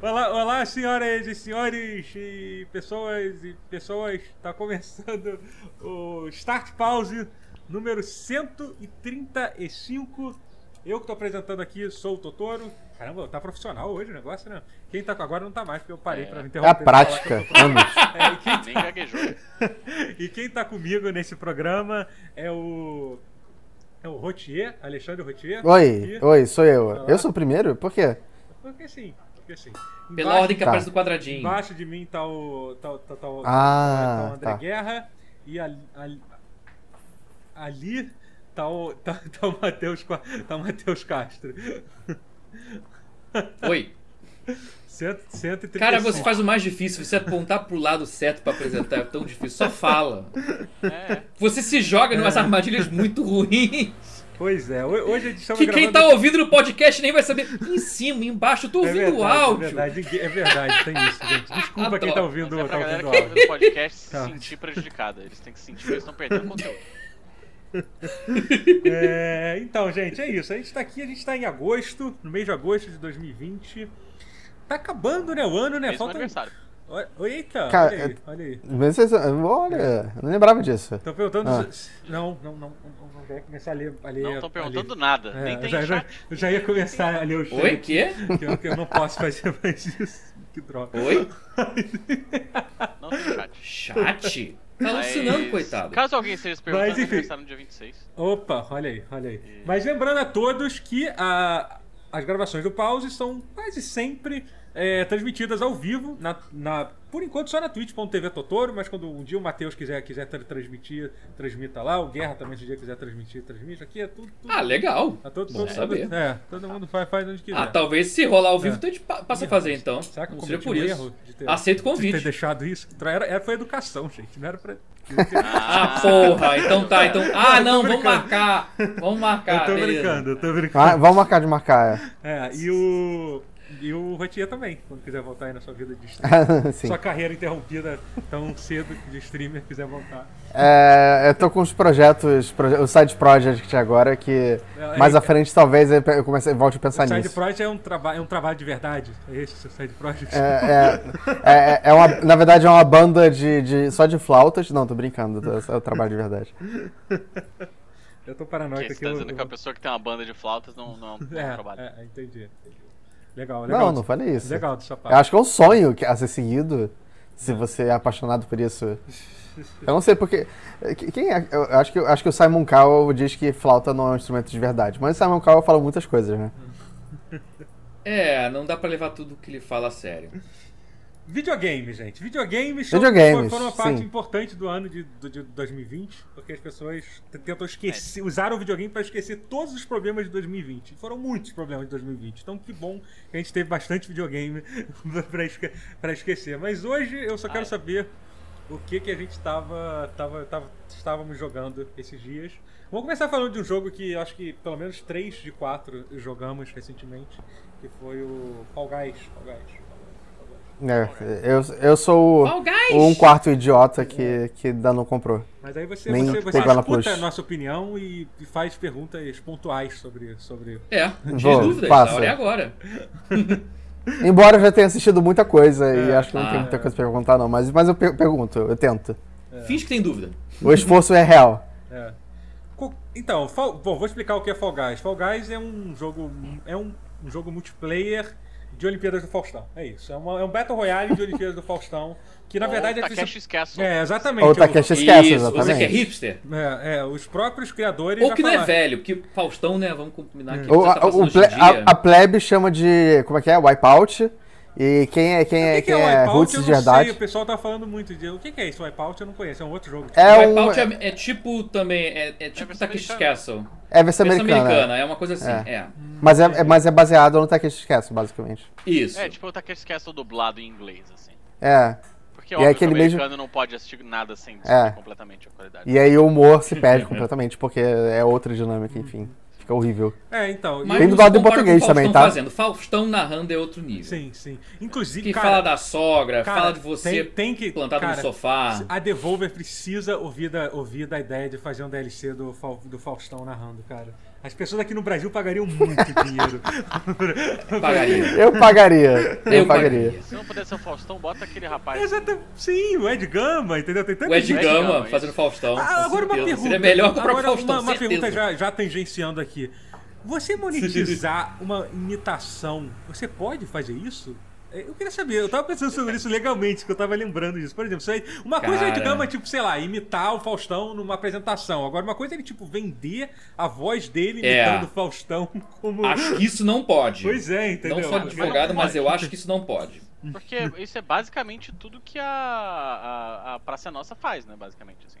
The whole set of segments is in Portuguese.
Olá, olá, senhoras e senhores e pessoas e pessoas. Tá começando o Start Pause número 135. Eu que tô apresentando aqui sou o Totoro. Caramba, tá profissional hoje o negócio, né? Quem tá com agora não tá mais, porque eu parei É. pra me É interromper. a pra prática, anos. tô- É, e quem Nem gaguejou. e quem tá comigo nesse programa é o. É o Rotier, Alexandre Rotier. Oi, E- oi, sou eu. Olá. Eu sou o primeiro? Por quê? Porque sim, porque sim. Pela ordem que Tá. aparece no quadradinho. Embaixo de mim tá o. tá, o- tá, tá o, Ah, tá o André tá. Guerra. E ali, ali, ali tá o. tá, tá o Matheus tá o Matheus Castro. Oi. Cento- 135. Cara, você faz o mais difícil. Você apontar pro lado certo pra apresentar é tão difícil. Só fala. É. Você se joga em umas armadilhas muito ruins. Pois é, ho- hoje a gente estava Que quem tá gravando- ouvindo no podcast nem vai saber. Em cima, embaixo, eu tô É ouvindo o verdade, áudio. É verdade, é verdade, tem isso, gente. Desculpa Ah, quem tá ouvindo, Mas é tá ouvindo que tá áudio. ouvindo o podcast se Tá. sentir prejudicada. Eles têm que sentir que eles estão perdendo conteúdo. É, então, gente, é isso. A gente tá aqui, a gente tá em agosto, no mês de agosto de 2020. Tá acabando, né? O ano, né? Mesmo Falta. aniversário. Oi- Eita, Cara, olha aí, é- olha aí. Mas vocês- Olha, eu não lembrava disso. Tô perguntando. Ah. se- Não, não, não, não, não vai começar a ler. A ler Não estão perguntando ler. nada. É, Nem eu tem já, já, chat. eu já ia começar a ler o chat. Oi, quê? Que eu, que eu não posso fazer mais isso. Que droga. Oi? Não tem chat. Chat? Tá Mas, alucinando, coitado. Caso alguém esteja se perguntando, Mas, é enfim. aniversário no dia 26. Opa, olha aí, olha aí. Mas lembrando a todos que a- as gravações do Pause são quase sempre é, transmitidas ao vivo, na, na- por enquanto só na twitch.tv Totoro, mas quando um dia o Matheus quiser, quiser tra- transmitir, transmita lá, o Guerra também se um dia quiser transmitir, transmite. Aqui é tudo. tudo Ah, legal. Tá todo, todo, saber. todo- é, todo mundo faz, faz onde quiser. Ah, talvez se rolar ao vivo, É. então a gente pa- passa a fazer então. Será que eu cometi por um isso. erro de ter, Aceito o de ter convite. deixado isso? Era, era, foi educação, gente, não era pra. Ah, porra. Então tá. Então... Ah, Não, vamos marcar. Vamos marcar. eu tô beleza. brincando, eu tô brincando. Ah, vamos marcar de marcar. É, e o. E o Rotier também, quando quiser voltar aí na sua vida de é. streamer. Sua carreira interrompida tão cedo de streamer, quiser voltar. É, eu tô com os projetos, proje o Side Project agora, que É, mais é- à frente talvez eu comece, volte a pensar o Side nisso. Project é um, é um trabalho de verdade. É esse o seu Side Project? É, é, é, é uma, na verdade é uma banda de, de- só de flautas. Não, tô brincando, é o trabalho de verdade. Eu tô paranoico você aqui. tá eu- dizendo eu- que a pessoa que tem uma banda de flautas não, não, É, trabalha. é, entendi. entendi. Legal, legal. Não, não falei isso. Legal sua Eu acho que é um sonho que- a ser seguido, se você é apaixonado por isso. Eu não sei porque. que- Quem é? Eu acho que, eu acho que o Simon Cowell diz que flauta não é um instrumento de verdade. Mas o Simon Cowell fala muitas coisas, né? É, não dá pra levar tudo que ele fala a sério. Videogames, gente. Videogames, são- Videogames, foram uma parte sim. importante do ano de, de 2020, porque as pessoas tentam esquecer, usaram o videogame para esquecer todos os problemas de 2020. Foram muitos problemas de 2020. Então, que bom que a gente teve bastante videogame para esque pra esquecer. Mas hoje eu só quero Ai. saber o que que a gente tava, tava, tava, estávamos jogando esses dias. Vamos começar falando de um jogo que acho que pelo menos 3 de 4 jogamos recentemente, que foi o Fall Guys. Fall Guys. Fall Guys, Fall Guys. É, eu, eu sou o, um quarto idiota que, que ainda não comprou. Mas aí você, Nem você, você escuta a nossa opinião e, e faz perguntas pontuais sobre. sobre... É, sem Vou, dúvidas. passa. Hora é agora. Embora eu já tenha assistido muita coisa e É, acho que não ah, tem muita é. coisa pra perguntar, não. Mas, mas eu per- pergunto, eu tento. Finge que tem dúvida. O esforço é real. É. Então, bom, vou explicar o que é Fall Guys. Fall Guys é um jogo. É um, um jogo multiplayer de Olimpíadas do Faustão. É isso. É, uma- é um Battle Royale de Olimpíadas do Faustão. Que na Ou verdade é. Takeshi's Castle. É, exatamente. Ou o- Takeshi esquece, Isso, você que é exatamente. hipster. É, é, os próprios criadores. Ou já que não é velho, porque Faustão, né? Vamos combinar aqui. Tá a- a plebe chama de. Como é que é? Wipeout. E quem é, quem O é, que, quem é, é? Roots Eu de não sei. verdade. O pessoal tá falando muito de. O que, que é isso? Wipeout eu não conheço. É um outro jogo. É um. Wipeout é, é tipo também, é, é tipo versão Takeshi's americana. Castle. É versão americana. americana, é uma coisa assim, É. é. Mas, é, é- mas é baseado no Takeshi Castle, basicamente. Isso. É, tipo o Takeshi's Castle dublado em inglês, assim. É. Porque E óbvio é que aquele o mesmo- americano não pode assistir nada sem É. completamente a qualidade. E aí o humor se perde completamente, porque é outra dinâmica, enfim. Fica horrível. É, então. Mas Tem dublado em português também, Faustão tá? fazendo. Faustão narrando é outro nível. Sim, sim. Inclusive. Que cara, fala da sogra, cara, fala de você tem, tem que, plantado cara, no sofá. A Devolver precisa ouvir da, ouvir da ideia de fazer um DLC do, do Faustão narrando, cara. As pessoas aqui no Brasil pagariam muito dinheiro. Pagaria. Eu pagaria. Eu, Eu pagaria. Se não puder ser o Faustão, bota aquele rapaz. Exato, sim, o Ed Gama, entendeu? Tem O Ed Gama, Gama fazendo Faustão. Ah, agora uma certeza. pergunta. Seria melhor que o próprio Agora, Faustão, uma, uma pergunta já, já tangenciando aqui. Você monetizar uma imitação, você pode fazer isso? É, Eu queria saber, eu tava pensando sobre isso legalmente, que eu tava lembrando disso. Por exemplo, aí- uma coisa é, digamos, tipo, sei lá, imitar o Faustão numa apresentação. Agora, uma coisa é ele, tipo, vender a voz dele É. imitando o Faustão como. Acho que isso não pode. Pois é, entendeu? Não sou advogado, mas eu acho que isso não pode. Porque isso é basicamente tudo que a, a, a Praça é Nossa faz, né? Basicamente, assim.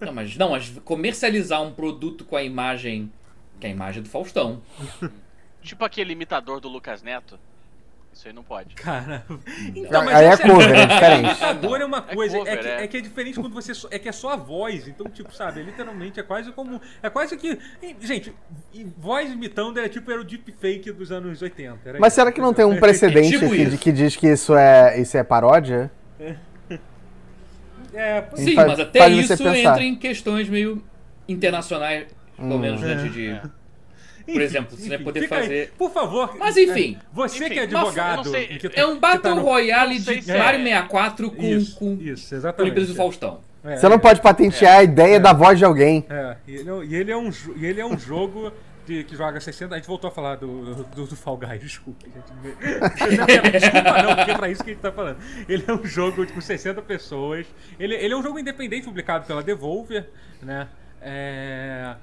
Não, mas não, mas comercializar um produto com a imagem. Que é a imagem do Faustão. Tipo aquele imitador do Lucas Neto. Isso aí não pode. Cara. Não, aí é essa- cover, é diferente. Imitador é uma É coisa, é, cover, que, é. é que é diferente quando você. É que é só a voz. Então, tipo, sabe, é literalmente é quase como. É quase que. Gente, voz imitando era tipo era o deepfake dos anos 80. era Mas isso. será que não tem um precedente tipo que, isso. que diz que isso é, isso é paródia? É, pois Sim, faz- mas até isso entra em questões meio internacionais, pelo Hum. menos, né? de- Enfim, exemplo, você vai poder fica aí. fazer- Por favor. Mas, enfim. é, Você que é Enfim, advogado. sei, que tá- É um Battle tá no- Royale de se é- Mario 64 com, Isso, com isso, com exatamente. empresa do Faustão. É, Você não é, pode patentear a ideia da voz de alguém. É, e ele, é um- e ele é um, e ele é um jogo de, que joga 60. A gente voltou a falar do, do, do Fall Guys, desculpa. Gente. Não, é, desculpa, não, porque é pra isso que a gente tá falando. Ele é um jogo com 60 pessoas. Ele, ele é um jogo independente publicado pela Devolver, né? É,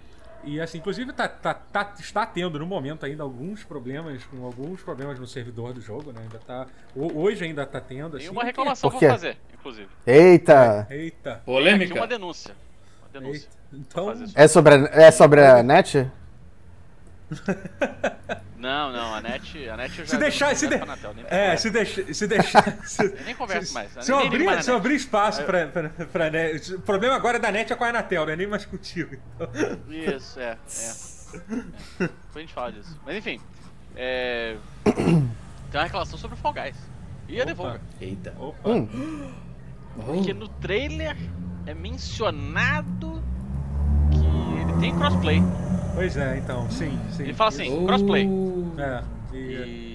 e assim, inclusive tá, tá, tá- está tendo no momento ainda alguns problemas, com alguns problemas no servidor do jogo, né? Ainda tá, ho- hoje ainda tá tendo. Tem Assim, uma reclamação Por pra fazer, inclusive. Eita! Eita. Polêmica. uma denúncia. Uma denúncia. eita. Então. É sobre a, é sobre a net? Não, não, a net, a net eu já Se deixar, se, de... nem é, se deixar, se deixar, se... Eu nem converso mais. Se eu, mais abrir, na se eu abrir espaço pra, pra, pra net. O problema agora da net é com a Anatel, não é nem mais contigo. Então. Isso, é. é. é. Depois a gente fala disso. Mas enfim. É... Tem uma reclamação sobre o Fall Guys. E a. Devolver. Eita. Opa. Hum. Porque no trailer é mencionado que ele tem crossplay. Pois é, então, sim, sim. Ele fala assim, crossplay. É, e- E.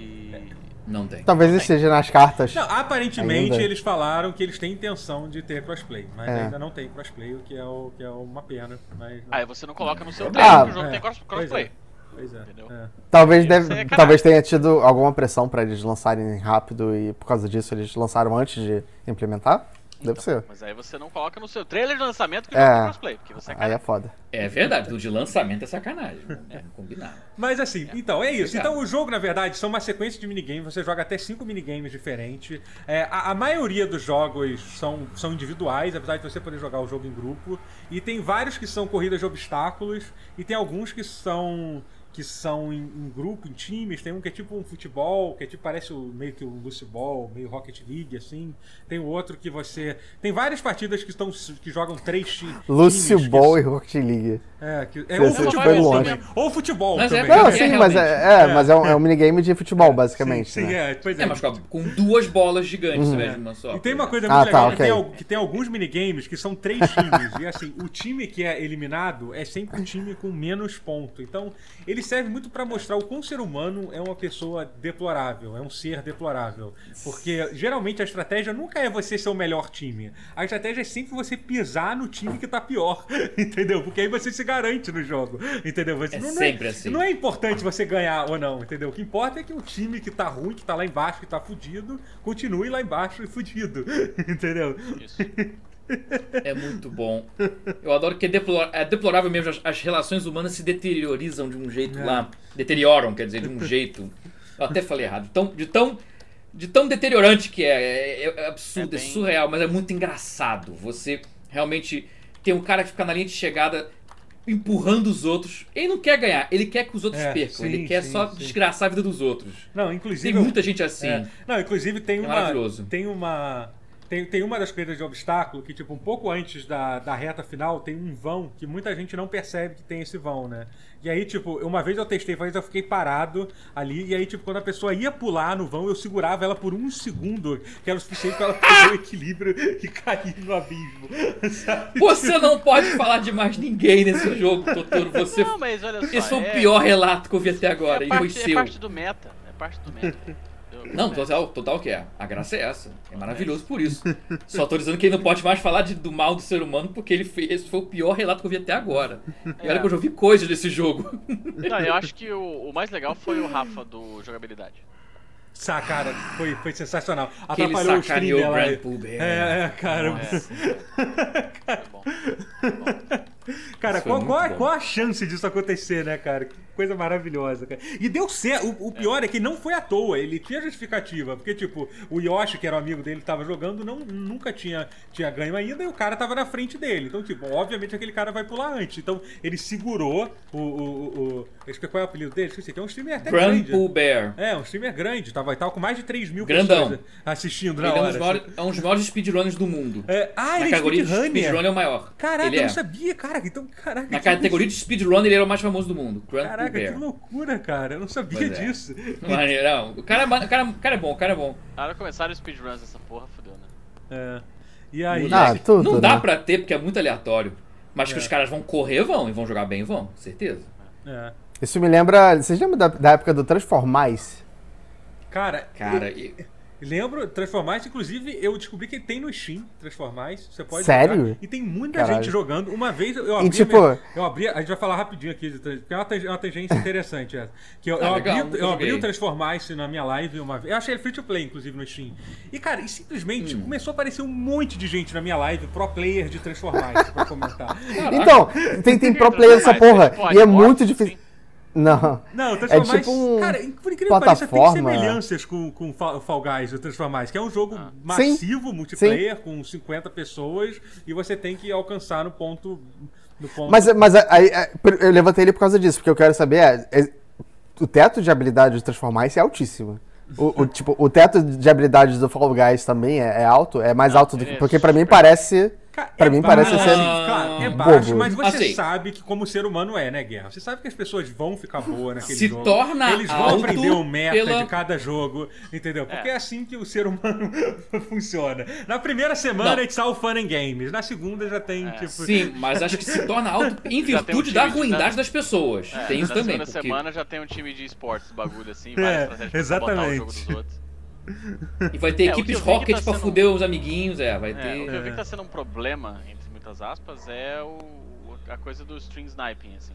Não tem. Talvez esteja nas cartas. Não, aparentemente Ainda. eles falaram que eles têm intenção de ter crossplay, mas É. ainda não tem crossplay, o que é, o, que é uma pena. Mas, Aí você não coloca no seu Ah, trailer que o jogo é, tem pois crossplay. é. Pois é. Entendeu? é. Talvez, Isso deve, é talvez tenha tido alguma pressão pra eles lançarem rápido e por causa disso eles lançaram antes de implementar? Deve ser. Mas aí você não coloca no seu trailer de lançamento que o É. jogo crossplay, porque você é Aí é foda. É verdade, o de lançamento é sacanagem. Vamos combinar. Mas assim, então é isso. Obrigado. Então o jogo, na verdade, são uma sequência de minigames. Você joga até cinco minigames diferentes. É, a, a maioria dos jogos são, são individuais, apesar de você poder jogar o jogo em grupo. E tem vários que são corridas de obstáculos. E tem alguns que são que são em, em grupo, em times. Tem um que é tipo um futebol, que é tipo, parece o, meio que o Lucy Ball, meio Rocket League, assim. Tem outro que você. Tem várias partidas que, estão, que jogam três ti- times. Que Ball e Rocket League. é, que, é ou você futebol foi também. longe. Ou futebol Mas é também. Não, É, sim, mas realmente. é, é, mas é um, é um minigame de futebol, basicamente. Sim, sim, né? é. Pois é. É, mas com, duas bolas gigantes, de uma só. E tem uma coisa Ah, muito tá, legal, que, ok. tem, al- que tem alguns minigames que são três times. e assim, o time que é eliminado é sempre um time com menos ponto. Então, ele serve muito pra mostrar o quão ser humano é uma pessoa deplorável, é um ser deplorável. Porque geralmente a estratégia nunca é você ser o melhor time. A estratégia é sempre você pisar no time que tá pior. Entendeu? Porque aí você se garante no jogo. Entendeu? Você, É não, sempre é, assim. Não é importante você ganhar ou não, entendeu? O que importa é que o time que tá ruim, que tá lá embaixo, que tá fudido, continue lá embaixo e fudido. Entendeu? Isso. É muito bom. Eu adoro que é, deplor- é deplorável mesmo. As, as relações humanas se deteriorizam de um jeito É. lá. Deterioram, quer dizer, de um jeito. Eu até falei errado. Tão, de, tão, de tão deteriorante que é. É, é absurdo, é, É bem- surreal, mas é muito engraçado. Você realmente tem um cara que fica na linha de chegada empurrando os outros. Ele não quer ganhar, ele quer que os outros É, percam. sim, ele quer sim, só sim. desgraçar a vida dos outros. Não, Tem inclusive. muita gente assim. É. Não, inclusive tem É uma. maravilhoso. Tem uma. Tem, tem uma das corridas de obstáculo que, tipo, um pouco antes da, da reta final, tem um vão que muita gente não percebe que tem esse vão, né? E aí, tipo, uma vez eu testei, uma vez eu fiquei parado ali, e aí, tipo, quando a pessoa ia pular no vão, eu segurava ela por um segundo, que era o suficiente pra ela perder o equilíbrio e cair no abismo. Sabe? Você não pode falar de mais ninguém nesse jogo, Totoro. Você... Não, mas olha só. Esse foi o é- pior relato que eu vi até agora, é e parte, foi é seu. parte do meta. É parte do meta. Não, total, total que é. A graça é essa. É maravilhoso por isso. Só tô dizendo que ele não pode mais falar de- do mal do ser humano porque ele fez, esse foi o pior relato que eu vi até agora. E olha É. que eu já ouvi coisas desse jogo. Não, eu acho que o, o mais legal foi o Rafa do jogabilidade. Sa, cara, foi, foi sensacional. Que ele Atrapalhou sacaneou o. Pooh Bear. É, é, cara. Nossa. É bom. É bom. Cara, qual, qual, a- bom. qual a chance disso acontecer, né, cara? Que coisa maravilhosa, cara. E deu certo. O, o pior é. que não foi à toa, ele tinha justificativa. Porque, tipo, o Yoshi, que era o amigo dele, tava jogando, não, nunca tinha, tinha ganho ainda e o cara tava na frente dele. Então, tipo, obviamente aquele cara vai pular antes. Então, ele segurou o. o, o, o qual é o apelido dele? Esqueci, que é um streamer até Grand grande. Pooh Bear. É, um streamer grande. Tava, tava com mais de 3 mil Grandão. pessoas assistindo na Ele é um, hora. dos maiores, assim. é um dos maiores speedrunners do mundo. É, ah, Na ele é speedrunner. speedrun é o maior. Caraca, ele eu é. não sabia, cara. Então, caraca. Na que categoria de speedrun ele era o mais famoso do mundo. Pooh Caraca, que loucura, cara. Eu não sabia Pois é. disso. Maneirão. O cara, é o, cara, o cara é bom, o cara é bom. Na hora que começaram os speedruns dessa porra, fudeu, né? É. E aí. Ah, tudo, Não dá né? pra ter porque é muito aleatório. Mas que É. os caras vão correr, vão. E vão jogar bem, vão. Certeza. é. Isso me lembra. Vocês lembram da, da época do Transformice? Cara, Cara, eu e- lembro, Transformice, inclusive, eu descobri que tem no Steam, Transformice. Você pode Sério? jogar. E tem muita Caralho. gente jogando. Uma vez eu abri. E tipo- a minha- eu abri. A gente vai falar rapidinho aqui, porque é uma, tang- é uma tangência interessante essa. Que eu, Ah, eu legal, abri, eu abri o Transformice na minha live uma vez. Eu achei ele free to play, inclusive, no Steam. E, cara, e simplesmente Hum. começou a aparecer um monte de gente na minha live, pro player de Transformice, pra comentar. Então, tem, tem pro player essa porra. E é muito difícil. Sim. Não. Não, o Transformice, tipo um cara, por incrível que pareça, tem plataforma. semelhanças com, com Fa- Fall Guys, o Transformice, que é um jogo Ah. massivo, multiplayer, com 50 pessoas, e você tem que alcançar no ponto... No ponto... Mas, mas aí, eu levantei ele por causa disso, porque eu quero saber. É, é- o teto de habilidade de Transformice é altíssimo. O, o, tipo, o teto de habilidades do Fall Guys também é, é alto? É mais Não, alto do que. é Porque pra mim parece. Ca- pra é mim parece baixo, ser Claro, é bobo. baixo, mas você Assim. sabe que como ser humano é, né, Guerra? Você sabe que as pessoas vão ficar boas naquele Se jogo. torna Eles vão alto aprender o meta pela- de cada jogo, entendeu? Porque é. É. assim que o ser humano funciona. Na primeira semana, it's all fun and games. Na segunda já tem, É. tipo... Sim, mas acho que se torna alto em tem um virtude da ruindade das pessoas. É, tem isso na também. segunda Porque... semana já tem um time de esportes, bagulho assim, É, várias estratégias pra sabotar o jogo exatamente. E vai ter É, equipes Rocket tá pra sendo- fuder os amiguinhos, é, vai É, ter. o que eu vi que tá sendo um problema, entre muitas aspas, é o, a coisa do string sniping, assim.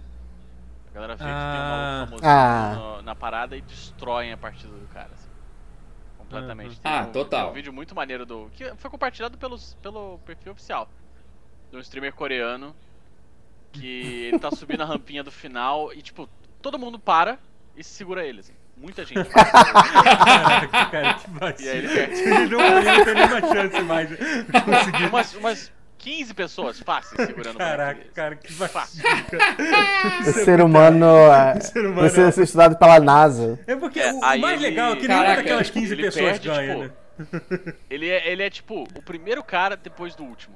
A galera vê Ah. que tem um maluco famosinho Ah. no- na parada e destroem a partida do cara, assim. Completamente. Uhum. Tem Ah, um, total. Tem um vídeo muito maneiro do. que foi compartilhado pelos, pelo perfil oficial. De um streamer coreano. Que ele tá subindo a rampinha do final e, tipo, todo mundo para e segura ele, assim. Muita gente. Caraca, cara, que e aí ele vacilo. perde. Ele não, ele não tem nenhuma chance mais de conseguir. umas, umas 15 pessoas fáceis segurando o Caraca, deles. cara, que Fácil. vacilo, cara. O ser humano. é, ser humano precisa é- ser estudado pela NASA. É porque É, o, o mais ele- legal é que nenhuma daquelas 15 ele pessoas perde, ganha, tipo, né? Ele é, ele é tipo o primeiro cara depois do último.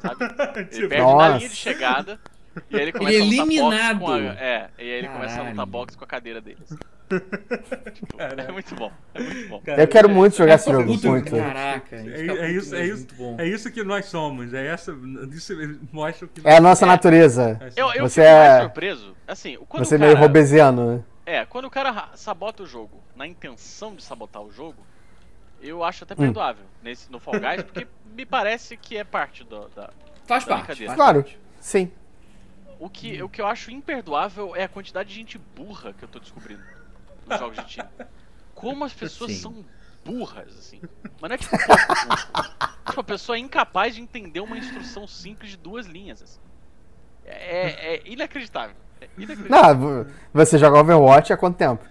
Sabe? Ele Tipo, perde na Nossa. linha de chegada. E aí ele começa Ele é a lutar eliminado. boxe com a, É, e aí ele começa a lutar Caralho. boxe com a cadeira dele. assim. Caraca. é muito bom. É muito bom. Cara, Eu quero muito jogar esse jogo, puto, muito. Caraca, É, é isso, é, isso, muito bom. é isso que nós somos. É essa, isso mostra o que É a nossa natureza. É, Eu, eu Você é- surpreso. Assim, quando Você é meio robesiano, né? É, quando o cara ra- sabota o jogo na intenção de sabotar o jogo, eu acho Hum. até perdoável nesse, no Fall Guys, porque me parece que é parte do, da, Faz da parte. faz Claro, parte. sim. O que, o que eu acho imperdoável é a quantidade de gente burra que eu tô descobrindo nos jogos de time. Como as pessoas Sim. são burras, assim. Mas não é tipo pouco. Tipo, a pessoa é incapaz de entender uma instrução simples de duas linhas, assim. É, é inacreditável. É inacreditável. Não, vo- você joga Overwatch há quanto tempo?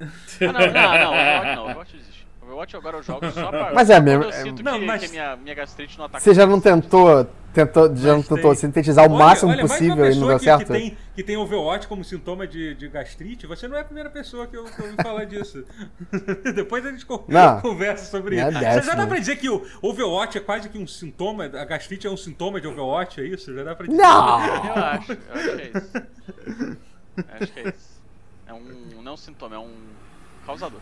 Ah, não, não, não, não, Overwatch existe. Overwatch agora eu jogo só pra. Mas é mesmo, Eu é- sinto Não, que, mas- que minha, minha gastrite não ataca. Você já não tentou, tentou já não tentou sintetizar o Olha- máximo olha, possível e não deu que, certo? Que tem, que tem Overwatch como sintoma de, de gastrite, você não é a primeira pessoa que eu, que eu ouvi falar disso. Depois a gente Não. conversa sobre é isso. Você já dá pra dizer que o Overwatch é quase que um sintoma, a gastrite é um sintoma de Overwatch, é isso? Já dá pra dizer? Não! Eu acho, eu acho que é isso. Acho que é isso. É um. Não é um sintoma, é um causador.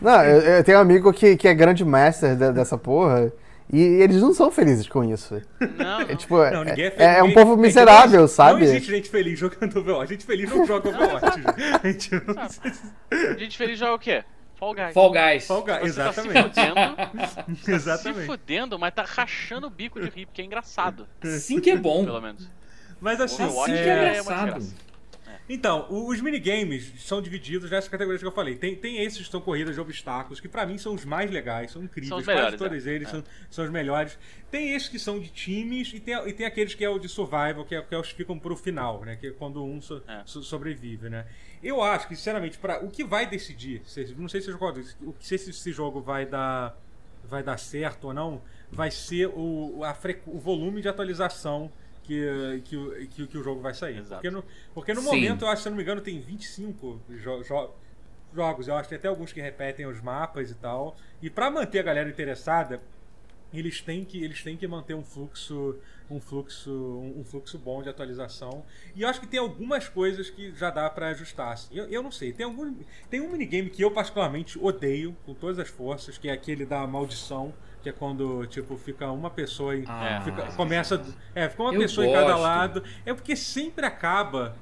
Não, eu, eu tenho um amigo que, que é grande master de- dessa porra e eles não são felizes com isso. Não, É não. tipo, Não, ninguém é é, feliz. é um povo é miserável, não, sabe? Não existe gente feliz jogando Overwatch. Gente feliz não joga Overwatch. gente não... Gente feliz joga o quê? Fall Guys. Fall Guys. Fall Guys, Você tá se exatamente. fudendo, se exatamente. fudendo, mas tá rachando o bico de rir, porque é engraçado, Sim que é bom. pelo menos. Mas assim, Overwatch Sim é- que é é engraçado. Então, os minigames são divididos nessas categorias que eu falei. Tem, tem esses que são corridas de obstáculos, que pra mim são os mais legais, são incríveis. São os Quase melhores, todos é. eles É. São, são os melhores. Tem esses que são de times e tem, e tem aqueles que é o de survival, que é, que é os que ficam pro final, né? Que é quando um so- É. so- sobrevive, né? Eu acho que, sinceramente, para o que vai decidir, se- não sei se, eu concordo, o que- se esse, esse jogo vai dar, vai dar certo ou não, vai ser o, a o volume de atualização que, que, o- que, que o jogo vai sair. Exato. Porque no, porque no Sim. momento, eu acho, se eu não me engano, tem 25 jo jo jogos. Eu acho que tem até alguns que repetem os mapas e tal. E pra manter a galera interessada, eles têm que, eles têm que manter um fluxo um fluxo um, fluxo bom de atualização e eu acho que tem algumas coisas que já dá pra ajustar assim. eu, eu não sei tem algum tem um minigame que eu particularmente odeio com todas as forças que é aquele da maldição que é quando tipo fica uma pessoa e Ah, fica- começa é fica uma Eu pessoa em cada gosto. lado é porque sempre acaba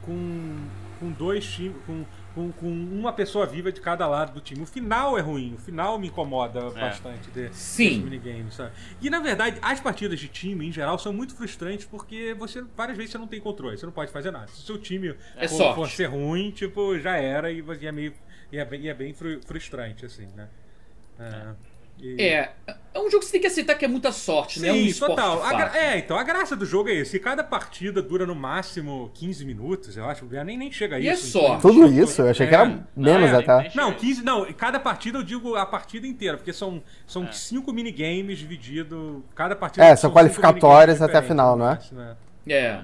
com, com dois times, com, com, com uma pessoa viva de cada lado do time. O final é ruim, o final me incomoda bastante de, Sim. desses minigames, sabe? E na verdade, as partidas de time em geral são muito frustrantes porque você várias vezes você não tem controle, você não pode fazer nada. Se o seu time É for, for ser ruim, tipo, já era e, e é meio e é bem, e é bem fru- frustrante assim, né? É. E- É, é um jogo que você tem que aceitar que é muita sorte, né? É um Sim, esporte total. gra-. É, então a graça do jogo é isso. Se cada partida dura no máximo 15 minutos, eu acho, nem, nem chega a E é isso. sorte. Então, Tudo isso? Eu achei que é. era menos é, até. nem- Não, 15, não, cada partida eu digo a partida inteira, porque são, são É. cinco minigames dividido. Cada partida É, são cinco qualificatórias até a final, não é? é? É,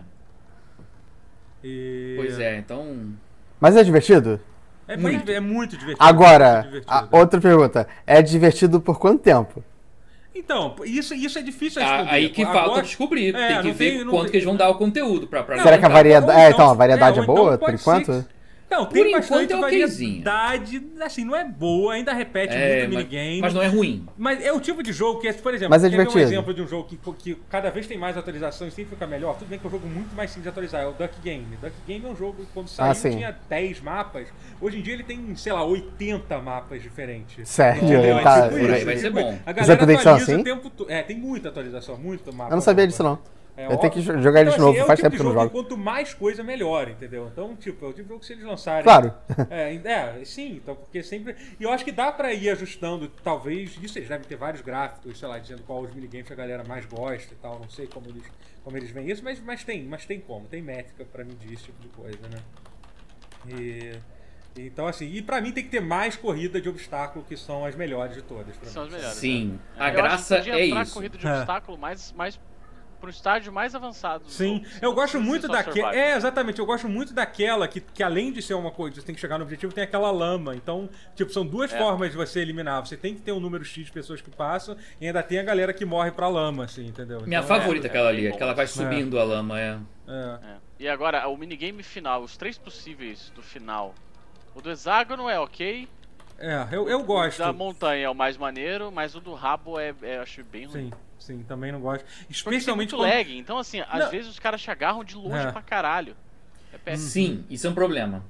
E- pois é, então. Mas é divertido? É, bem- é muito divertido. Agora, muito divertido. a outra pergunta. É divertido por quanto tempo? Então, isso, isso é difícil Ah, responder. aí que Agora- falta descobrir. É, tem que não ver tem- não quanto tem- que eles vão dar o conteúdo pra, pra Será que a variedade- é, então, a variedade ou é boa, por pode enquanto? Não, Por tem bastante é okzinho. variedade, assim, não é boa, ainda repete É, muito mas, minigame. mas não é ruim. Mas é o tipo de jogo que, por exemplo, Mas é quer ver um divertido. exemplo de um jogo que, que cada vez tem mais atualizações e sempre fica melhor. Tudo bem que é um jogo muito mais simples de atualizar, é o Duck Game. Duck Game é um jogo que quando saiu Ah, tinha 10 mapas. Hoje em dia ele tem, sei lá, 80 mapas diferentes. Sério? É Tá- tipo vai- isso, vai é ser bom. A Os galera atualiza assim? o tempo todo. É, tem muita atualização, muito mapa. Eu não sabia disso, não. É, Eu tenho que jogar ele de então, novo, assim, faz é tempo tipo que eu não jogo quanto mais coisa, melhor, entendeu? Então, tipo, é o tipo de jogo que se eles lançarem... Claro. É, é, sim, então, porque sempre... E eu acho que dá pra ir ajustando, talvez, isso eles devem ter vários gráficos, sei lá, dizendo qual os minigames que a galera mais gosta e tal, não sei como eles, como eles veem isso, mas, mas tem, mas tem como, tem métrica pra medir esse tipo de coisa, né? E... Então, assim, e pra mim tem que ter mais corrida de obstáculo, que são as melhores de todas. São as melhores. Sim, né? a Eu acho que graça podia é entrar isso. corrida de É. obstáculo mais, mais pro estágio mais avançado. do Sim, jogo. eu gosto muito daquela. É, exatamente, eu gosto muito daquela que, que além de ser uma coisa, você tem que chegar no objetivo, tem aquela lama. Então, tipo, são duas É. formas de você eliminar. Você tem que ter um número X de pessoas que passam e ainda tem a galera que morre pra lama, assim, entendeu? Minha Então, favorita, é, aquela é ali, aquela vai subindo a lama, é. É. É. E agora, o minigame final, os três possíveis do final. O do hexágono é ok. É, eu, eu O gosto. da montanha é o mais maneiro, mas o do rabo é, é eu acho bem ruim. Sim, sim, também não gosto. Especialmente tem muito quando- lag. Então, assim, às Não. vezes os caras te agarram de longe É. pra caralho. É péssimo. Sim, isso é um problema.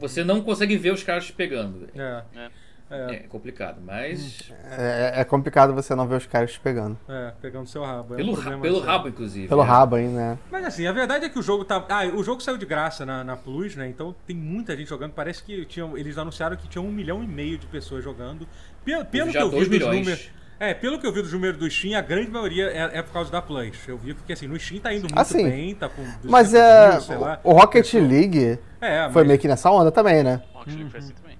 Você não consegue ver os caras te pegando. É, É. é, É complicado, mas. É, é complicado você não ver os caras te pegando. é, pegando seu rabo. é um Pelo, ra- problema pelo rabo, inclusive. Pelo é. rabo aí, né? Mas assim, a verdade é que o jogo tá. Ah, o jogo saiu de graça na, na Plus, né? Então tem muita gente jogando. Parece que tinham, eles anunciaram que tinha um milhão e meio de pessoas jogando. Pelo, pelo que eu vi dos milhões. números. É, pelo que eu vi dos números do Steam, a grande maioria é, é por causa da Plus. Eu vi porque assim, no Steam tá indo muito Assim, bem, tá com 200 Mas é. mil, sei lá. O Rocket League É, foi mas- meio que nessa onda também, né? Rocket League foi assim também.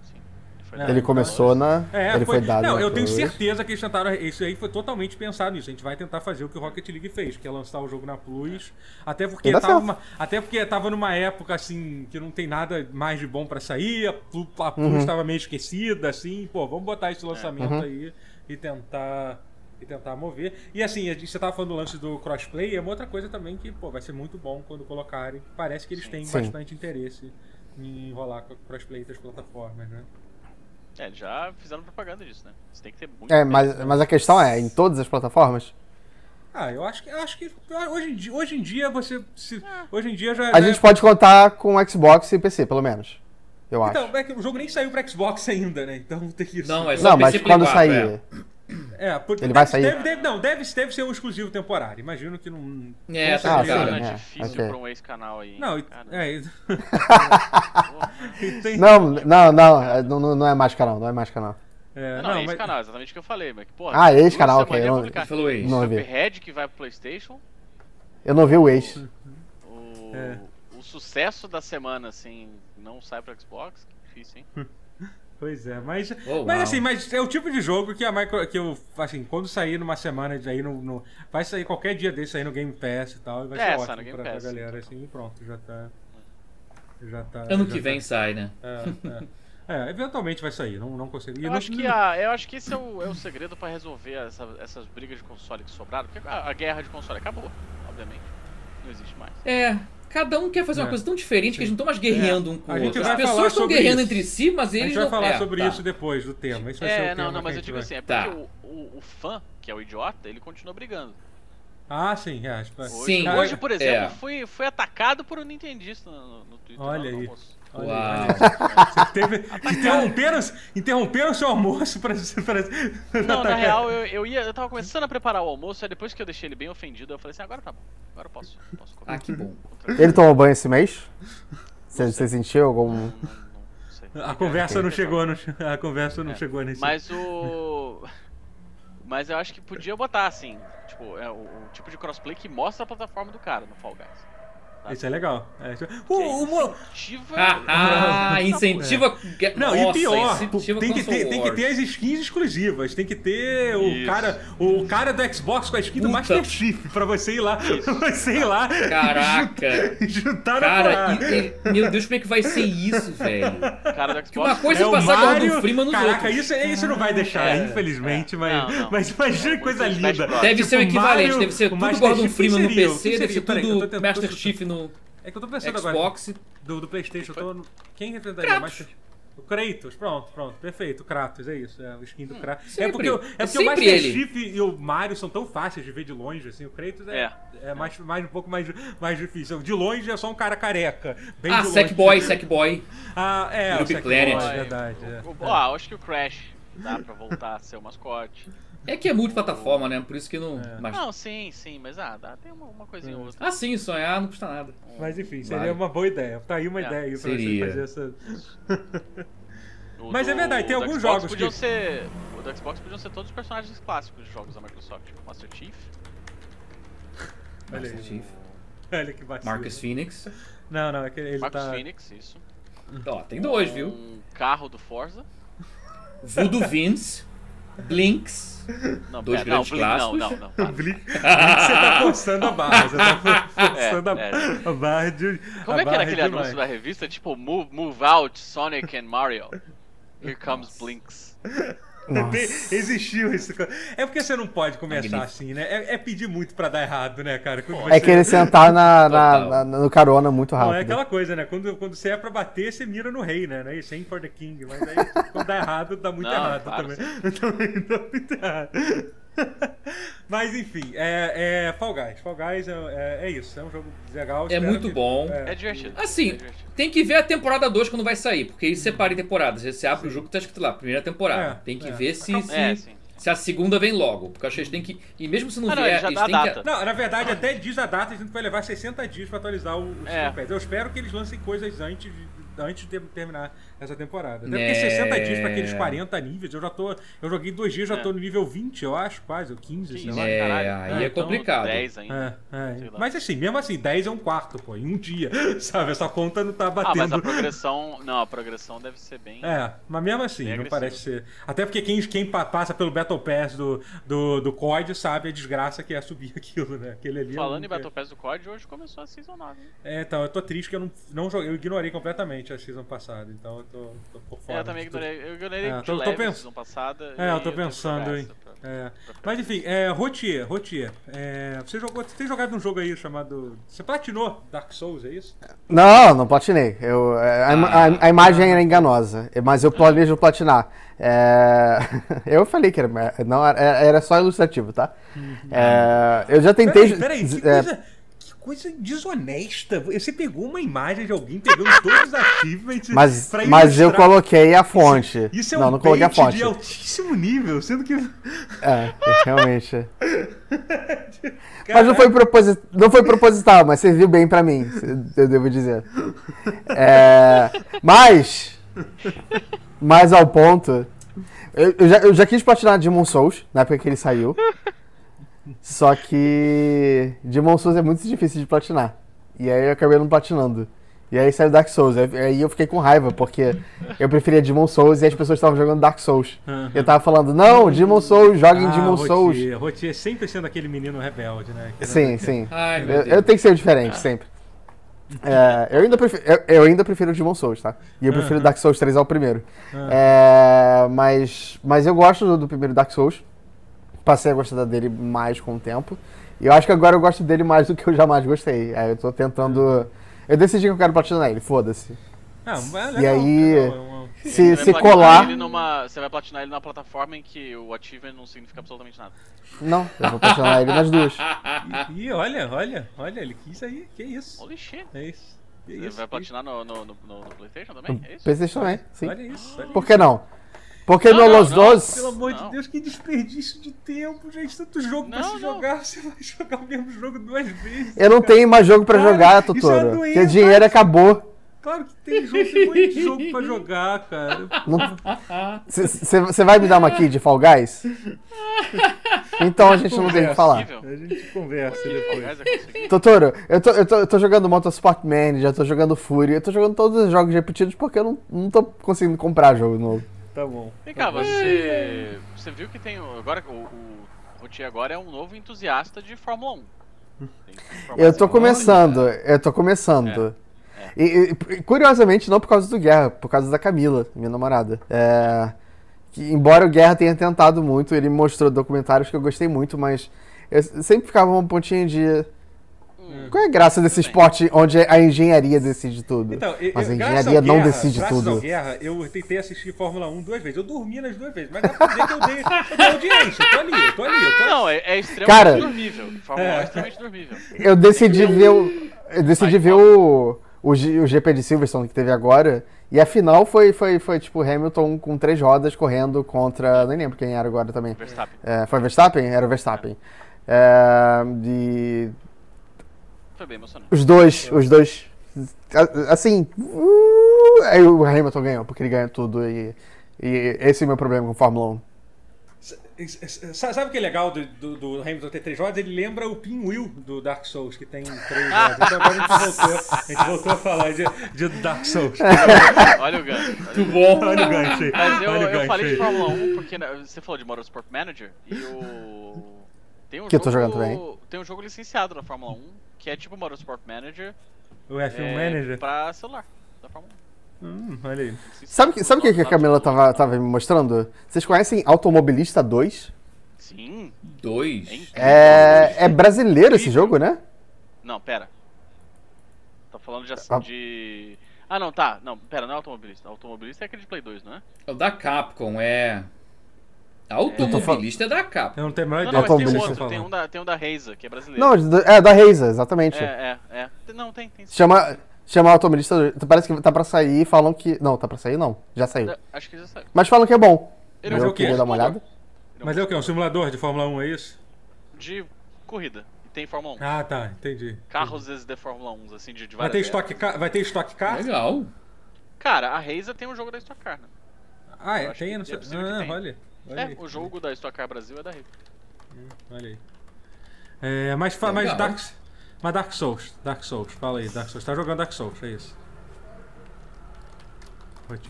Foi Ele pro começou na. É, ele foi, dado. Não, eu tenho certeza que eles tentaram. Isso aí foi totalmente pensado nisso. A gente vai tentar fazer o que o Rocket League fez, que é lançar o jogo na Plus. Até porque tava, uma- até porque tava numa época assim que não tem nada mais de bom pra sair, a Plus, a Plus Uhum. tava meio esquecida, assim, pô, vamos botar esse lançamento Uhum. aí e tentar. E tentar mover. E assim, a gente- você tava falando do lance do crossplay, é uma outra coisa também que, pô, vai ser muito bom quando colocarem. Parece que eles têm Sim. bastante interesse em enrolar com o crossplay das plataformas, né? É, já fizeram propaganda disso, né? Você tem que ter muito. É, mas, né? mas a questão é, em todas as plataformas? Ah, eu acho que eu acho que hoje em dia, hoje em dia você se, hoje em dia já A já- gente pode contar com Xbox e PC, pelo menos. Eu acho. Então, é que o jogo nem saiu pra Xbox ainda, né? Então tem que Não, é só Não, mas quando 4, sair. É, porque Ele vai deve- sair? Deve, deve- não, deve, deve ser um exclusivo temporário. Imagino que não. É, tá Ah, certeza. sim, é, difícil ok. pra um ex-canal aí. Não, é, Não, não, não, é, não, não- não é mais canal, não é mais canal. é, Não, não, esse mas- canal, exatamente o que eu falei, mas que, porra. Ah, esse duas canal, semanas ok, eu não- falou isso. Não vi. Cuphead que vai pro Playstation, Eu não vi o ex. o, É. o sucesso da semana, assim, não sai pro Xbox, que difícil, hein? Pois é, mas, Oh, mas uau. assim, mas é o tipo de jogo que a micro, que eu, assim, quando sair numa semana de aí no, no- vai sair qualquer dia desse aí no Game Pass e tal, e vai É, ser sai ótimo no Game pra, pra Pass, galera, assim, e pronto, já tá já tá Ano já que tá- vem sai, né? É, é. É, eventualmente vai sair, não, não consegui. Eu não- acho que, a, eu acho que esse é o, é o segredo pra resolver essa- essas brigas de console que sobraram, porque a, a guerra de console acabou, obviamente. Não existe mais. É, cada um quer fazer uma É. coisa tão diferente que eles não estão mais guerreando É. um com A o outro. As pessoas estão guerreando isso. entre si, mas A eles gente vai não... falar é, sobre tá. isso depois do tema. Esse vai ser o É, tema não, não, que mas a eu digo vai- assim, é Tá. porque o, o, o fã, que é o idiota, ele continua brigando. Ah, sim, é. acho que vai- Hoje, Sim. hoje por exemplo, É. fui, fui atacado por um nintendista no, no Twitter. Olha lá Uau. teve, interromperam, interromperam o seu almoço pra. pra Não, na real, eu, eu ia. Eu tava começando a preparar o almoço, aí depois que eu deixei ele bem ofendido, eu falei assim, agora tá bom. Agora eu posso, posso comer. Ah, que bom. Ele tomou banho esse mês? Você, você sentiu algum. Não, não, não sei. A conversa não chegou, no, a conversa não É. chegou nesse. Mas o. Mas eu acho que podia botar assim, tipo, é o, o tipo de crossplay que mostra a plataforma do cara no Fall Guys. Isso é legal. É, isso- Que o, o, mo- incentiva- Ah, ah, incentiva... Não, Nossa, e pior, tem que, ter, tem que ter as skins exclusivas. Tem que ter o Isso. cara, o cara do Xbox com a skin do Puta. Master Chief pra você ir lá. Pra você ir lá. Caraca. Juntar Cara, e- e- meu Deus, como é que vai ser isso, velho? cara do Xbox. Que uma coisa é o passar Mario- Gordon Freeman nos Caraca, outros. isso, isso não vai deixar, É, infelizmente, é. mas, Não, não. mas imagina que coisa linda. Deve ser o Tipo, equivalente, Mario- deve ser o tudo Master Gordon Chief, Freeman no? PC, deve ser tudo Master Chief no É que eu tô pensando agora. Xbox. Do, do Playstation, eu tô... Quem representaria Kratos. Master O Kratos, pronto, pronto, perfeito, o Kratos, é isso, é o skin do Kratos. É sempre. porque, o- é É porque o Master ele. Chief e o Mario são tão fáceis de ver de longe, assim, o Kratos é, É. é mais, mais, um pouco mais, mais difícil. De longe é só um cara careca, bem Ah. Sackboy, Sackboy. Ah, é, o Sackboy, Planet. é verdade. é. O- o- Ah, eu acho que o Crash dá pra voltar a ser o mascote. É que é multiplataforma, né? Por isso que não... É. Mas... Não, sim, sim, mas ah, dá, tem uma, uma coisinha ou outra. Ah, sim, sonhar não custa nada. Mas enfim, seria Vale. uma boa ideia. Tá aí uma É. ideia aí pra Seria. você fazer essa. Mas é do- verdade, tem alguns Xbox jogos podiam que- ser O do Xbox podiam ser todos os personagens clássicos de jogos da Microsoft, tipo Master Chief. Olha Master. Chief. Olha que vacilo. Marcus Phoenix. Não, não, é que ele Marcus tá. Phoenix, isso. Ó, tem dois, viu? Um carro do Forza. Voodoo Vince. Blinks. Não, Dois pera, não, grandes não, clássicos. não, não. para. Blink, Blink, você tá forçando a barra. Você tá forçando É, a, a barra de. Como a é que era aquele demais. anúncio da revista? Tipo, move, move out, Sonic and Mario. Here comes Blinks. Nossa. Existiu isso. É porque você não pode começar assim, né? É, é pedir muito pra dar errado, né, cara? Quando É querer sentar na, na- na- no carona muito Não, é rápido. aquela coisa, né? Quando, quando você é pra bater, você mira no rei, né? É isso? Aim for the king. Mas aí, quando dá errado, dá muito Não, errado claro, também. Também dá muito errado. Mas enfim, é, é Fall Guys. Fall Guys é, é, é isso. É um jogo legal. É muito que- bom. É divertido. Assim, é divertido. tem que ver a temporada 2 quando vai sair, porque eles separam em temporadas. Você abre o jogo e tá escrito lá, primeira temporada. É, tem que é. ver se, se, É, sim. se a segunda vem logo. Porque eu acho que eles têm que. E mesmo se não Ah, não, vier, eles dá têm a que. data. Não, na verdade, até diz a data, a gente vai levar 60 dias pra atualizar o, o É. Eu espero que eles lancem coisas antes de, antes de terminar essa temporada. Deve É. ter 60 dias pra aqueles 40 níveis. Eu já tô. Eu joguei dois dias, já É. tô no nível 20, eu acho, quase, ou 15, Que sei lá. É, caralho. aí é então, complicado. 10 ainda. É, é. Sei lá. Mas assim, mesmo assim, 10 é um quarto, pô, em um dia. Sabe? Essa conta não tá Ah, mas batendo. a progressão. Não, a progressão deve ser bem. É, mas mesmo assim, não agressivo. parece ser. Até porque quem, quem pa- passa pelo Battle Pass do, do, do COD sabe a desgraça que é subir aquilo, né? Aquele ali. é Falando um- em Battle Pass do COD, hoje começou a Season 9. né? É, então, eu tô triste que eu não, não joguei, eu ignorei completamente a season passada, então tô, tô por fora. É, eu também ignorei. Eu ignorei É, de tô- tô pens- passada. É, eu tô pensando essa pra- É. Mas enfim, é, Rotier, Rotier, é, você, jogou, você tem jogado um jogo aí chamado. Você platinou Dark Souls, é isso? Não, não platinei. Eu, é, a, Ah. a- a imagem era enganosa, mas eu planejo platinar. É, eu falei que era, não, era, era só ilustrativo, tá? É, eu já tentei. Peraí, peraí, que é, coisa, coisa desonesta. Você pegou uma imagem de alguém pegando todos os achievements mas, pra mas eu coloquei a fonte. Isso é não, um não coloquei a fonte. de altíssimo nível, sendo que. É, realmente. Mas não foi, proposi- não foi proposital, mas serviu bem pra mim, eu devo dizer. É, mas, mais ao ponto, eu, eu já, eu já quis platinar Demon Souls, na época que ele saiu. Só que Demon Souls é muito difícil de platinar. E aí eu acabei não platinando. E aí saiu Dark Souls. Aí- Aí eu fiquei com raiva, porque eu preferia Demon Souls e as pessoas estavam jogando Dark Souls. Aham. Eu tava falando, não, Demon Souls, joga em Demon Souls. Rotier, Rotier sempre sendo aquele menino rebelde, né? Que Sim, não- sim. Ai, Eu, eu tenho que ser o diferente, sempre. É, eu, ainda prefiro, eu, eu ainda prefiro o Demon Souls, tá? E eu prefiro Aham. Dark Souls 3 ao primeiro. Ah. É, mas, mas eu gosto do, do primeiro Dark Souls. Passei a gostar dele mais com o tempo. E eu acho que agora eu gosto dele mais do que eu jamais gostei. Aí eu tô tentando. Eu decidi que eu quero platinar ele, foda-se. Ah, mas é E legal, aí- legal, é uma- Se, se colar. Ele numa, você vai platinar ele numa plataforma em que o achievement não significa absolutamente nada. Não, eu vou platinar ele nas duas. Ih, olha, olha, olha, ele quis aí, que isso? Holy shit. É isso. Que Você isso, vai que platinar no, no, no, no- no PlayStation também? É isso? PlayStation também, isso. sim. Olha isso, olha Por isso. que não? Porque Não, no não, Los não, Dos. Pelo amor de Não. Deus, que desperdício de tempo, gente. Tanto jogo pra Não, se não. jogar, você vai jogar o mesmo jogo duas vezes. Eu não cara. tenho mais jogo pra Cara, jogar, é Totoro. uma Porque o doença. dinheiro acabou. Claro que tem jogo, tem muito jogo pra jogar, cara. Você vai me dar uma aqui de Fall Guys? Então a gente não tem o que falar. Possível. A gente conversa depois. É. Totoro, eu tô, eu, tô, eu tô jogando Motorsport Manager, eu tô jogando Fury, eu tô jogando todos os jogos repetidos porque eu não, não tô conseguindo comprar jogo novo. Tá bom. Vem cá, você. Você viu que tem. o- Agora, o, o Rotier agora é um novo entusiasta de Fórmula 1. Tem informação Eu tô começando, né? eu tô começando. E, e, curiosamente, não por causa do Guerra, por causa da Camila, minha namorada. É, que, embora o Guerra tenha tentado muito, ele me mostrou documentários que eu gostei muito, mas eu sempre ficava uma pontinha de. Hum. Qual é a graça desse esporte onde a engenharia decide tudo? Então, eu, mas a engenharia não Guerra- decide tudo. Guerra, eu tentei assistir Fórmula 1 duas vezes. Eu dormi nas duas vezes, mas dá pra dizer que eu dei, eu dei audiência. Eu tô ali, eu tô ali, eu tô ali. Não, é, é extremamente Cara- dormível. Fórmula 1 É. é extremamente dormível. Eu decidi ver o. Eu decidi Vai, ver o, o, G- o GP de Silverstone que teve agora. E a final foi, foi, foi tipo Hamilton com três rodas correndo contra. Nem lembro quem era agora também. Verstappen. É, foi Verstappen? Era o Verstappen. É, de, Foi bem emocionante. os dois, os dois. Assim. uh, aí o Hamilton ganhou, porque ele ganha tudo. E, e esse é o meu problema com Fórmula 1. Sa- Sabe o que é legal do, do, do Hamilton ter três rodas? Ele lembra o Pinwheel do Dark Souls, que tem três rodas. Então agora a gente voltou, a, gente voltou a falar de, de Dark Souls. Olha o gancho. Muito bom. Olha o gancho aí. Mas eu, Olha o eu gancho falei de. Fórmula 1 porque né, você falou de Motorsport Manager e o. Tem um Que eu tô jogo, jogando também. Tem um jogo licenciado na Fórmula 1 que é tipo Motorsport Manager O F1 é, Manager. pra celular da Fórmula 1. Hum, olha aí. Sabe o que, sabe o que que a Camila tava, tava me mostrando? Vocês conhecem Automobilista 2? Sim. Dois. É incrível. É, é brasileiro esse jogo, né? Não, pera. Tá falando de, Ah. de. Ah, não, tá. Não, pera, não é automobilista. Automobilista é aquele de Play 2, não é? É o da Capcom, é. Automobilista é da Capcom. Eu não tenho a menor Não, ideia não, mas tem um outro. Tem um da, tem um da Razer, que é brasileiro. Não, é da Razer, exatamente. É, é, é. Não, tem, tem. sim. Chama, chama Automobilista 2. Parece que tá pra sair, falam que... Não, tá pra sair não, já saiu. É, Acho que já saiu. Mas falam que é bom. Ele Mas eu é o quê? queria dar uma olhada. Ele Mas é o quê? Um simulador de Fórmula 1, é isso? De corrida. E tem Fórmula 1. Ah, tá, entendi. Carros de Fórmula 1, assim, de, de Vai ter estoque car? Vai ter estoque car? Legal. Cara, a Reisa tem um jogo da Stock Car, né? Ah, é? Tem? não sei. é Ah, olha. Olha É, aí. o jogo da Stock Car Brasil é da Reisa. Olha aí. É, mas, fa- mas, Legal. Dark, mas Dark Souls. Dark Souls. Fala aí, Dark Souls. Tá jogando Dark Souls, é isso.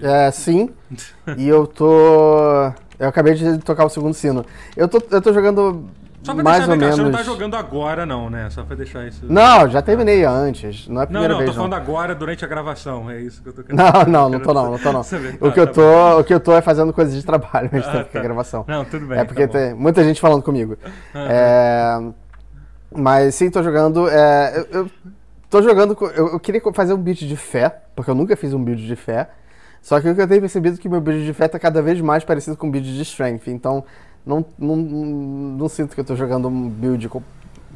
É, sim. e eu tô. Eu acabei de tocar o segundo sino. Eu tô, eu tô jogando Só pra mais deixar ou menos. você não tá jogando agora, não, né? Só pra deixar isso. Não, já terminei antes. Não é a Não, primeira não, tô vez. falando não. agora durante a gravação. É isso que eu tô querendo Não, não, não tô não, não tô não. O Tá, que eu tá tô, o que eu tô é fazendo coisas de trabalho, mas Ah, tá. gravação. Não, tudo bem. É porque tá tem muita gente falando comigo. É, mas sim, tô jogando. é, eu, eu tô jogando. Eu, eu queria fazer um build de fé, porque eu nunca fiz um build de fé. Só que o que eu tenho percebido é que meu build de fé tá cada vez mais parecido com um build de strength. Então, não, não, não sinto que eu tô jogando um build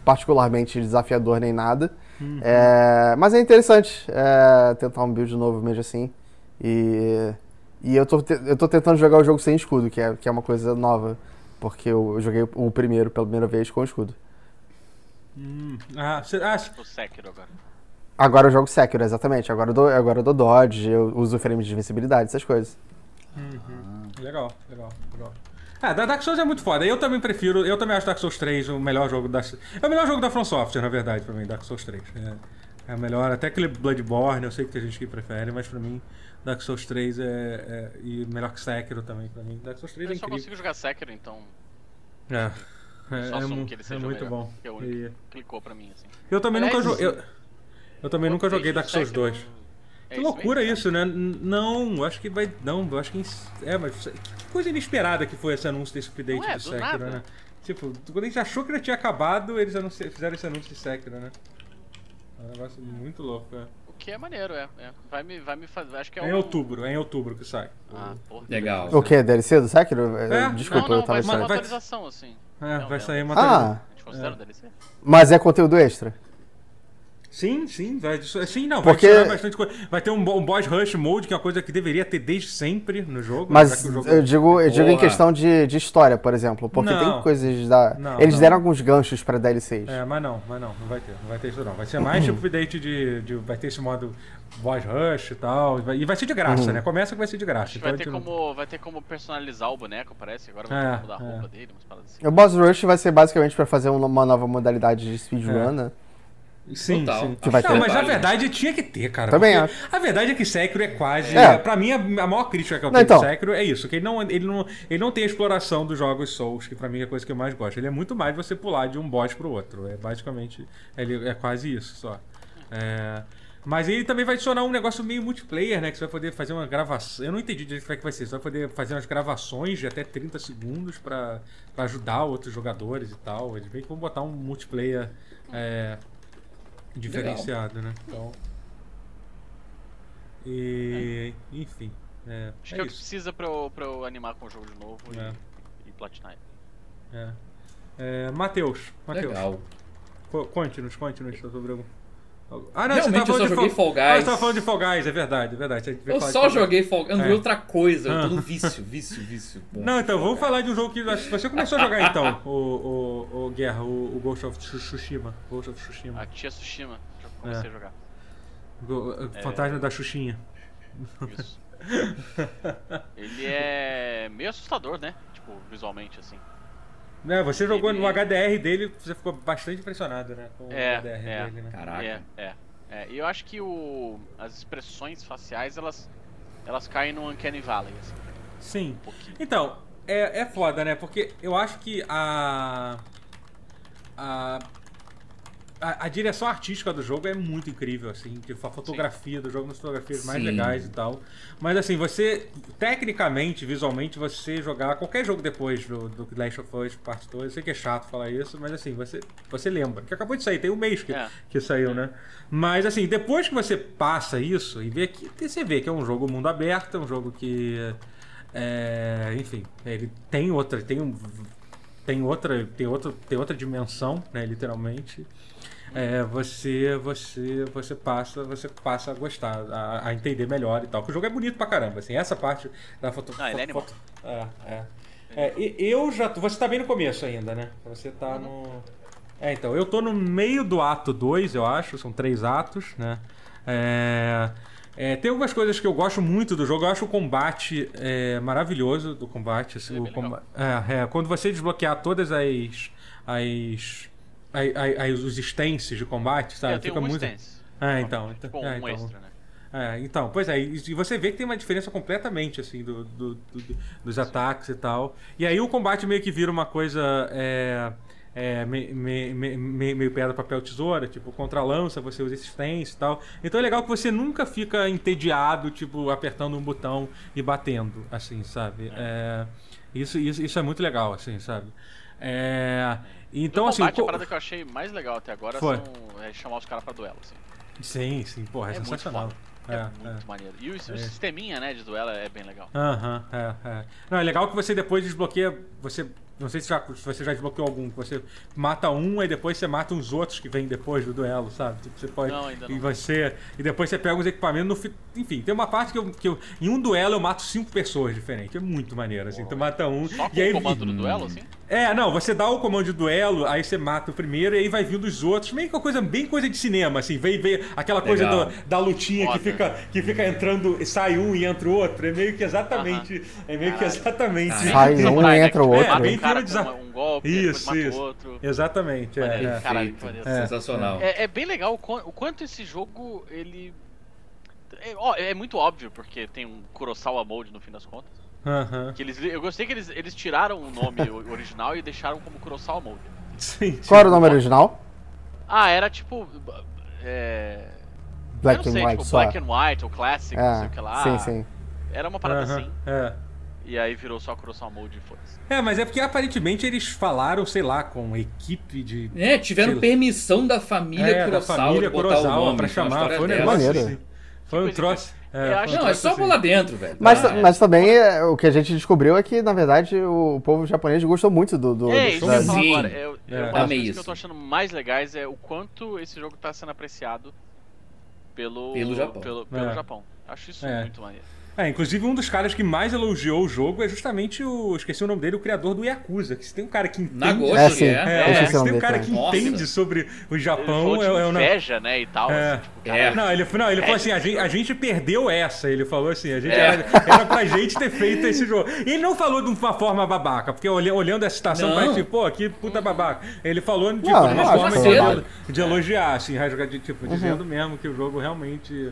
particularmente desafiador nem nada. Uhum. É, mas é interessante é, tentar um build novo mesmo assim. E, e eu, tô, te- eu tô tentando jogar o jogo sem escudo, que é, que é uma coisa nova. Porque eu joguei o primeiro pela primeira vez com escudo. Hum, ah, cê, ah, O Sekiro agora. Agora eu jogo Sekiro, exatamente. Agora eu dou, agora eu dou dodge, eu uso frame de invencibilidade, essas coisas. Legal, legal, legal. Ah, da- Dark Souls é muito foda. Eu também prefiro, eu também acho Dark Souls 3 o melhor jogo da. É o melhor jogo da From Software, na verdade, pra mim, Dark Souls 3. É, é o melhor, até aquele Bloodborne, eu sei que tem gente que prefere, mas pra mim, Dark Souls 3 é. é e melhor que Sekiro também, pra mim. Dark Souls 3 é Eu só incrível. consigo jogar Sekiro, então É. É, só é assumo que ele é seja o muito melhor, bom. que é o único E- que clicou pra mim, assim. eu também Aliás, nunca joguei. Eu, eu também nunca joguei Dark Souls Sekiro 2. É Que esse loucura isso, né? N- Não, eu acho que vai. Não, eu acho que. É, mas. Que coisa inesperada que foi esse anúncio desse update Não é, do do Sekiro, né? Tipo, quando a gente achou que já tinha acabado, eles anunci- fizeram esse anúncio de Sekiro, né? É um negócio muito louco, é. O que é maneiro, é. é. Vai, me, vai me fazer. Acho que é É em um- outubro, é em outubro que sai. Ah, porra. Legal. O que? DLC do Sekiro? É, Desculpa, não, não, eu tava vai uma vai- atualização, assim. É, Não, vai não. sair uma Ah, A gente considera É. o DLC? mas é conteúdo extra? Sim, sim, vai, sim, não, Porque- vai bastante coisa. Vai ter um, um boss rush mode, que é uma coisa que deveria ter desde sempre no jogo. Mas que o jogo- eu digo, eu digo em questão de, de história, por exemplo. Porque Não. tem coisas da. Não, Eles não. deram alguns ganchos pra DLCs. É, mas não, mas não, não vai ter, não vai ter isso não. Vai ser mais tipo update de, de- Vai ter esse modo boss rush e tal. E vai, e vai ser de graça, Uhum. né? Começa que vai ser de graça. Então vai ter, gente como, vai ter como personalizar o boneco, parece. Agora vai É, ter como mudar a é. roupa dele, umas paradas assim. O Boss Rush vai ser basicamente pra fazer um- uma nova modalidade de speedrun, É. né? Sim, Total. sim. Que vai não, ter. mas na verdade tinha que ter, cara. Também porque A verdade é que Sekiro é quase. É. Pra mim, a, maior crítica que eu tenho então. do Sekiro é isso: que ele não, ele, não, ele não tem a exploração dos jogos Souls, que pra mim é a coisa que eu mais gosto. Ele é muito mais você pular de um boss pro outro. É basicamente. Ele é quase isso só. É, Mas ele também vai adicionar um negócio meio multiplayer, né? Que você vai poder fazer uma gravação. Eu não entendi direito como é que vai ser. Você vai poder fazer umas gravações de até 30 segundos pra, pra ajudar outros jogadores e tal. Eles meio que vão botar um multiplayer é, diferenciado, né? Então. E. Enfim. É, Acho é que é o que precisa pra eu, pra eu animar com o jogo de novo É. e, e platinar. ele. É. É, Matheus. Matheus. Legal. Co- Conte-nos, conte-nos sobre algum. Ah, não, Realmente, eu só de joguei Fall Guys. Ah, você tava falando de Fall Guys, é verdade, é verdade. Eu só Fall joguei Fall Guys. Eu não É. vi outra coisa. Eu tô Ah. no vício, vício, vício. Bom, Não, então, Fall vamos falar de um jogo que que você começou a jogar então, o, o, o Guerra, o, o Ghost of Tsu- Tsushima. Ghost of Tsushima. A tia Tsushima, já comecei É. a jogar. Go- Fantasma da Xuxinha. Isso. Ele é meio assustador, né? Tipo, visualmente, assim. É, você jogou Ele- no HDR dele, você ficou bastante impressionado, né? Com É, o HDR é. dele, né? Caraca. É, é. é. E eu acho que o, as expressões faciais, elas, elas caem no Uncanny Valley, assim, Sim. um pouquinho. Então, é, é foda, né? Porque eu acho que a. A. A, a direção artística do jogo é muito incrível, assim, tipo, a fotografia do jogo, uma das fotografias mais Sim. legais e tal. Mas assim, você, tecnicamente, visualmente, você jogar qualquer jogo depois do, do Last of Us Part 2, eu sei que é chato falar isso, mas assim, você, você lembra, que acabou de sair, tem um mês que, É. que saiu, né? Mas assim, depois que você passa isso e vê que você vê que é um jogo mundo aberto, é um jogo que é, enfim, ele tem outra, tem um tem outra, tem outra, tem outra dimensão, né, literalmente. É, você, você, você passa, você passa a gostar, a, a entender melhor e tal. Porque o jogo é bonito pra caramba, assim. Essa parte da foto, Ah, ele é foto- animal. é, é. É, eu já, você tá bem no começo ainda, né? Você tá no É, então, eu tô no meio do ato 2, eu acho, são três atos, né? É, É, tem algumas coisas que eu gosto muito do jogo. Eu acho o combate é, maravilhoso do combate. Assim, É o bem comba- é, é, quando você desbloquear todas as. as. Ai- os stances de combate, sabe? eu tenho Fica muito. stance. É, então. Tipo, é, um então. extra, né? É, então, pois é, e você vê que tem uma diferença completamente, assim, do, do- do- dos ataques e tal. E aí o combate meio que vira uma coisa. É, é, me- me- me- me- meio pedra, papel, tesoura, tipo, contra lança, você usa assistência e tal. Então é legal que você nunca fica entediado, tipo, apertando um botão e batendo, assim, sabe? É, isso, isso, isso é muito legal, assim, sabe? É, então, assim. combate, co- a parada que eu achei mais legal até agora Foi. são é, chamar os caras pra duelo, assim. Sim, sim, porra, é, É sensacional. foda. É, muito maneiro. E o, o sisteminha, né, de duelo é bem legal. Aham, é, é. Não, é legal que você depois desbloqueia. Você. Não sei se, já, se você já desbloqueou algum, você mata um e depois você mata uns outros que vêm depois do duelo, sabe? Tipo, você pode. Não, ainda E não. você. E depois você pega os equipamentos no. fi- Enfim, tem uma parte que eu, que eu. Em um duelo eu mato cinco pessoas diferentes. É muito maneiro, assim. Tu mata um. Só com e aí, o comando do duelo, assim? é, não, você dá o comando de duelo, aí você mata o primeiro e aí vai vindo os outros. Meio que uma coisa, bem coisa de cinema, assim. Vem, vem aquela coisa do- da lutinha que fica, que fica entrando, sai um e entra o outro. É meio que exatamente. É meio que exatamente. Sai um e entra o outro. É, bem cara filme de com za- uma- um golpe, Isso, depois mata isso. outro. Exatamente, é, Maneiro. é. Caralho. É. Sensacional. É, é bem legal o, o quanto esse jogo, ele... É, ó, é muito óbvio, porque tem um Kurosawa Mode no fim das contas. Aham. Que eles, eu gostei que eles, eles tiraram o nome original e deixaram como Kurosawa Mode. Sim, sim. Qual era o nome original? Ah, era tipo... É... Black eu não and sei, White tipo, só. Black and White ou Classic, não sei É, o que lá. sim, sim. Era uma parada Aham, assim. É. E aí virou só Kurosawa Mode e foda-se. É, mas é porque aparentemente eles falaram, sei lá, com equipe de. É, tiveram Sei- permissão da família é, da Kurosawa família de botar o Kurosawa nome. pra foi uma chamar. Foi um negócio Maneiro. assim. Foi um coisa troço. É, acho- foi Não, é só assim. por lá dentro, velho. Mas, Ah, mas também é, o que a gente descobriu é que, na verdade, o povo japonês gostou muito do. do É, do- isso da- Sim. agora. Eu, É. uma das coisas que eu tô achando mais legais é o quanto esse jogo tá sendo apreciado pelo, Pelo Japão. Pelo, pelo É. Japão. Acho isso É. muito maneiro. É, inclusive um dos caras que mais elogiou o jogo é justamente o. Esqueci o nome dele, o criador do Yakuza. Que se tem um cara que entende. Nagoshi, É, sim. é. É, Eu se tem um cara que Nossa. entende sobre o Ele Japão, falou de é, é inveja, né, e tal. É. assim, tipo, É. caralho. Não, ele, não, ele falou É. assim, a gente, a gente perdeu essa. Ele falou assim, a gente É. era, era pra gente ter feito esse jogo. E ele não falou de uma forma babaca, porque olha- olhando essa situação Não. parece, pô, que puta babaca. Ele falou tipo, Não, de uma forma de, que de, elogiar, assim, de, tipo, dizendo mesmo que o jogo realmente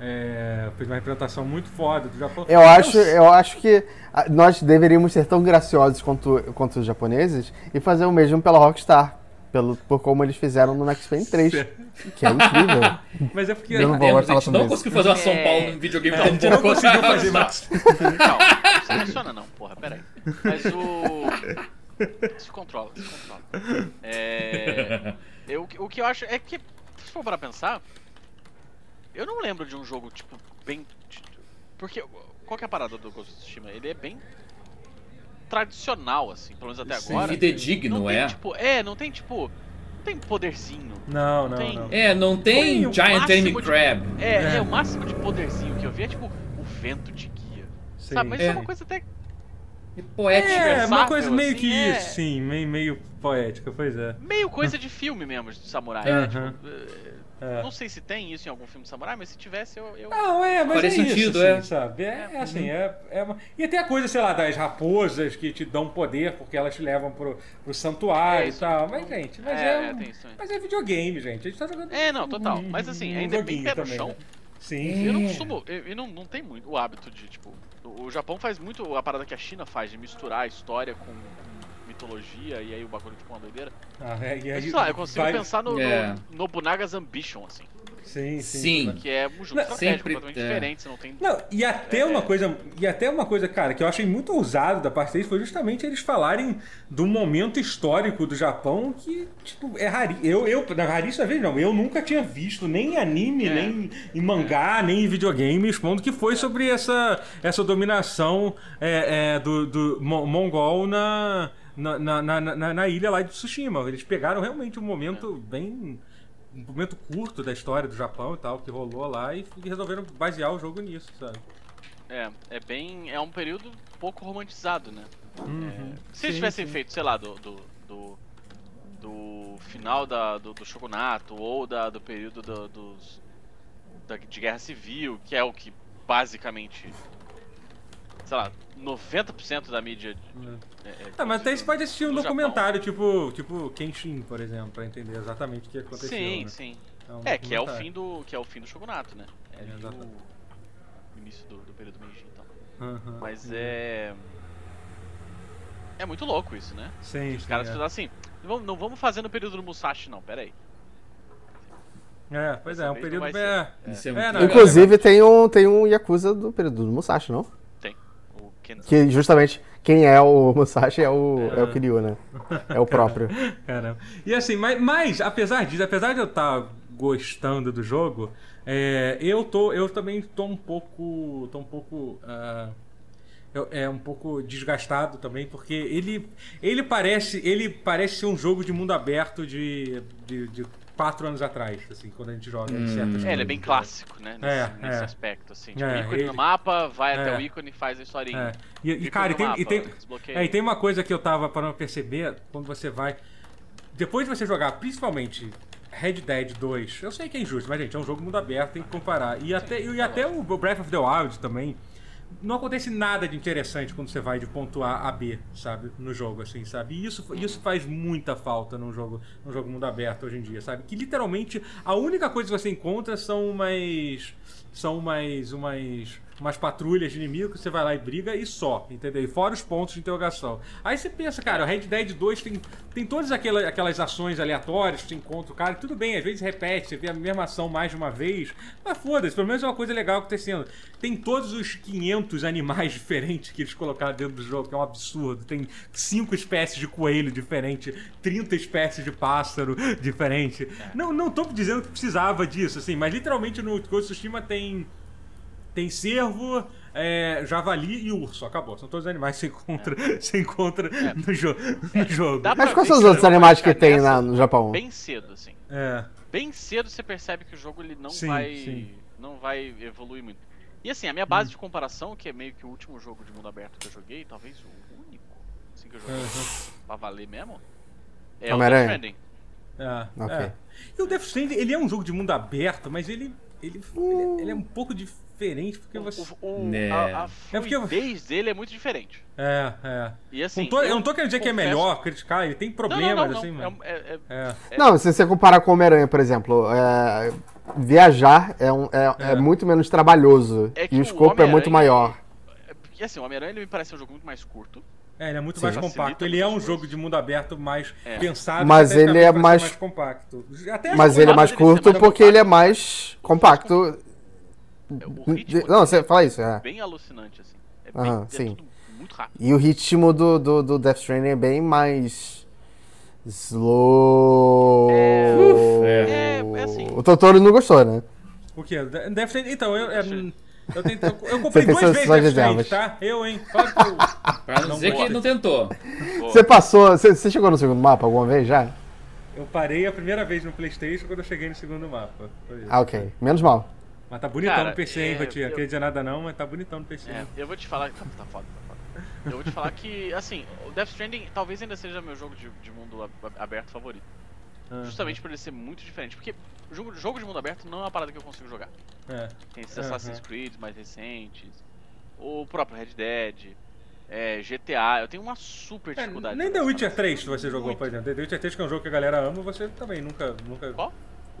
é, fez uma representação muito foda do Japão. Eu acho, eu acho que ah, nós deveríamos ser tão graciosos quanto, quanto os japoneses e fazer o mesmo pela Rockstar. Pelo, por como eles fizeram no Max Payne 3. Que é incrível. Mas é porque Eu não agora a gente não isso. conseguiu fazer uma São É. Paulo no videogame a tão gente não conseguiu a fazer mais. Não, não seleciona não, porra, peraí. Mas o. Se controla, se controla. É. Eu, o que eu acho é que, se for para pensar, eu não lembro de um jogo, tipo, bem. Porque. Qual que é a parada do Ghost of Tsushima? Ele é bem tradicional, assim, pelo menos até Sim. agora. Fidedigno, não tem, é. Tipo, é, não tem tipo. Não tem poderzinho. Não, não, Tem- não. É, não tem Giant máximo Enemy de- Crab. É, É. é, o máximo de poderzinho que eu vi é tipo o vento de guia. Sim, sabe? Mas isso é É. uma coisa até. É poético. É, uma versátil, coisa meio assim, que é. isso, sim, meio, meio poética, pois é. meio coisa de filme mesmo, de samurai. né? Aham. Tipo, eh, É. Não sei se tem isso em algum filme de samurai, mas se tivesse, eu. eu... Não, é, mas Faria é sentido, isso, é. assim, sabe? É, é assim, é, é uma... E tem a coisa, sei lá, das raposas que te dão poder porque elas te levam pro, pro santuário É, e tal. Mas, gente, mas é, é, é, um- isso. Mas é videogame, gente. A gente tá jogando. É, não, total. um- Mas assim, um ainda é bem pé no também, chão. né? Sim. Eu não costumo. eu- E não, não tem muito o hábito de, tipo. O Japão faz muito a parada que a China faz, de misturar a história com mitologia, e aí o bagulho fica uma doideira. Ah, é, e Mas, aí sei lá, eu consigo vai- pensar no, É. no Nobunaga's Ambition, assim. Sim, sim. Sim. Que é um jogo Não, sempre- completamente é. diferente, você não tem. Não, e até É. uma coisa, e até uma coisa, cara, que eu achei muito ousado da parte deles foi justamente eles falarem do momento histórico do Japão que, tipo, é raríssimo. Eu, eu, na raríssima vez, não, eu nunca tinha visto nem em anime, É. nem em mangá, nem em videogame expondo que foi sobre essa, essa dominação é, é, do, do mo- mongol na, na, na, na, na- ilha lá de Tsushima. Eles pegaram realmente um momento bem. Um momento curto da história do Japão e tal, que rolou lá, e resolveram basear o jogo nisso, sabe? É, é bem. É um período pouco romantizado, né? Uhum. Se eles tivessem sim. feito, sei lá, do. do, do, do final da, do, do shogunato ou da, do período do- dos. da- de guerra civil, que é o que basicamente, sei lá, 90% da mídia. É, é, Tá, mas até você pode assistir um do documentário, tipo, tipo Kenshin, por exemplo, pra entender exatamente o que Japão. aconteceu. Sim, né? sim. um É, que é o fim do, que é o fim do shogunato, né? É, É, o início do, do período Meiji, então. Aham. Mas é é muito louco isso, né? Sim, Os sim, caras é. fizeram assim, não vamos, não vamos fazer no período do Musashi não, pera aí. É, pois Dessa é, um período bem. é É, muito não. Inclusive, tem um, tem um Yakuza do período do Musashi, não? Tem. O Kenzan. Que justamente quem é o Musashi é o, é o Kiryu, né? É o próprio. Caramba. E assim, mas, mas, apesar disso, apesar de eu estar gostando do jogo, é, eu tô, eu também tô um pouco, tô um pouco, ah, eu- é um pouco desgastado também, porque ele, ele parece, ele parece ser um jogo de mundo aberto de, de, de quatro anos atrás, assim, quando a gente joga em certas É, ele é bem clássico, né? Nesse, É, nesse é. aspecto, assim. Tipo, É, ícone ele- no mapa, vai até É. o ícone e faz a historinha. É. E, e, cara, e tem, mapa, e, tem, é, e tem uma coisa que eu tava parando pra perceber quando você vai. Depois de você jogar, principalmente Red Dead 2, eu sei que é injusto, mas gente, é um jogo mundo aberto, tem que comparar. E até, e até o Breath of the Wild também. Não acontece nada de interessante quando você vai de ponto A a B, sabe? No jogo, assim, sabe? E isso, isso faz muita falta num jogo, num jogo mundo aberto hoje em dia, sabe? Que literalmente a única coisa que você encontra são umas. São umas. umas umas patrulhas de inimigo você vai lá e briga e só, entendeu? E fora os pontos de interrogação. Aí você pensa, cara, o Red Dead 2 tem, tem todas aquelas, aquelas ações aleatórias você encontra o cara, tudo bem, às vezes repete, você vê a mesma ação mais de uma vez, mas foda-se, pelo menos é uma coisa legal acontecendo. Tem todos os 500 animais diferentes que eles colocaram dentro do jogo, que é um absurdo. Tem cinco espécies de coelho diferente, 30 espécies de pássaro diferente. Não, não tô dizendo que precisava disso, assim, mas literalmente no Ghost Tsushima tem tem cervo, é, javali e urso. Acabou. São todos os animais que você encontra, você encontra no, jo no jogo. Dá Mas quais são os outros animais que tem no Japão? Bem cedo, assim. É. Bem cedo você percebe que o jogo ele não Sim, vai. sim. não vai evoluir muito. E assim, a minha base de comparação, que é meio que o último jogo de mundo aberto que eu joguei, talvez o único assim que eu joguei Uhum. pra valer mesmo, é o. Death Stranding. É, Ok. é. E o Death Stranding, ele é um jogo de mundo aberto, mas ele, ele, ele, é- ele é um pouco diferente, porque você... O, o- É. a, a É porque eu- fluidez dele é muito diferente. É, é. E assim. não tô- eu não tô querendo dizer que é confesso- melhor, criticar, ele tem problemas, não, não, não. assim, É mas... um- é- é- É. Não, se você comparar com o Homem-Aranha, por exemplo, é, viajar é, um- é- é É. muito menos trabalhoso É que e o o escopo é muito maior. é porque assim, o Homem-Aranha ele me parece um jogo muito mais curto. É, ele é muito Sim. mais compacto. Ele é um jogo de mundo aberto mais É. pensado. Mas ele é ser mais- compacto. Até Mas ele é mais curto mais porque ele é mais compacto. O ritmo Não, você fala isso, é. é bem alucinante, assim. É, bem, Aham, é sim. tudo muito rápido. E o ritmo do, do, do Death Stranding é bem mais. Slow. É, uf, é, é assim. O Totoro não gostou, né? O quê? De- Death Stranding? Então, eu, é, eu, tento, eu comprei Você duas vezes Death de Stranding, tá? Eu, hein? Claro que eu... Pra não, Não dizer que ele não tentou. Você passou. Você, você chegou no segundo mapa alguma vez já? Eu parei a primeira vez no Playstation quando eu cheguei no segundo mapa. Foi isso. Ah, ok. Menos mal. Mas tá bonitão Cara, no PC, hein, é, Rotinha? Não eu- queria dizer nada não, mas tá bonitão no PC. É, eu vou te falar. Tá, tá foda, tá foda. Eu vou te falar que, assim, o Death Stranding talvez ainda seja meu jogo de, de mundo ab- aberto favorito. Aham. Justamente por ele ser muito diferente. Porque o jogo, jogo de mundo aberto não é uma parada que eu consigo jogar. É. Tem esses Aham. Assassin's Creed mais recentes, o próprio Red Dead, é, GTA. Eu tenho uma super É, dificuldade. nem de The Witcher essas 3 paradas. que você jogou, Muito. por exemplo. The Witcher 3 que é um jogo que a galera ama, você também nunca... nunca... Qual?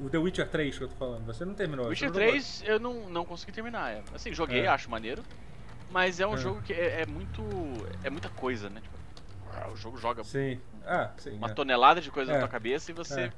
O The Witcher 3 que eu tô falando, você não terminou. Witcher não jogou. 3 eu não, não consegui terminar. É. Assim, joguei, É. acho maneiro. Mas é um É. jogo que é, é muito. É muita coisa, né? Tipo, ah, o jogo joga Sim. Ah, sim. uma é. tonelada de coisa É. na tua cabeça e você É.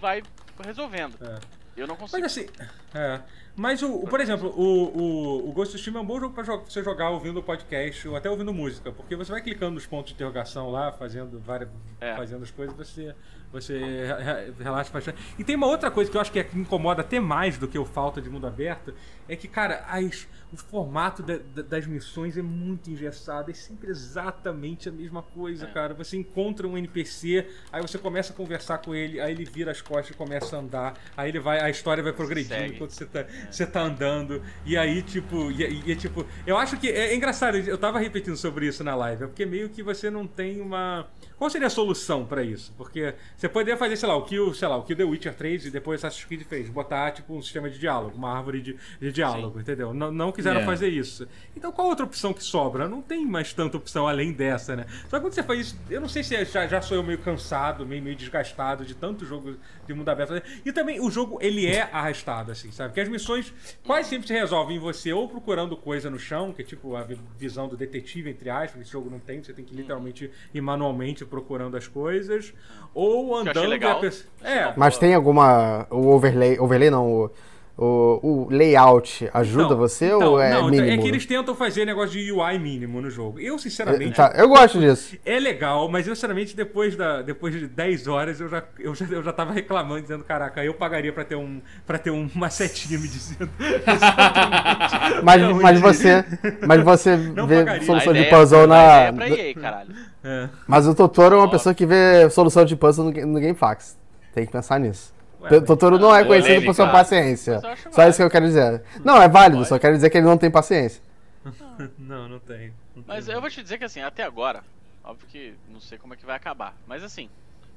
vai resolvendo. É. Eu não consigo. Mas assim, é. Mas, o, o- por exemplo, o, o, o Ghost of Tsushima é um bom jogo pra jo- você jogar ouvindo o podcast ou até ouvindo música, porque você vai clicando nos pontos de interrogação lá, fazendo várias, É. fazendo as coisas, você, você re- re- relaxa bastante. E tem uma outra coisa que eu acho que, é, que incomoda até mais do que o falta de mundo aberto, é que, cara, as, o formato da- da- das missões é muito engessado, é sempre exatamente a mesma coisa, É. cara. Você encontra um NPC, aí você começa a conversar com ele, aí ele vira as costas e começa a andar, aí ele vai, a história vai progredindo Segue. enquanto você tá. você tá andando, e aí, tipo, e, e- e, tipo, eu acho que é, é engraçado, eu tava repetindo sobre isso na live, é porque meio que você não tem uma. Qual seria a solução pra isso? Porque você poderia fazer, sei lá, o que o, sei lá, o que The Witcher 3 e depois Assassin's Creed fez, botar, tipo, um sistema de diálogo, uma árvore de, de diálogo, entendeu? Não, não quiseram É. fazer isso. Então qual outra opção que sobra? Não tem mais tanta opção além dessa, né? Só que quando você faz isso, eu não sei se é- já, já sou eu meio cansado, meio, meio desgastado de tanto jogo de mundo aberto. E também o jogo, ele é arrastado, assim, sabe? Que as missões quase sempre se resolvem em você ou procurando coisa no chão, que é tipo a vi- visão do detetive, entre aspas, esse jogo não tem, você tem que literalmente ir manualmente procurando as coisas, ou andando e a legal. Achei É, Mas tem alguma. O overlay. Overlay não, o, o, o layout ajuda Então, você então, ou é não, mínimo? é que eles tentam fazer negócio de UI mínimo no jogo. Eu, sinceramente, Tá, eu gosto disso. É legal, mas eu sinceramente, depois, da, depois de 10 horas, eu já, eu, já, eu já tava reclamando, dizendo, caraca, eu pagaria pra ter, um, pra ter uma setinha me dizendo. exatamente Mas, mas você. Mas você Não vê pagaria. solução A de ideia- puzzle a na. é pra EA, caralho. É. Mas o Totoro é uma pessoa que vê solução de puzzle no, no GameFAQs. Tem que pensar nisso. Ué, O Totoro não é conhecido polêmica. por sua paciência. Só válido. isso que eu quero dizer. Não, é válido, Pode. só quero dizer que ele não tem paciência. Não, não tem. Mas eu vou te dizer que assim, até agora, óbvio que não sei como é que vai acabar, mas assim,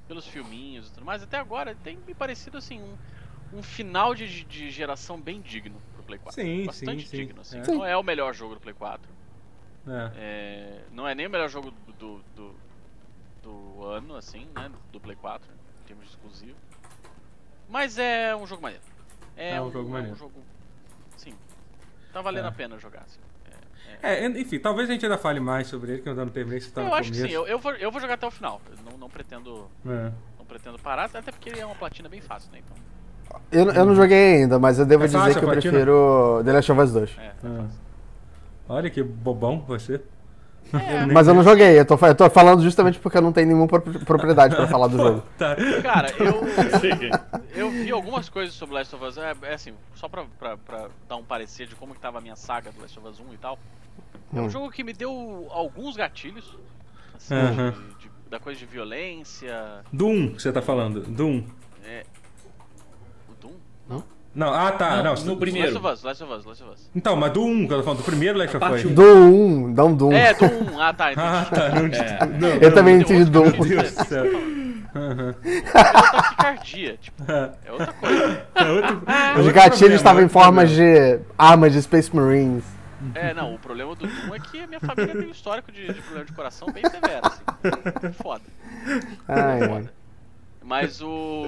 pelos filminhos e tudo mais, até agora tem me parecido assim um, um final de, de geração bem digno pro Play 4. Sim, Bastante sim, sim. digno, assim. É. Não é o melhor jogo do Play 4. É. é, não é nem o melhor jogo do, do, do ano, assim, né? Do Play 4, em termos de exclusivo. Mas é um jogo maneiro. É, É um jogo maneiro. jogo. Sim. Tá valendo É. a pena jogar, assim. É, é. É, enfim, talvez a gente ainda fale mais sobre ele, que eu ainda não terminei, se tá eu no acho que começo. sim, eu, eu, vou, eu vou jogar até o final. Eu não, não pretendo. É. Não pretendo parar, até porque ele é uma platina bem fácil, né? Então. Eu, eu não joguei ainda, mas eu devo É dizer fácil que eu platina? prefiro The Last of Us 2. É, é Ah. fácil. Olha que bobão você. É, Mas eu não joguei, eu tô, eu tô falando justamente porque eu não tenho nenhuma pro- propriedade pra falar do jogo. Tá. Cara, eu. eu vi algumas coisas sobre Last of Us. É, é assim, só pra, pra, pra dar um parecer de como que tava a minha saga do Last of Us 1 e tal. É um Hum. jogo que me deu alguns gatilhos. Assim, Aham. de- de- da coisa de violência. Doom, que você tá falando. Doom. É. Não, ah tá. Não, Não, no primeiro. Last of Us, Last of Us, Last of Us. Então, mas do 1 que eu tô falando, do primeiro Last of Us. um. Do 1, dá um Doom. É, Doom 1. Ah, tá, entendi. Ah, tá. Não, É. não, Eu também Tem entendi que eu Meu não Deus do céu. Aham. É taquicardia, tipo, é outra coisa. É outro- Os outro gatilhos estavam em problema. de armas de Space Marines. É, não, o problema do Doom é que a minha família tem um histórico de, de problema de coração bem severo, assim. Foda. Ai, ai. Foda. Mas o.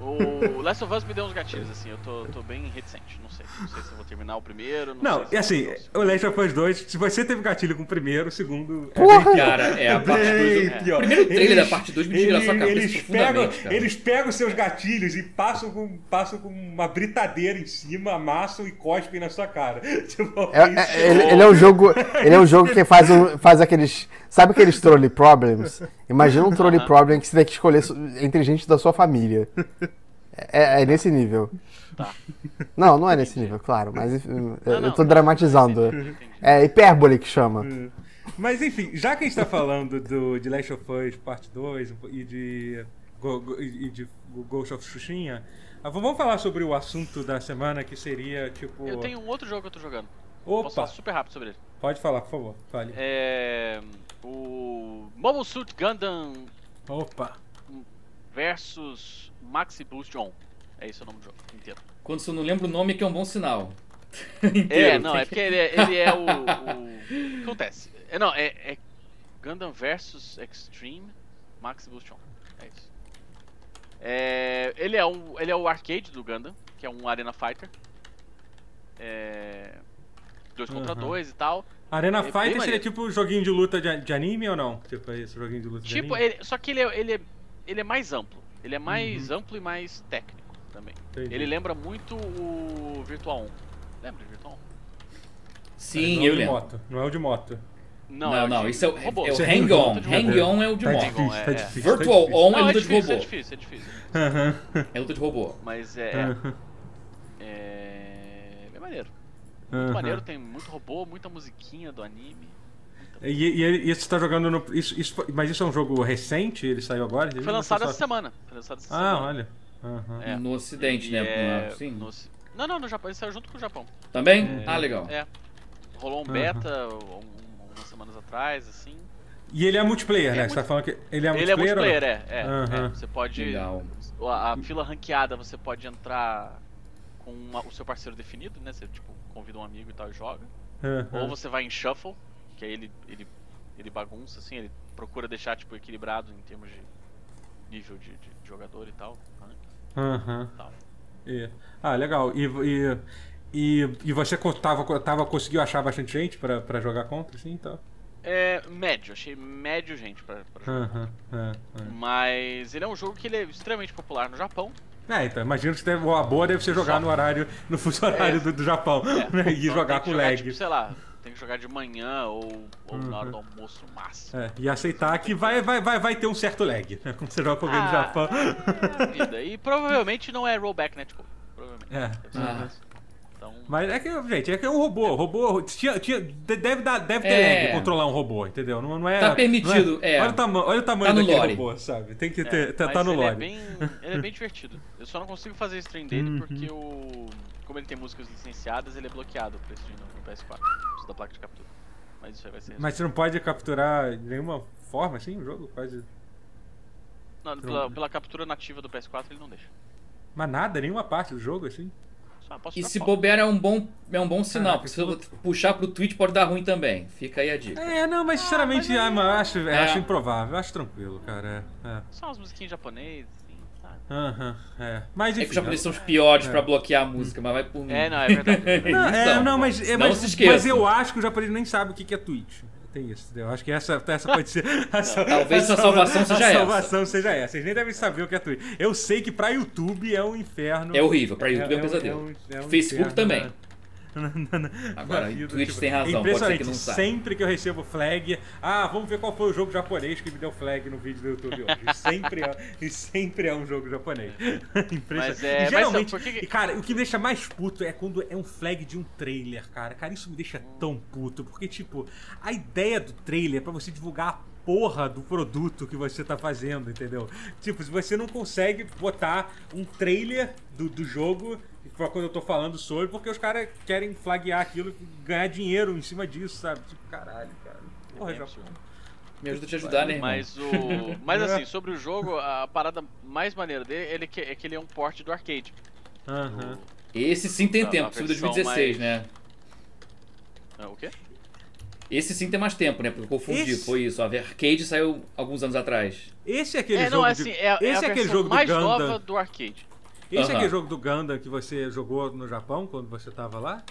O Last of Us me deu uns gatilhos, assim, eu tô, tô bem reticente. Não sei. Não sei se eu vou terminar o primeiro. Não, Não, sei se e assim, o Last of Us 2, se você teve gatilho com o primeiro, o segundo. é Porra! bem pior. Cara, é a parte Bem 2. pior. O primeiro trailer Eles- da parte 2 me tira a sua eles- cabeça eles pegam, cara. eles pegam seus gatilhos e passam com, passam com uma britadeira em cima, amassam e cospem na sua cara. Tipo, É- isso- é- ele, ele é um jogo, ele é um jogo que faz, um, faz aqueles, sabe aqueles trolley problems? Imagina um trolley problem que você tem que escolher entre gente da sua família. É, é nesse nível. Tá. Não, não é nesse nível, claro, mas enfim, eu, Não, eu tô não, dramatizando. É hipérbole que chama. Mas enfim, já que a gente tá falando do, de Last of Us Parte 2 e de, Go- Go- e de Ghost of Tsushima, ah, vamos falar sobre o assunto da semana que seria tipo. Eu tenho um outro jogo que eu tô jogando. Posso falar Opa, super rápido sobre ele. pode falar, por favor. Fale. É. O. Mobile Suit Gundam Opa. versus Maxi Boost On. É esse o nome do jogo inteiro. Quando você não lembra o nome, é que é um bom sinal. É, não, é porque ele é, ele é o, o- acontece? É, não, é, é Gundam versus Extreme Maxi Boost On. É isso. É, ele, é um, ele é o arcade do Gundam, que é um Arena Fighter. É. 2 contra Aham. 2 e tal. Arena É Fighter seria tipo joguinho de luta de, de anime ou não? Tipo, é isso, joguinho de luta de Tipo, anime? ele, só que ele é, ele, é, ele é mais amplo. Ele é mais amplo e mais técnico também. Entendi. Ele lembra muito o Virtual 1. Lembra de Virtual 1? Sim, não é eu o de lembro. moto. Não é o de moto. Não, Não, é o não, de isso é o, é o é Hang-On. de. Hang-On é o de Tá moto. difícil, é, tá é. difícil. Virtual tá. On é Não, é luta de difícil, robô. é difícil, é difícil. Aham. É luta de robô. Mas é. É, Aham. é bem maneiro. Muito Aham. maneiro, tem muito robô, muita musiquinha do anime. E, e, e isso tá jogando no. Isso, isso, mas isso é um jogo recente? Ele saiu agora? Ele Foi lançado essa semana. Foi lançado essa Ah, semana. olha. Aham. É. No ocidente, E né? é Sim. no Não, não, no Japão. Ele saiu junto com o Japão. Também? Ah, legal. É. Rolou um beta um- umas semanas atrás, assim. E ele é multiplayer, É né? muito- Você tá falando que ele é Ele é multiplayer? multiplayer, é. é, é. Você pode. Legal. A, a fila ranqueada você pode entrar com uma- o seu parceiro definido, né? Você tipo, convida um amigo e tal e joga. Ou você vai em shuffle, que aí ele, ele, ele bagunça, assim, ele procura deixar tipo, equilibrado em termos de nível de, de jogador e tal. né? Aham. Tal. E- Ah, legal. E, e, e, e você tava, tava, conseguiu achar bastante gente pra, pra jogar contra, assim, então? É médio, achei médio gente pra, pra jogar. Aham, é, Mas ele é um jogo que ele é extremamente popular no Japão. é. É, então, imagino que deve, a boa deve ser jogar no horário, no fuso horário É. do, do Japão, É, né? E então jogar com jogar, lag. Tipo, sei lá, tem que jogar de manhã ou, ou na hora Uhum. do almoço no máximo. É, e aceitar que vai, vai, vai, vai ter um certo lag, né? Quando você joga com alguém no Ah, Japão. é vida. E provavelmente não é rollback netcode. Provavelmente. É. Ah. Então, Mas é que, gente, é que é um robô. Robô. Tinha, tinha, de- deve, dar, deve ter É. lag controlar um robô, entendeu? Não, não é. Tá permitido, não é. Olha o, tama olha o tamanho Tá daquele lore. robô, sabe? Tem que é, ter. tá, mas tá no ele lore. É bem, ele é bem divertido. Eu só não consigo fazer stream dele Uhum. porque o. Como ele tem músicas licenciadas, ele é bloqueado pra stream no, no PS4. Preciso da placa de captura. Mas isso aí vai ser. Mas você não pode capturar de nenhuma forma, assim, o jogo? Quase. Não, pela, pela captura nativa do PS4 ele não deixa. Mas nada, nenhuma parte do jogo, assim. Só E se foto. bobear é um bom, é um bom sinal, Caraca, porque se eu puxar pro Twitch pode dar ruim também. Fica aí a dica. É, não, mas sinceramente, mas ah, mas eu acho, eu É. acho improvável. Eu acho tranquilo, cara. É. é. Só umas musiquinhas japonesas, Aham, é. Mas É que enfim. os japoneses são os piores É. pra bloquear a música, mas vai por mim. É, não, é verdade. é. Não, é, Então, não, mas, é, não mas, se esqueça. mas eu acho que o japonês nem sabe o que que é Twitch. Tem isso, entendeu? Eu acho que essa, essa pode ser. a sal- Talvez a a salvação seja a essa. salvação seja essa. Vocês nem devem saber o que é Twitch. Eu sei que pra YouTube é um inferno. É horrível, pra YouTube é um pesadelo. é um- é um Facebook inferno, também. né? Na- na- na- Agora, vida, Twitch tem razão, é pode ser impressionante. que. Sempre que eu recebo flag, ah, vamos ver qual foi o jogo japonês que me deu flag no vídeo do YouTube hoje. E sempre é, e sempre é um jogo japonês. Impressionante. Mas é- e mas geralmente, por que que- e, cara, o que me deixa mais puto é quando é um flag de um trailer, cara. Cara, isso me deixa tão puto, porque tipo, a ideia do trailer é pra você divulgar a porra do produto que você tá fazendo, entendeu? Tipo, se você não consegue botar um trailer do, do jogo quando eu tô falando sobre, porque os caras querem flaguear aquilo e ganhar dinheiro em cima disso, sabe? Tipo, caralho, cara. Porra, É Japão. Me ajuda a te ajudar, né, irmão? Mas o. Mas assim, sobre o jogo, a parada mais maneira dele é que ele é um port do arcade. Aham. Esse sim tem Não, tempo, versão 2016, mais- né? É, o quê? Esse sim tem mais tempo, né? Porque eu confundi, Esse- foi isso. A Arcade saiu alguns anos atrás. Esse é aquele é, jogo não, é de- assim, é, é Esse a é aquele jogo do mais Gundam. nova do arcade. Esse é Aham. aquele jogo do Gundam que você jogou no Japão quando você tava lá?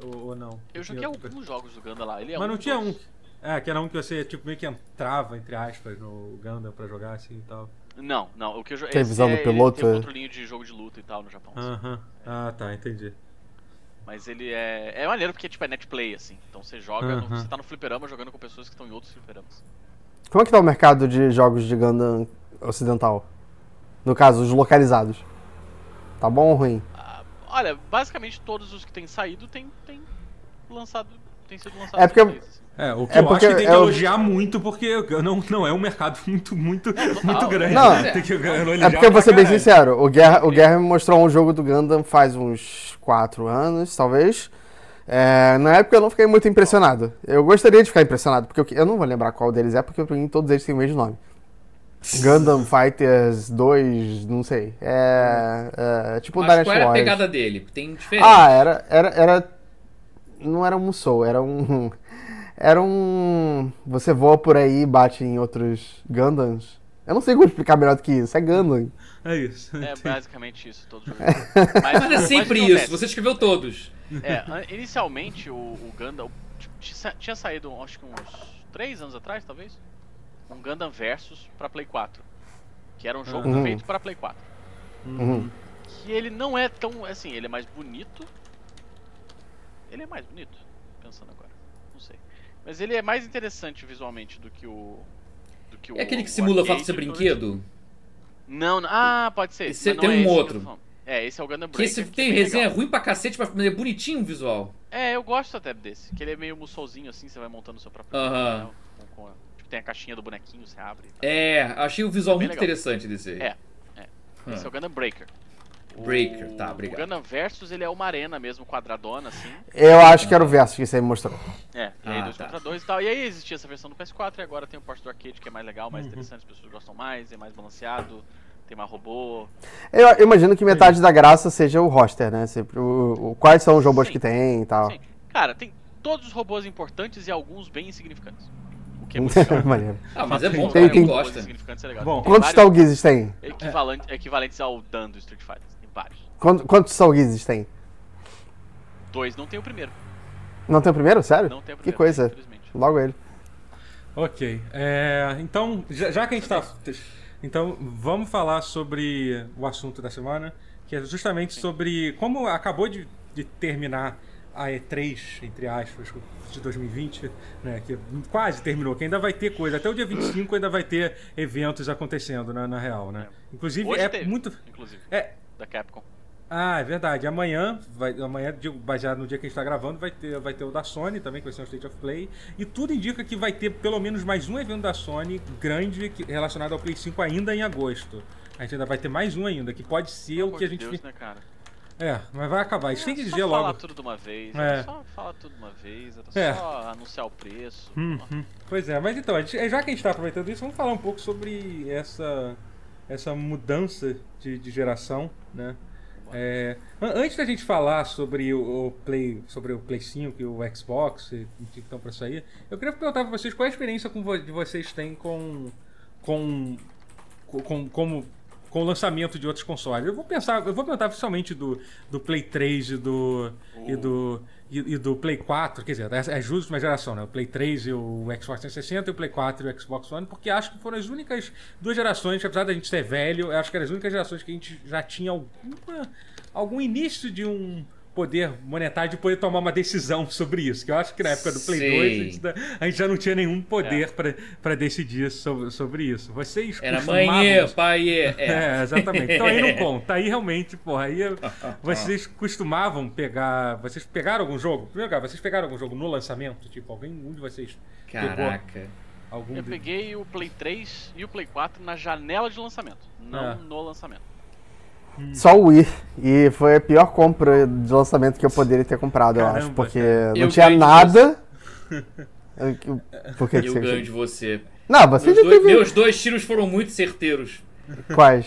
Ou, ou não? Eu joguei alguns jogos do Ganda lá. Ele é Mas não dos. tinha um. É, que era um que você tipo, meio que entrava, entre aspas, no Gundam pra jogar assim e tal. Não, não. O que eu joguei. Tem visão do é, piloto, Ele tem um é? controlinho de jogo de luta e tal no Japão. Aham. Ah, tá, entendi. Mas ele é. É maneiro porque tipo, é netplay, assim. Então você joga. no- Aham. você tá no fliperama jogando com pessoas que estão em outros fliperamas. Como é que tá o mercado de jogos de Gundam ocidental? No caso, os localizados. Tá bom ou ruim? Ah, olha, basicamente todos os que têm saído têm, têm lançado. Tem sido lançados É porque-. É, o que É eu porque acho que tem que é elogiar muito, porque não, não é um mercado muito, muito, muito grande. Não. tem que elogiar É porque, eu vou ser bem sincero, o Guerra, o Guerra me mostrou um jogo do Gundam faz uns 4 anos, talvez. É, na época eu não fiquei muito impressionado. Eu gostaria de ficar impressionado, porque eu, eu não vou lembrar qual deles é, porque pra mim todos eles têm o mesmo nome. Gundam Fighters 2, não sei. É, é tipo o Mas Dynasty qual era a Warriors. pegada dele? Tem diferença. Ah, era, era, era. Não era um Musou, era um. Era um. Você voa por aí e bate em outros Gundams. Eu não sei como explicar melhor do que isso. É Gundam. É isso. É basicamente isso, todos os jogos. Mas é sempre o que isso, você escreveu todos. É, inicialmente o, o Gundam. tipo, tinha- Tinha saído, acho que uns 3 anos atrás, talvez. Um Gundam Versus pra Play 4. Que era um jogo Uhum. feito pra Play 4. Uhum. Que ele não é tão. Assim, ele é mais bonito. Ele é mais bonito, pensando agora. Não sei. Mas ele é mais interessante visualmente do que o. Do que o É aquele que simula o fato de ser brinquedo? Não, não. Ah, pode ser. Esse tem é um esse que outro. É, esse é o Gundam Que Breaker. esse que é tem bem resenha legal. ruim pra cacete, mas é bonitinho o visual. É, eu gosto até desse. Que ele é meio mussolzinho assim, você vai montando o seu próprio. Aham. a- tipo, tem a caixinha do bonequinho, você abre. tal. É, achei o visual Bem muito legal. interessante desse aí. É, Esse é o Gundam Breaker. O- Breaker, tá, O obrigado. Gundam Versus, ele é uma arena mesmo, quadradona, assim. Eu acho que era o verso que você me mostrou. É, e aí Ah, dois tá. contra dois e tal. E aí existia essa versão do PS4 e agora tem o porte do arcade que é mais legal, mais interessante, as pessoas gostam mais, é mais balanceado, tem mais robô. Eu, eu imagino que metade da graça seja o roster, né? Sempre o, o- quais são os robôs Sim. que tem e tal. Sim. Cara, tem todos os robôs importantes e alguns bem insignificantes. O que é muito legal. Maneiro. Ah, mas é bom Tem- quem tem- robôs gosta. insignificantes é legal. Bom, Tem Quantos Talguizes tem? equivalente- Equivalentes ao Dan do Street Fighter. Tem vários. Quantos, quantos Talguizes tem? Dois, não tem o primeiro. Não tem o primeiro? Sério? Não tem o que primeiro. coisa. Infelizmente. Logo ele. Ok. é, então, já, já que a gente tá. Então, vamos falar sobre o assunto da semana, que é justamente sobre como acabou de, de terminar a E3, entre aspas, de 2020, né? Que quase terminou, que ainda vai ter coisa. Até o dia 25 ainda vai ter eventos acontecendo na, na real, né? Inclusive, Hoje é teve, muito. inclusive, É, da Capcom. ah, é verdade. Amanhã, vai, amanhã, digo, baseado no dia que a gente está gravando, vai ter, vai ter o da Sony também, que vai ser um State of Play. E tudo indica que vai ter pelo menos mais um evento da Sony grande que- relacionado ao Play 5 ainda em agosto. A gente ainda vai ter mais um ainda, que pode ser Pelo o que a gente. Deus, né, cara? É, mas vai acabar. Isso tem que É, dizer só falar logo. tudo de uma vez. É. É. Só falar tudo de uma vez. Era É. só anunciar o preço. Uhum. Pois é, mas então, já que a gente está aproveitando isso, vamos falar um pouco sobre essa, essa mudança de, de geração, né? É, an- antes da gente falar sobre o, o Play, sobre o Play 5 e o Xbox e o que estão para sair, eu queria perguntar para vocês qual a experiência de vocês têm com com com, como com o lançamento de outros consoles. Eu vou pensar, eu vou perguntar oficialmente do, do Play 3 e do e do e, e do Play 4, quer dizer, é, é justo uma geração, né? O Play 3 e o Xbox 360 e o Play 4 e o Xbox One, porque acho que foram as únicas duas gerações, que, apesar da gente ser velho, acho que eram as únicas gerações que a gente já tinha alguma, algum início de um poder monetário de poder tomar uma decisão sobre isso. Que eu acho que na época do Play Sim. 2 a gente, ainda- a gente já não tinha nenhum poder pra para decidir sobre, sobre isso. Vocês Era costumavam- mãe, pai, é. é, exatamente. Então aí não conta. Aí realmente, porra, aí vocês costumavam pegar. Vocês pegaram algum jogo? Primeiro lugar, vocês pegaram algum jogo no lançamento? Tipo, alguém, um de vocês Caraca. algum Eu de- peguei o Play 3 e o Play 4 na janela de lançamento, não Ah. no lançamento. Só o Wii. E foi a pior compra de lançamento que eu poderia ter comprado, eu acho. Caramba, Porque cara. não Eu tinha nada. Eu- Por que que Eu você ganho de você. Não, você Meus já dois, teve. meus dois tiros foram muito certeiros. Quais?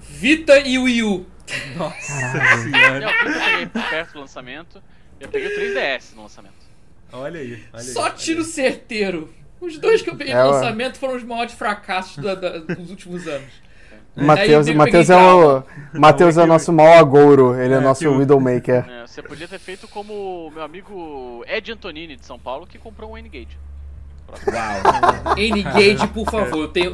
Vita e Wii U. Nossa Eu, senhora. eu peguei perto do lançamento, eu peguei o 3DS no lançamento. Olha aí. Olha aí, Só olha tiro aí. certeiro. Os dois que eu peguei É, no lançamento foram os maiores fracassos da- da- dos últimos anos. Matheus, Matheus é o. Matheus é é o nosso mau agouro, ele é, É, o nosso Widowmaker. É, você podia ter feito como o meu amigo Ed Antonini de São Paulo, que comprou um N-Gage. Uau. N-Gage, por favor. Eu tenho.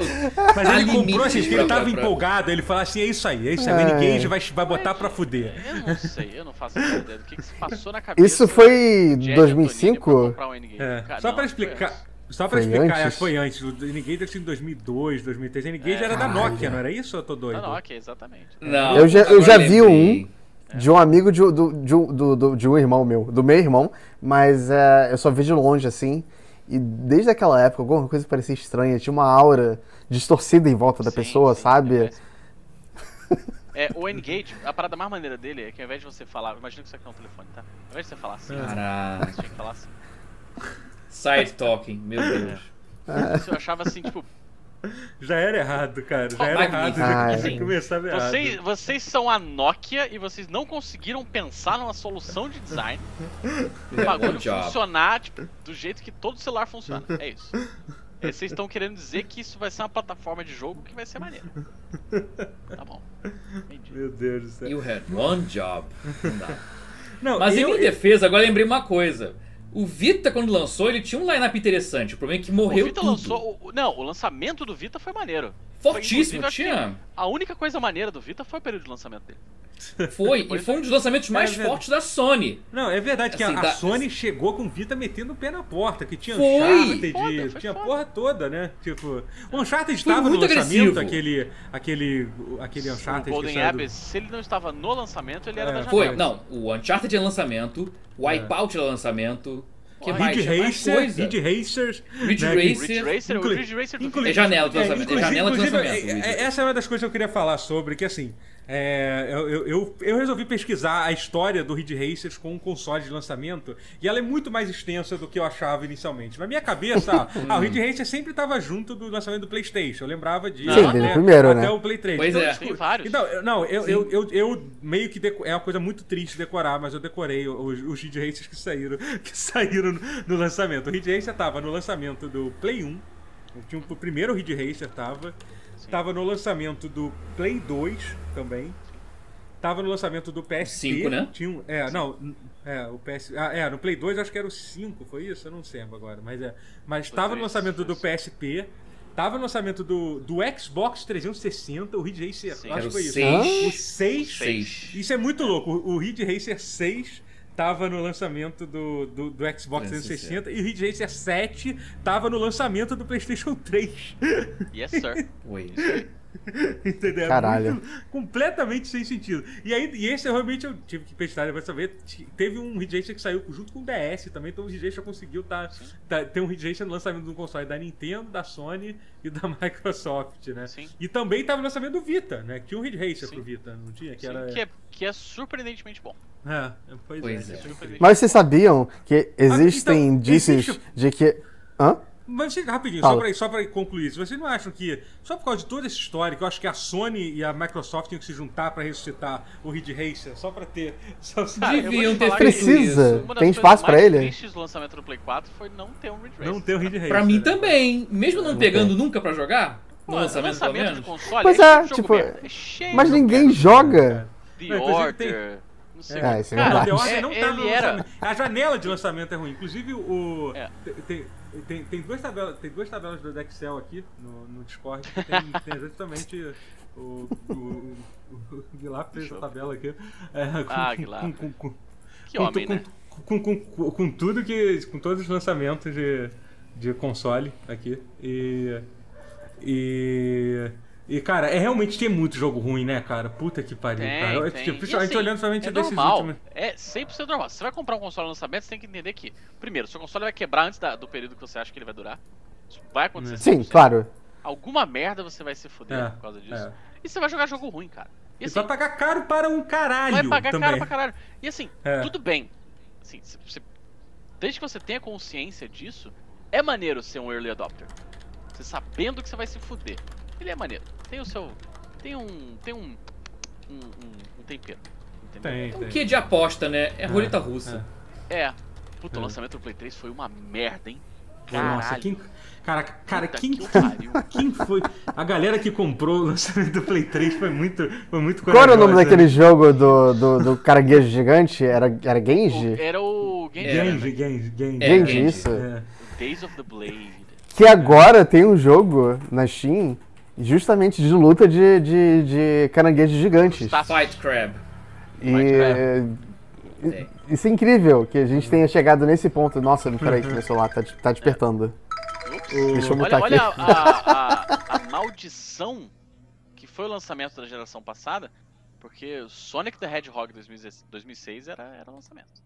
Mas ele comprou pra- ele tava pra- empolgado, ele falou assim: é isso aí, é isso aí. O É. N-Gage vai, vai botar pra fuder. Eu não sei, eu não faço ideia do que, que se passou na cabeça. Isso foi de Ed Antonini pra 2005? comprar um. É, só não, pra foi explicar. Só pra Foi explicar, antes? acho que foi antes. O N-Gage deve ser em 2002, 2003. O N-Gage É. era da Caralho. Nokia, não era isso eu tô doido? Não, ok, exatamente. Não, Eu já- eu já vi lembrei. de um amigo de, do, de, um- do, do- de um irmão meu, do meu irmão, mas é, eu só vi de longe assim. E desde aquela época, alguma coisa parecia estranha, tinha uma aura distorcida em volta da Sim, pessoa, sim, sabe? é. É, o N-Gage, a parada mais maneira dele é que ao invés de você falar. Imagina que isso aqui é um telefone, tá? Ao invés de você falar assim, Caraca. você tinha que falar assim. Side talking, meu Deus. Isso eu achava assim, tipo, Já era errado, cara. Já era errado. Ai. Já começava errado. vocês, vocês são a Nokia e vocês não conseguiram pensar numa solução de design o bagulho Good job. funcionar tipo, do jeito que todo celular funciona. É isso. E Vocês estão querendo dizer que isso vai ser uma plataforma de jogo que vai ser maneiro. Tá bom. Entendi. Meu Deus do céu. You had one job. Não dá. Não, Mas em eu, minha defesa, agora lembrei uma coisa. O Vita, quando lançou, ele tinha um line-up interessante. O problema é que O morreu Vita tudo. lançou. o- Não, o lançamento do Vita foi maneiro. Fortíssimo, Foi, tinha. A única coisa maneira do Vita foi o período de lançamento dele. Foi, e foi um dos lançamentos mais É fortes da Sony. Não, é verdade que a- Assim, a, dá- Sony chegou com o Vita metendo o pé na porta, que tinha Foi. Uncharted, Foda, foi tinha a foda. porra toda, né? Tipo, o Uncharted Foi estava no muito lançamento, agressivo. aquele, aquele, aquele O Uncharted que Golden saiu do- Abyss, se ele não estava no lançamento, ele era É. da janela. Foi, não, o Uncharted é lançamento, o Wipeout é lançamento. Que Porra, mais? Ridge Racer. Ridge Racers, Ridge né, Racer. Ridge Racer, Inclui- Ridge Racer do inclui-. É janela de É, lançamento. É, inclusive- janela de lançamento. é- é- essa é uma das coisas que eu queria falar sobre, que assim, é, eu, eu, eu, resolvi pesquisar a história do Ridge Racers com o console de lançamento e ela é muito mais extensa do que eu achava inicialmente. Na minha cabeça, ah, o Ridge Racer sempre estava junto do lançamento do PlayStation. Eu lembrava disso. Sim, até, primeiro, até né? o Play 3. Pois então, é. tipo, Tem vários. Então, eu- não, eu, eu, eu, eu meio que. deco- É uma coisa muito triste decorar, mas eu decorei os, os Ridge Racers que saíram, que saíram no, no lançamento. O Ridge Racer tava no lançamento do Play 1. Tinha um- O primeiro Ridge Racer tava. Sim. Tava no lançamento do Play 2 também. Tava no lançamento do PSP. Cinco, né? Tinha um, é, não, é, o PS, ah, é, no Play 2 acho que era o 5, foi isso? Eu não lembro agora, mas é. Mas Foi tava no três, lançamento do foi PSP, tava no lançamento do, do Xbox 360, o Ridge Racer, Sim. acho que foi isso. seis. O 6. Seis. Isso é muito louco. O, o Ridge Racer 6 tava no lançamento do, do, do Xbox 360 e o Ridge Racer 7 tava no lançamento do PlayStation 3. Yes, sir. Foi. Entendeu? É Caralho. muito- completamente sem sentido. E aí, e esse realmente eu tive que pesquisar pra saber. Teve um Ridge Racer que saiu junto com o DS também, então o Ridge Racer conseguiu tá, tá- ter um Ridge Racer no lançamento do console da Nintendo, da Sony e da Microsoft, né? Sim. E também tava no lançamento do Vita, né? Que tinha um Ridge Racer Sim. pro Vita, não tinha? Que Sim, era. que, é, que é surpreendentemente bom. É, pois, Pois é. é. Mas vocês sabiam que existem então, indícios existe- de que. Hã? Mas vocês- rapidinho, Fala. só pra, só pra concluir isso, vocês não acham que, só por causa de toda essa história, que eu acho que a Sony e a Microsoft tinham que se juntar pra ressuscitar o Ridge Racer, só pra ter. Só, Cara, te Deviam ter Precisa. Tem espaço pra mais ele? tristes do lançamento do Play 4 foi não ter um Ridge Racer. não ter o Ridge Racer. Pra mim né? também. Mesmo não pegando nunca pra jogar, no Pô, lançamento, pelo de console, Pois é, é, tipo. É cheio Mas ninguém merda. joga. The Não, inclusive Order. Não sei É, o isso é é- não tá no ele era. lançamento. A janela de lançamento é ruim. Inclusive, o. É. Tem, tem, tem, duas tabelas, tem duas tabelas do Excel aqui no, no Discord que tem, tem exatamente o. o, o, Guilherme fez essa tabela aqui. É, com, Ah, com- Guilherme. com- com- Que com, homem, com, né? com tudo que. com todos os lançamentos de, de console aqui. E. E. E, cara, é realmente tem muito jogo ruim, né, cara? Puta que pariu, Tem, cara. tem. Tipo, E, Principalmente assim, olhando somente é desses normal. últimos. É 100% normal. Se você vai comprar um console no lançamento, você tem que entender que, primeiro, seu console vai quebrar antes da- do período que você acha que ele vai durar. Isso vai acontecer. Sim, 100%. claro. Alguma merda você vai se fuder É, por causa disso. é. E você vai jogar jogo ruim, cara. E E assim, vai pagar caro para um caralho. vai pagar também. caro pra caralho. E assim, É. tudo bem. Assim, você- desde que você tenha consciência disso, é maneiro ser um early adopter. Você sabendo que você vai se fuder. Ele é maneiro. Tem o seu. Tem um. Tem um. Um, um- um tempero. Entendeu? Tem, É um tem. quê de aposta, né? É roleta russa. É. Puta, É. o lançamento do Play 3 foi uma merda, hein? Pô, Nossa, Caralho. quem. Cara, cara, Puta quem, que o pariu. quem foi? A galera que comprou o lançamento do Play 3 foi muito, foi muito Qual era o nome corajosa. daquele jogo do, do, do caranguejo gigante? Era, era O- Genji? Era o Genji, Era, Genji, Genji, Genji. É, Genji, Genji. isso. É. Days of the Blade. Que agora tem um jogo na Steam justamente de luta de, de, de caranguejos gigantes. Tá- Fight Crab. E Mas, É. isso é incrível que a gente tenha chegado nesse ponto. Nossa, peraí que meu celular tá, tá despertando. Deixa eu mutar Olha, aqui. olha a, a- a maldição que foi o lançamento da geração passada, porque o Sonic the Hedgehog 2016 2006 era, era lançamento.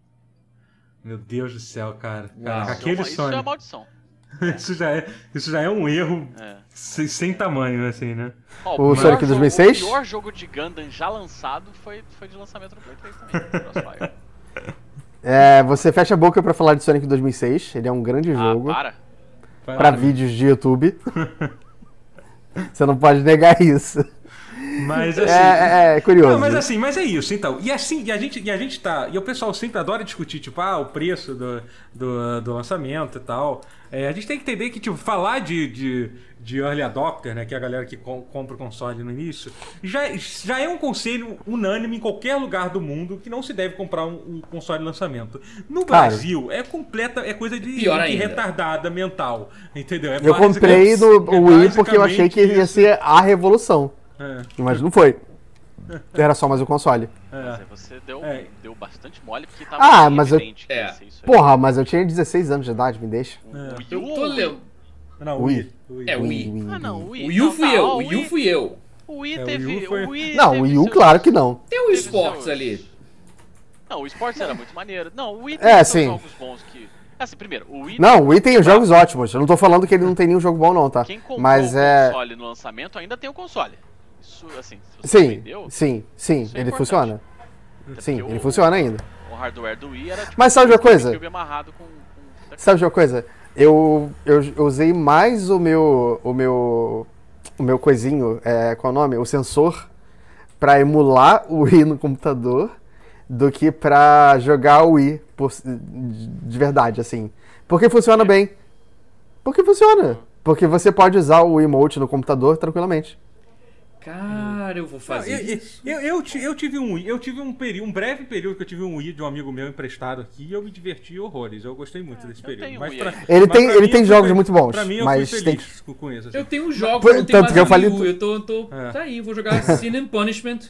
Meu Deus do céu, cara. É aquele uma- Isso é uma Sonic. maldição. Isso já é, isso já é um erro É. sem, sem tamanho, assim, né? Ó, O pior Sonic jogo- 2006? O pior jogo de Gundam já lançado foi, foi de lançamento no Play 3 também. Crossfire. É, você fecha a boca pra falar de Sonic 2006. Ele é um grande ah, jogo para. pra vídeos de YouTube. você não pode negar isso. Mas É, assim. é, é curioso. Não, mas assim, mas é isso, então. E assim, e a gente, e a gente tá. E o pessoal sempre adora discutir, tipo, ah, o preço do, do, do lançamento e tal. É, a gente tem que entender que, tipo, falar de, de, de early adopter, né? Que é a galera que com- compra o console no início, já, já é um conselho unânime em qualquer lugar do mundo que não se deve comprar um, um console de lançamento. No Claro. Brasil, é completa, é coisa de, Pior de retardada mental. Entendeu? É Eu comprei no é Wii porque eu achei que ia ser a revolução. É, Mas não foi. Era só mais o console. Mas é. aí você deu, É. deu bastante mole porque tava Ah, mas eu- É. Porra, mas eu tinha 16 anos de idade, me deixa. O Wii Eu tô ou o Wii? lendo. Não, Wii. Wii. É, o Wii. Wii, Ah, não, Wii. o Wii. Fui eu, Wii fui eu. O Wii É, o teve. Wii U foi- O Wii Não, o Wii U, claro que não. Tem o esportes ali. Não, o esportes era muito maneiro. Não, o Wii É, tem seus sim. jogos bons que. Assim, primeiro, o Wii. Não, o Wii tem os jogos ótimos. Eu não tô falando que ele não tem nenhum jogo bom, não, tá? Quem comprou Mas o é. console no lançamento ainda tem o console. Isso, assim, Sim, vendeu, sim, sim, Isso é ele importante. funciona. até Sim, ele o- funciona ainda. O hardware do Wii era tipo Mas sabe de uma coisa? Com, com Sabe de uma coisa? Eu, eu, eu usei mais o meu. o meu. o meu coisinho, é, qual é o nome? O sensor, pra emular o Wii no computador do que pra jogar o Wii por- de verdade, assim. Porque funciona bem. Porque funciona. Porque você pode usar o emote no computador tranquilamente. Cara, eu vou Não, fazer eu, isso. eu, eu, eu tive um eu tive um período, um breve período que eu tive um Wii de um amigo meu emprestado aqui e eu me diverti horrores. Eu gostei muito desse eu período. Mas pra. Ele mas tem- pra ele mim tem eu jogos muito bons, Pra mim eu mas fui tem feliz com, com isso. Eu assim. tenho jogos, Foi- eu não tenho tanto que eu falei tu- Eu tô, tô É. tá aí, vou jogar Sin and Punishment.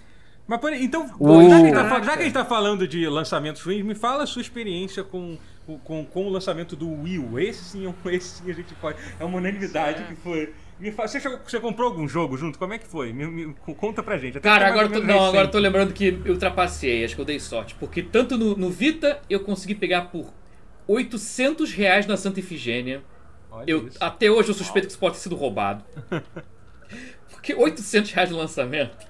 Mas peraí, então, O- já, que a gente tá, já que a gente tá falando de lançamentos ruins, me fala a sua experiência com, com, com o lançamento do Wii U. Esse sim, é esse sim a gente pode. É uma unanimidade é. que foi. Me fala, você, chegou- você comprou algum jogo junto? Como é que foi? Me, me- conta pra gente. Até Cara, é agora, tô, não, agora recente. tô lembrando que eu ultrapassei, acho que eu dei sorte. Porque tanto no, no Vita eu consegui pegar por 800 reais na Santa Ifigênia. Olha Eu, isso. até hoje eu suspeito que isso pode ter sido roubado. Porque 800 reais de lançamento.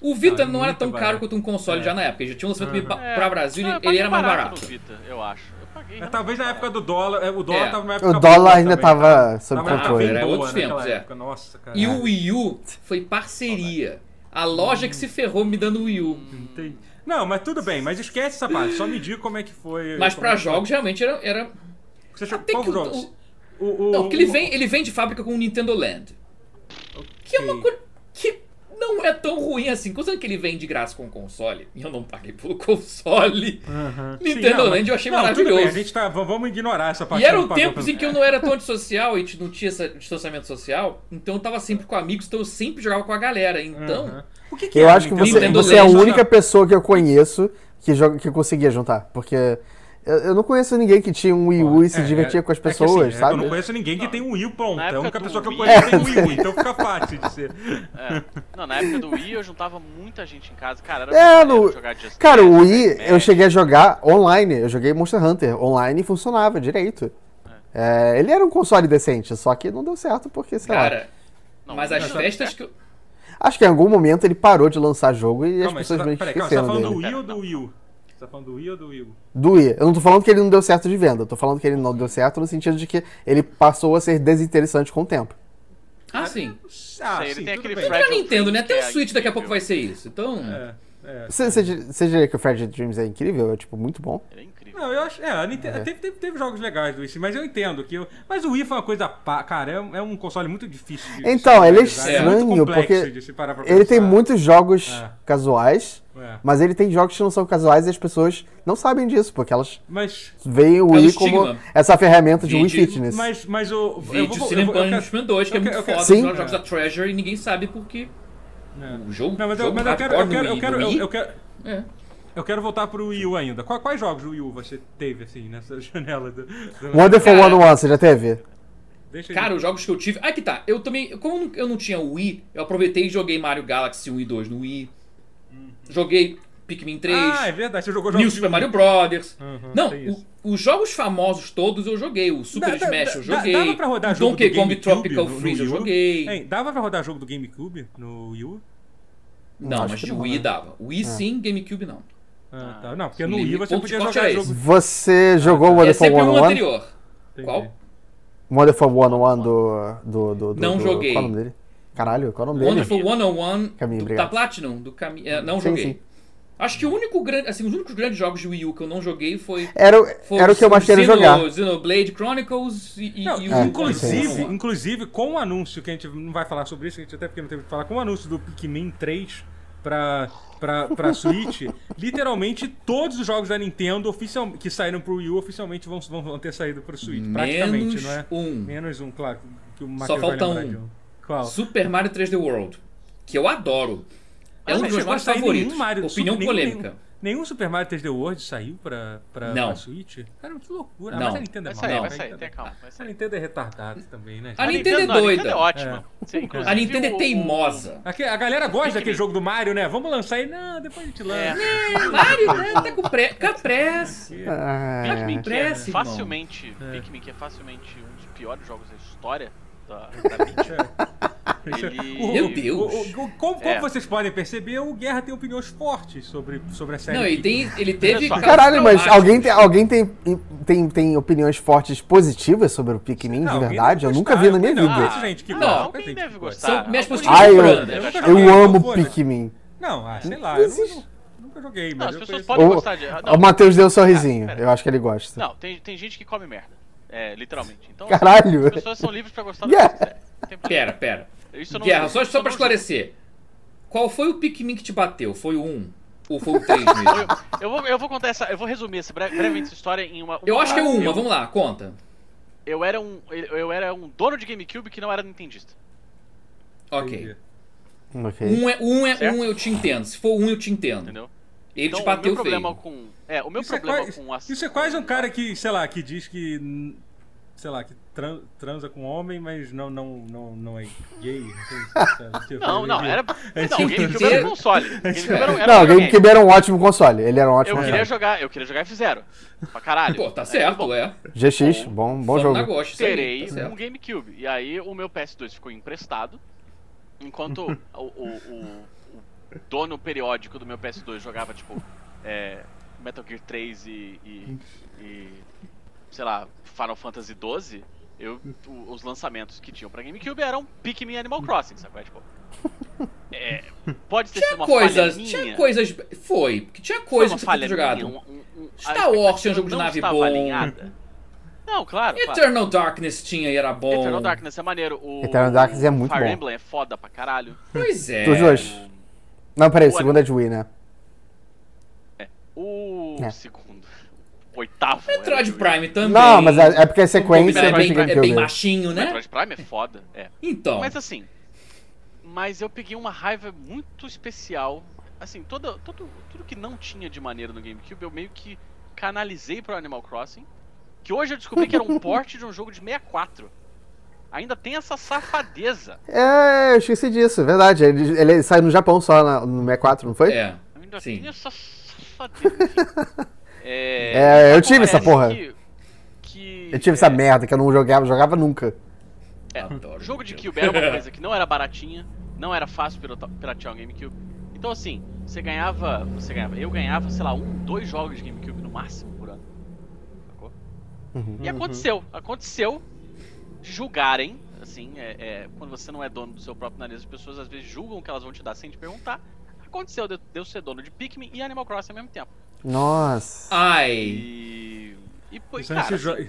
O Vita Não, é não, era tão barato. caro quanto um console É. já na época. Ele já tinha um lançamento Aham. pra, Brasil e eu ele paguei era mais barato. no Vita, eu acho. É, talvez na época do dólar. é, O dólar É. tava numa época O dólar boa ainda também, tava sob Tava- controle. Era outros tempos, é. época. Nossa, cara. E o Wii U foi parceria. A loja que se ferrou me dando o Wii U. Entendi. Não, mas tudo bem, mas esquece essa parte. Só me diga como é que foi. Mas pra é jogos realmente era. era... Você chegou, Até qual que o- jogos? o- O, o, Não, porque ele o- vem, ele vem de fábrica com o Nintendo Land. Que é uma coisa que não é tão ruim assim. Considerando que ele vem de graça com o console, e eu não paguei pelo console. Aham. Nintendo Sim, não, Land eu achei não, Tudo maravilhoso. bem, a gente tá, vamos ignorar essa parte. E eram tempos pelo- em que eu não era tão antissocial e não tinha esse distanciamento social, então eu tava sempre com amigos, então eu sempre jogava com a galera. Então, Aham. O que que Eu é acho que Nintendo você, Nintendo você é a única não. pessoa que eu conheço que, joga, que conseguia juntar. Porque eu, eu não conheço ninguém que tinha um Wii U e se É, divertia é- com as é pessoas, assim, é, sabe? Eu não conheço ninguém que tem um Wii pronto. Na É a única do pessoa que eu conheço que tem um Wii U, então fica fácil de ser. É. Não, na época do Wii eu juntava muita gente em casa. Cara, era É, no- jogar Just Cara, o Wii eu cheguei a jogar online. Eu joguei Monster Hunter online e funcionava direito. É, ele era um console decente, só que não deu certo porque, sei lá. cara. Não, mas as festas que eu. Acho que em algum momento ele parou de lançar jogo e as Calma pessoas tá, meio que peraí, calma, você tá esqueceram falando do dele. Wii ou do Wii U? Você tá falando do Wii ou do U? Do Wii. Eu não tô falando que ele não deu certo de venda, eu tô falando que ele não deu certo no sentido de que ele passou a ser desinteressante com o tempo. Ah, sim. Ah, Sei, ele sim, tem aquele bem. Fragile Nintendo, né? Até o é Switch daqui a pouco vai ser isso. Então. É, é. Você, você diria que o Fragile Dreams é incrível? É, tipo, muito bom. Ele é incrível. Não, eu acho. É, a Nintendo, Teve, teve, teve jogos legais do Wii, mas eu entendo que. eu- mas o Wii foi uma coisa. pá- Cara, é, um- é um console muito difícil de. Então, ele é muito estranho, porque Ele tem muitos jogos É. casuais, É. mas ele tem jogos que não são casuais e as pessoas não sabem disso, porque elas Mas. veem o É Wii como estigma. essa ferramenta de Wii Vide- Fitness. Mas, mas o. eu Vídeo vou- eu vou- eu quero- Punishment 2, que é eu muito eu quero- foda. Sim. Os jogos da Treasure e ninguém sabe porque É. o jogo. Não, mas eu, jogo mas eu quero, eu quero, eu quero, Wii- eu, quero, É. voltar pro Wii U ainda. Quais, quais jogos do Wii U você teve, assim, nessa janela do. do Wonderful Cara- 101, você já teve? Deixa Cara, os jogos que eu tive. Ah, que tá. Eu também. Como eu não tinha o Wii, eu aproveitei e joguei Mario Galaxy 1 e 2 no Wii. Joguei Pikmin 3. Ah, é verdade, você jogou New jogos Super de Mario. Brothers. Uhum, Não, o- os jogos famosos todos eu joguei. O Super Dá- dá- Smash eu joguei. Dava pra rodar jogo Donkey do Kong GameCube Tropical no- no Freeze eu joguei. Hein, dava pra rodar jogo do GameCube no Wii U? Não, Acho mas de não, Wii né? dava. Wii sim, GameCube não. Ah, tá. Não, porque o no Wii você podia jogar era jogo. Você jogou o É Wonderful sempre um 101? anterior. Qual? Wonderful 101 do, do, do, do. Não joguei. Qual é o nome dele? Caralho, qual é o nome dele? Wonderful 101 Caminho, do, da Platinum, do Cami... é, não Sim, joguei. sim. Acho que o único grande, assim, os únicos grandes jogos de Wii U que eu não joguei foi, Era, o- foi era o que eu mais queria Xeno- jogar. Xenoblade Chronicles e, Não, e o É, inclusive, inclusive, com o anúncio, que a gente não vai falar sobre isso, a gente até porque não teve que falar, com o anúncio do Pikmin 3 pra, pra, pra Switch, literalmente todos os jogos da Nintendo oficial, que saíram pro Wii U oficialmente vão, vão, ter saído pro Switch. praticamente, menos não é? um. Menos um, claro. Que o Só Matheus falta um. Qual? Super Mario 3D World, que eu adoro. É Ah, um dos meus mais favoritos. Mario- Opinião polêmica. Nenhum, nenhum Super Mario 3D World saiu pra, pra, Não. pra Switch? Cara, que loucura. Ah, Não. mas a Nintendo é Vai sair, mal. vai a sair, Nintendo- tenha calma. Vai A sair. Nintendo é retardada também, né? A gente? Nintendo é não, a doida. Nintendo é ótima. Sim, inclusive A Nintendo é o- teimosa. Aqui, a galera gosta daquele jogo do Mario, né? Vamos lançar ele. Não, depois a gente lança. É, Mario, né? Tá com, pre... com a pressa. Ah, Pikmin, que é Pressa, facilmente, É. Pikmin, que é facilmente um dos piores jogos da história da, da mídia. Ele- Meu Deus. o- o- o- como, como É. vocês podem perceber, o Guerra tem opiniões fortes sobre, sobre a série. Não, ele tem. Ele teve. Caralho, mas alguém, tem, alguém tem, tem, tem opiniões fortes positivas sobre o Pikmin, Não, de verdade? Eu nunca vi na minha vida. Ah, gente que não, alguém gente deve que gostar. São minhas Alguns- positivas Ai, eu, brandas. Eu eu amo não né? Pikmin. Não, ah, sei lá, eu não- não- nunca joguei, Não, mas as eu pessoas podem O- gostar de. O Não, Matheus deu um sorrisinho. pera. Eu acho que ele gosta. não tem, tem gente que come merda. É, literalmente. Então, Caralho. as pessoas são livres pra gostar do Yeah. que quiser. Problema. Pera, pera. Isso não- Guerra, só, só pra esclarecer. Qual foi o Pikmin que te bateu? Foi o 1? Ou foi o 3 mesmo? Eu vou, eu vou contar essa. Eu vou resumir essa, bre- brevemente essa história em uma. Eu acho que é o 1, eu, vamos lá, conta. Eu era um. Eu era um dono de GameCube que não era nintendista. Ok. Ok. Um é, um é, Certo? um eu te entendo. Se for um, eu te entendo. Entendeu? Ele então, te o bateu meu problema feio. com. É, o meu Isso é, problema quase, com a. isso é quase um cara que, sei lá, que diz que. Sei lá, que tran- transa com homem, mas não, não, não, não é gay. Não? Tipo, Não, era. É Não, tipo o GameCube isso. era um console. O GameCube era, era Não, o. GameCube era um ótimo console. Ele era um ótimo Eu queria console. jogar, eu queria jogar F0. Pra caralho. Pô, tá certo, bom, é. GX, bom, bom jogo. aí, terei tá um GameCube. E aí o meu PS2 ficou emprestado, enquanto o, o- o- o dono periódico do meu PS2 jogava, tipo, é, Metal Gear 3 e, e- e, sei lá, Final Fantasy 12, eu, os lançamentos que tinham pra GameCube eram Pikmin e Animal Crossing, sabe? Tipo, é, pode ter sido Tinha uma coisas, falha tinha minha. coisas. Foi, porque tinha coisas que você tinha jogado. minha, um- um- Star Wars tinha um jogo de nave bom. alinhada. Não, claro, claro. Eternal Darkness tinha e era bom. Eternal Darkness é maneiro. O, Eternal Darkness é muito Fire bom. Emblem é foda pra caralho. Pois é. Dos dois. Não, peraí, o O segundo é de Wii, né? O É. segundo. Oitavo. Metroid o- Prime também. Não, mas é, é porque é sequência é bem, é bem machinho, né? Metroid Prime é foda, é. Então. Mas assim. Mas eu peguei uma raiva muito especial. Assim, toda, todo, tudo que não tinha de maneira no GameCube, eu meio que canalizei pro Animal Crossing. Que hoje eu descobri que era um port de um jogo de 64. Ainda tem essa safadeza. É, eu esqueci disso, é verdade. Ele, ele saiu no Japão só na- no 64, não foi? É. Ainda Sim. tem essa é, É, eu tive essa porra. Que, que, Eu tive é, essa merda que eu não jogava, jogava nunca. É, Adoro jogo de GameCube. Cube era uma coisa que não era baratinha, não era fácil piratear um GameCube. Então assim, você ganhava, você ganhava, eu ganhava, sei lá, um, dois jogos de GameCube no máximo por ano. Sacou? Uhum. E aconteceu, aconteceu de julgarem, assim, é, é, quando você não é dono do seu próprio nariz, as pessoas às vezes julgam o que elas vão te dar sem te perguntar. Aconteceu de de eu ser dono de Pikmin e Animal Crossing ao mesmo tempo. Nossa. Ai. E. E pô, São cara, jo- assim,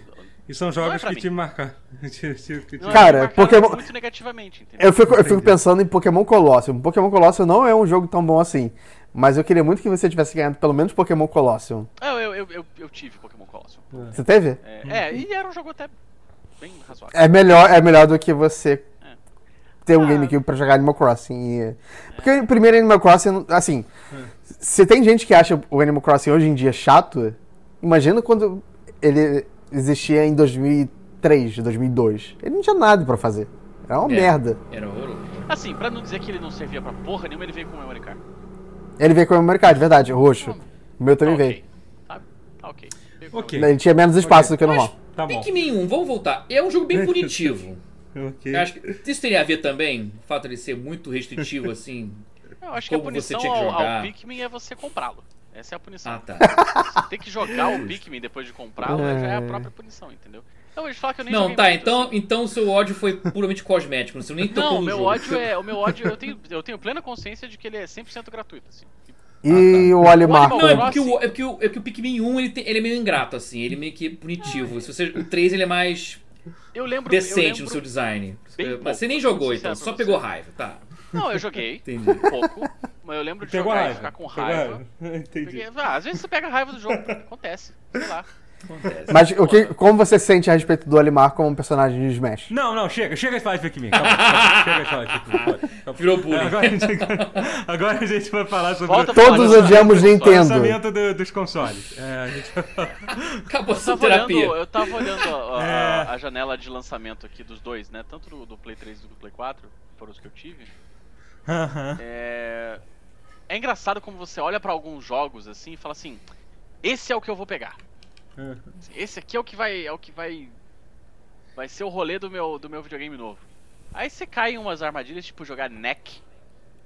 E são é jogos pra que mim. te marcaram. Não, Cara, marcaram Pokémon- muito negativamente, entendeu? Eu fico, eu fico pensando em Pokémon Colosseum. Pokémon Colosseum não é um jogo tão bom assim. Mas eu queria muito que você tivesse ganhado pelo menos Pokémon Colosseum. Eu, eu, eu, eu, tive Pokémon Colosseum. Você teve? É, é, e era um jogo até bem razoável. É melhor, é melhor do que você É. ter um Ah. GameCube pra jogar Animal Crossing. E- Porque o primeiro Animal Crossing, assim, se tem gente que acha o Animal Crossing hoje em dia chato, imagina quando ele existia em 2003, 2002. Ele não tinha nada pra fazer. Era uma É. merda. Era horroroso. Assim, pra não dizer que ele não servia pra porra nenhuma, ele veio com o memory card. Ele veio com o memory card, verdade, roxo. O meu também tá veio. ok. Tá, tá ok. Ele tinha menos espaço Ok. do que o normal. Tá bom. Pikmin 1, vamos voltar. É um jogo bem punitivo. Ok. Eu acho que isso teria a ver também, o fato de ele ser muito restritivo, assim. Eu acho que a punição ao, ao Pikmin é você comprá-lo. Essa é a punição. Ah, tá. Você tem que jogar o Pikmin depois de comprá-lo, já é a própria punição, entendeu? Então eles falam que eu nem Não, tá, muito, então, assim. então o seu ódio foi puramente cosmético, você nem tocou Não, meu jogo. ódio é. O meu ódio, eu tenho, eu tenho plena consciência de que ele é 100% gratuito, assim. E o Olimar O Não, é porque, o, é, porque o, é porque o Pikmin 1 ele, tem- ele é meio ingrato, assim, ele é meio que punitivo. Se você, o 3 ele é mais Eu lembro. eu decente lembro, no seu design. bem Mas pouco, você nem jogou, então, só pra pegou você. raiva, tá. Não, eu joguei Entendi. um pouco, mas eu lembro de Pegou jogar raiva. e ficar com raiva. Entendi. Peguei- ah, às vezes você pega raiva do jogo, acontece. Sei lá. Acontece. Mas o que, como você se sente a respeito do Olimar como um personagem de Smash? Não, não, chega, chega de falar de Pikmin. Calma, calma, chega de falar de Pikmin. calma. Virou bullying. Agora a, gente, agora a gente vai falar sobre Volta o Todos odiamos do Nintendo. lançamento do- dos consoles. É, a gente. Acabou Eu essa tava olhando, terapia. eu tava olhando a, a- É. a janela de lançamento aqui dos dois, né? Tanto do, do Play 3 e do Play 4, foram os que eu tive. Aham. É, é engraçado como você olha pra alguns jogos assim e fala assim: esse é o que eu vou pegar. Esse aqui é o que vai, é o que vai, vai ser o rolê do meu, do meu videogame novo. Aí você cai em umas armadilhas, tipo jogar neck.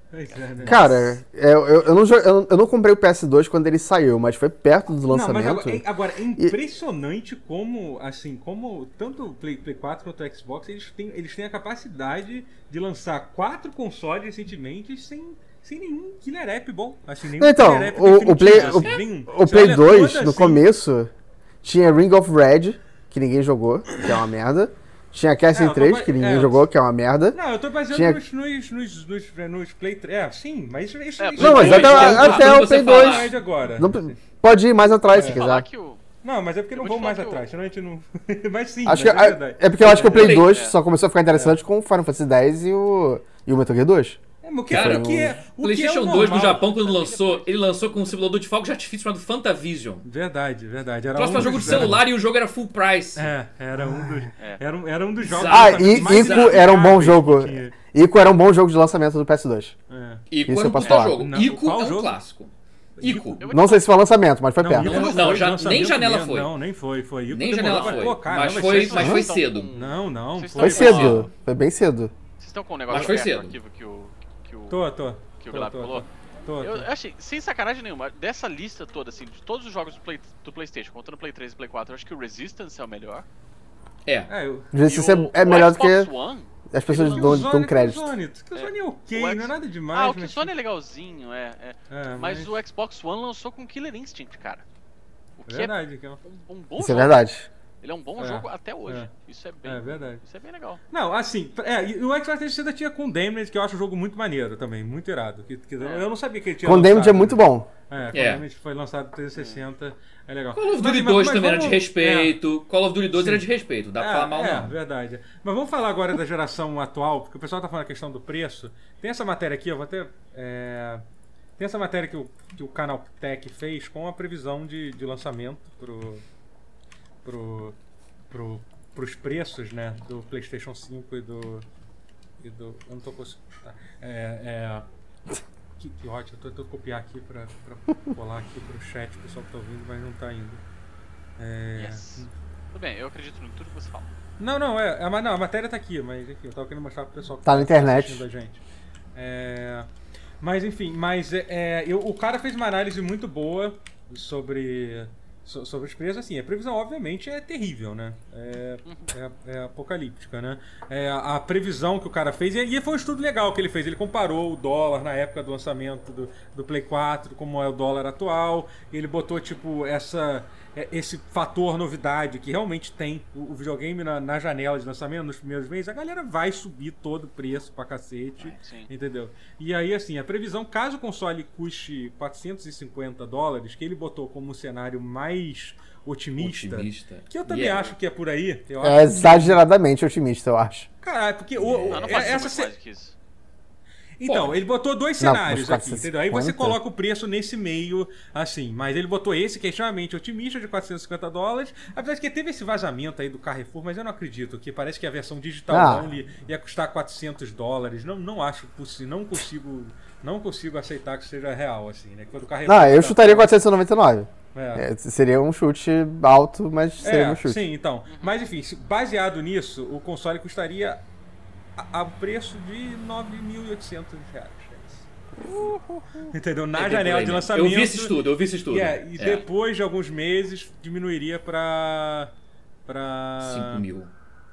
Pois é, né? Cara, eu, eu, eu não, eu, eu não comprei o PS2 quando ele saiu, mas foi perto do Não, mas lançamento. agora, é, agora, é impressionante como, assim, como tanto o Play, Play 4 quanto o Xbox, eles têm, eles têm a capacidade de lançar quatro consoles recentemente sem, sem nenhum killer app bom. Assim, nenhum Não, então, killer app o- o Play- assim. O Você Play olha 2, toda, no assim, começo, tinha Ring of Red, que ninguém jogou, que é uma merda. Tinha Castle É, eu tô 3, ba- que ninguém é, jogou, que é uma merda. Não, eu tô baseando Tinha- nos, nos, nos, nos, nos Play 3. É, sim, mas isso, isso, É, isso Não, mas até, até o Play falar- 2. é de agora. Não, pode ir mais atrás se Falar quiser. que o. Não, mas é porque não Eu vou vamos te mais atrás, senão a gente não. mas sim, Acho mas que, é é porque eu acho que o Play Play, 2 é. só começou a ficar interessante com o Final Fantasy X e o, e o Metal Gear 2. É, mas o que, Cara, o que é, o PlayStation que é o 2 no Japão, quando lançou, ele lançou com um simulador de fogos de artifício chamado Fantavision. Verdade, verdade. Era Próximo um jogo de celular e o jogo era full price. É, era um dos, É. era um, era um dos jogos. Ah, e Ico era um bom jogo. que. Ico era um bom jogo de lançamento do PS2. É. Ico Isso era eu um falar. jogo. Não, Ico é um jogo? clássico. Ico. Não sei se foi lançamento, mas foi Não, perto. Não, não, já- nem janela foi. Não, nem foi, foi. Ico Nem janela foi. Pô, caramba, Mas foi- mas foi cedo. Não, não, foi. Cedo. Foi bem cedo. Vocês estão com o negócio Mas foi cedo. arquivo que o. Que Tô, tô. que o tô, Vilap tô, falou? Tô, Eu achei, sem sacanagem nenhuma, dessa lista toda, assim, de todos os jogos do, Play, do PlayStation, contando Play 3 e Play 4, eu acho que o Resistance é o melhor. É. É, eu... Isso E o- é, é melhor do que One, as pessoas dão, Sonic, crédito. O Sonic, que o É. Sonic é ok, O não é nada demais. Ah, o mas- Sony é legalzinho, é. é. É, Mas o Xbox One lançou com Killer Instinct, cara. O que Verdade, que é é um, um bom Isso é jogo. verdade. Ele é um bom É, jogo até hoje. é. Isso é bem. É verdade. Isso é bem legal. Não, assim, é, e o Xbox 360 tinha Condemned, que eu acho um jogo muito maneiro também, muito irado. Que, que É. Eu não sabia que ele tinha Condemned é lançado, muito né? bom. É, É. Condemned foi lançado em 360, é legal. Call of Mas, Duty mas- 2 mas também era de vamos- respeito. Call of Duty 2 era de respeito. Dá É, pra falar mal, é, não. verdade. Mas vamos falar agora da geração atual, porque o pessoal tá falando a questão do preço. Tem essa matéria aqui, eu vou até. é, Tem essa matéria que o, que o canal Tech fez com a previsão de, de lançamento pro, pro, pro, pros preços né, do PlayStation 5 e do. E do eu não tô conseguindo. Tá. É, é, que, que ótimo, eu tô tentando copiar aqui pra, pra colar aqui pro chat, o pessoal que tá ouvindo, mas não tá indo. É, Yes. Tudo bem, eu acredito em tudo que você fala. não, não, é. A, ma- não, a matéria tá aqui, mas enfim, eu tava querendo mostrar pro pessoal que Tá na internet. assistindo a gente. É, mas enfim, mas é, é, eu- o cara fez uma análise muito boa sobre, so- sobre os preços. Assim, a previsão, obviamente, é terrível, né? É, é- é apocalíptica, né? É, a, a previsão que o cara fez, e, e foi um estudo legal que ele fez. Ele comparou o dólar na época do lançamento do, do Play 4, como é o dólar atual. Ele botou, tipo, essa esse fator novidade que realmente tem o, o videogame na, na janela de lançamento, nos primeiros meses, a galera vai subir todo o preço pra cacete. Sim. Entendeu? E aí, assim, a previsão, caso o console custe 450 dólares, que ele botou como um cenário mais otimista, Otimista. que eu também Yeah. acho que é por aí. Eu É exageradamente otimista, eu acho. Caralho, porque o, Não, não é- ser essa muito ce- mais do que isso. Então, Pode. ele botou dois Não, cenários mas aqui, entendeu? Aí você 450? coloca o preço nesse meio, assim. Mas ele botou esse, que é extremamente otimista, de 450 dólares. Apesar de que teve esse vazamento aí do Carrefour, mas eu não acredito, que parece que a versão digital Ah. only ia custar 400 dólares. Não, não acho possível, não consigo, não consigo aceitar que seja real, assim, né? Que foi do Carrefour. Não, eu chutaria 499. É. É, seria um chute alto, mas seria É, um chute. sim, então. Mas enfim, se- baseado nisso, o console custaria a, a preço de 9.800 reais. Isso. Entendeu? Na É, janela de mesmo. lançamento. Eu vi esse estudo, eu vi esse estudo. E, é, e É. depois de alguns meses diminuiria pra. pra. 5 mil.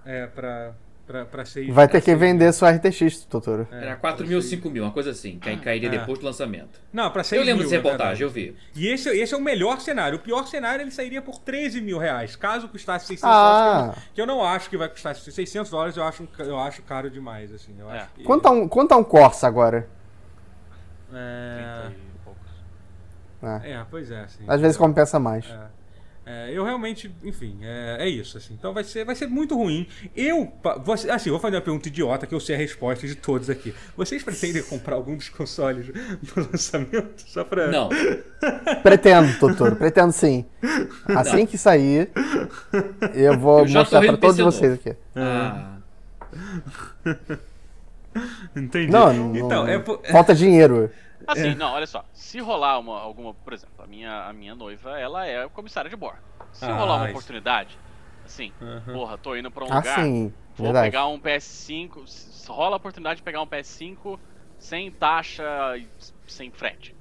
É, pra. Pra, pra 6 Vai ter que vender sua RTX, Totoro. Era 4 mil, 5 mil, uma coisa assim. Que aí cairia É. depois do lançamento. Não, pra 6 Eu lembro mil, dessa reportagem, eu vi. E esse, esse é o melhor cenário. O pior cenário ele sairia por 13 mil reais. Caso custasse 600 Ah. dólares, que eu, que eu não acho que vai custar 600 dólares, eu acho, eu acho caro demais. Assim, eu É. acho que- Quanto a um, quanto a um Corsa agora? É, 30 e poucos. É. é, pois é. Assim, Às vezes compensa mais. É. É, eu realmente, enfim, é, é isso, assim. Então vai ser, vai ser muito ruim. Eu, você, assim, vou fazer uma pergunta idiota que eu sei a resposta de todos aqui. Vocês pretendem comprar algum dos consoles no lançamento? Só pra... Não, Pretendo, Totoro, pretendo sim. Assim que sair, eu vou Eu mostrar pra todos vocês aqui. ah, Entendi. Não, não, então, é, po- falta dinheiro. Assim, É. não, olha só. Se rolar uma, alguma, por exemplo, a minha, a minha noiva, ela é comissária de bordo. Se Ah, rolar uma isso. oportunidade, assim, Aham. porra, tô indo pra um Ah, lugar sim. Vou Verdade. pegar um PS5. s- Rola a oportunidade de pegar um PS5 sem taxa e sem frete.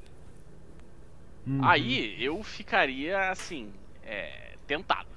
Uhum. Aí eu ficaria assim, é, tentado.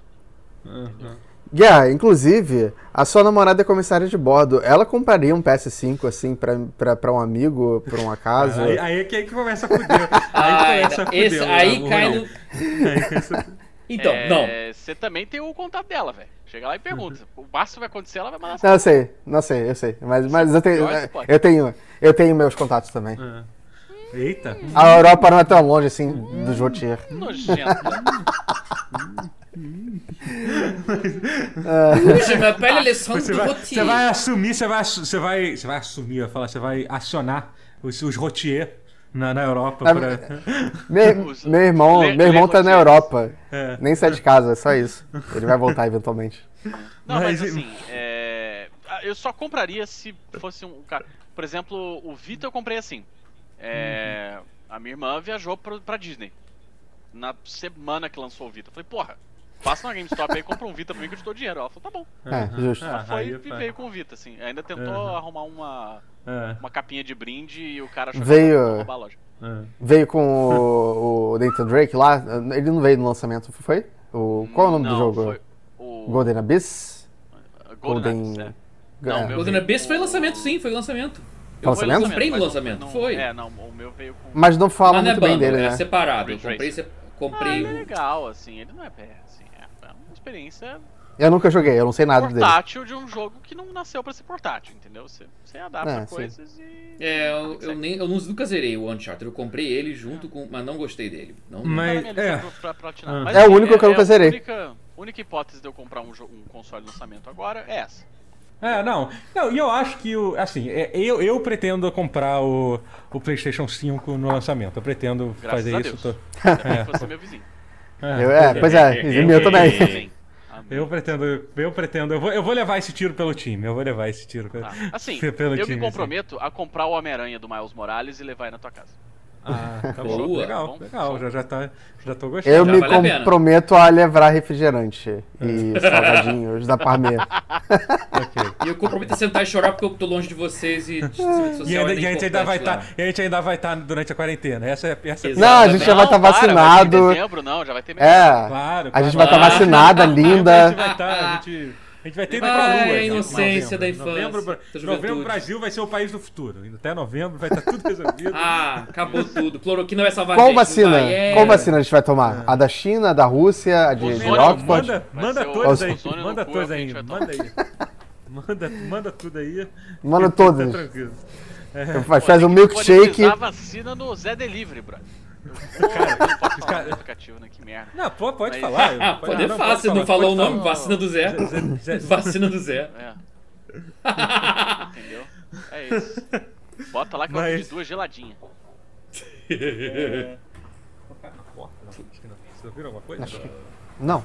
Uhum. Guerra, inclusive, a sua namorada é comissária de bordo. Ela compraria um PS5 assim pra, pra, pra um amigo, pra um acaso? Aí, aí é que, aí que começa a fuder. Aí Ah, começa a fuder. esse, aí cai no. Então, não. É, Você também tem o contato dela, velho. Chega lá e pergunta. O máximo vai acontecer, ela vai mandar Não, eu sei, não sei, eu sei. Mas, mas eu, tenho, pode. eu tenho. Eu tenho meus contatos também. É. Eita. A Europa não é tão longe assim do Jotier. nojento. Lição Você do vai, rotier. você vai assumir, você vai, você vai, você vai assumir, falar, você vai acionar os, os rotier na, na Europa Ah, pra... Meu, meu irmão, Le- meu irmão tá na. Europa. É. Nem sai de casa, é só isso. Ele vai voltar eventualmente. Não, mas, Mas- assim, é, eu só compraria se fosse um cara. Por exemplo, o Vita eu comprei assim. É, A minha irmã viajou pra, pra Disney. Na semana que lançou o Vita. Eu falei, porra, passa na GameStop aí e compra um Vita pra mim que eu te dou dinheiro. Ela falou, tá bom. É, justo. Ah, Foi aí, e veio com o Vita, assim. Ainda tentou arrumar uma, É, uma capinha de brinde e o cara achou Veio- que roubar a loja. é. Veio com o, o Nathan Drake lá. Ele não veio no lançamento, foi? O, qual é o nome do Não, jogo? Foi o Golden Abyss? Golden, Golden- Axe, é. É. Não, meu Golden veio Abyss foi lançamento, sim, foi lançamento. Foi Foi lançamento? Comprei no lançamento, não- foi. É, não, o meu veio com. Mas não fala Mas não é muito bem dele, é né? separado. Eu comprei, se- Ah, comprei ele é legal, assim, ele não é assim, é, é uma experiência Eu nunca joguei, eu não sei nada dele. portátil de um jogo que não nasceu pra ser portátil, entendeu? Você, você adapta É, sim. coisas e. É, eu, eu, nem, eu não- nunca zerei o Uncharted. Eu comprei ele junto com. Mas não gostei dele. Não, Mas, lista é. pra- pra. Ah. Mas, É o assim, único que eu nunca a zerei. Única, única hipótese de eu comprar um, um console de lançamento agora é essa. É, não. Não, e eu acho que o. Assim, é, eu, eu pretendo comprar o, o PlayStation 5 no lançamento. Eu pretendo Graças fazer a isso. Tô- que você é meu vizinho. É, Eu, é, pois é, e meu também. Eu pretendo, eu pretendo, eu vou, eu vou levar esse tiro pelo time. Eu vou levar esse tiro pelo, Ah, assim, pelo eu time. me comprometo a comprar o Homem-Aranha do Miles Morales e levar ele na tua casa. Ah, tá bom. Boa. Legal, Bom, legal. bom. Já, já, tá, já tô gostando. Eu Já me vale a comprometo a levar refrigerante e salgadinhos da Parmê. Ok. E eu comprometo a sentar e chorar porque eu tô longe de vocês e distanciamento E, ainda, é e a gente ainda vai importante estar, lá. e a gente ainda vai estar durante a quarentena. Essa é, essa é Exato. Não, a gente já vai estar para, Vai ter vacinado. em dezembro, não, já vai ter É, Claro, a gente claro. vai estar Ah. vacinada, A gente linda. vai estar, a gente, a gente vai ter ido Ai, pra lua. a inocência da novembro. infância, Novembro, novembro, o Brasil vai ser o país do futuro. Até novembro vai estar tudo resolvido. Ah, acabou tudo. Cloroquina vai salvar a Qual gente. não vacina? vai? É. Qual vacina a gente vai tomar? A da China, a da Rússia, a de, de Oxford? manda todas aí. Manda todas a aí. gente Manda aí. Manda, manda tudo aí. Manda Tá todas. tranquilo. Faz, faz um milkshake. a vacina no Zé Delivery, brother. Eu vou- eu não posso falar cara- aplicativo, né? Que merda. Não, pô, pode Mas- falar. Ah, pode é não, fácil, falar, não falou o nome. falar. Vacina do Zé. Zé- Zé- Vacina do Zé. É. Entendeu? É isso. Bota lá que eu Mas- pedi duas geladinhas. Vocês ouviram alguma coisa? Não.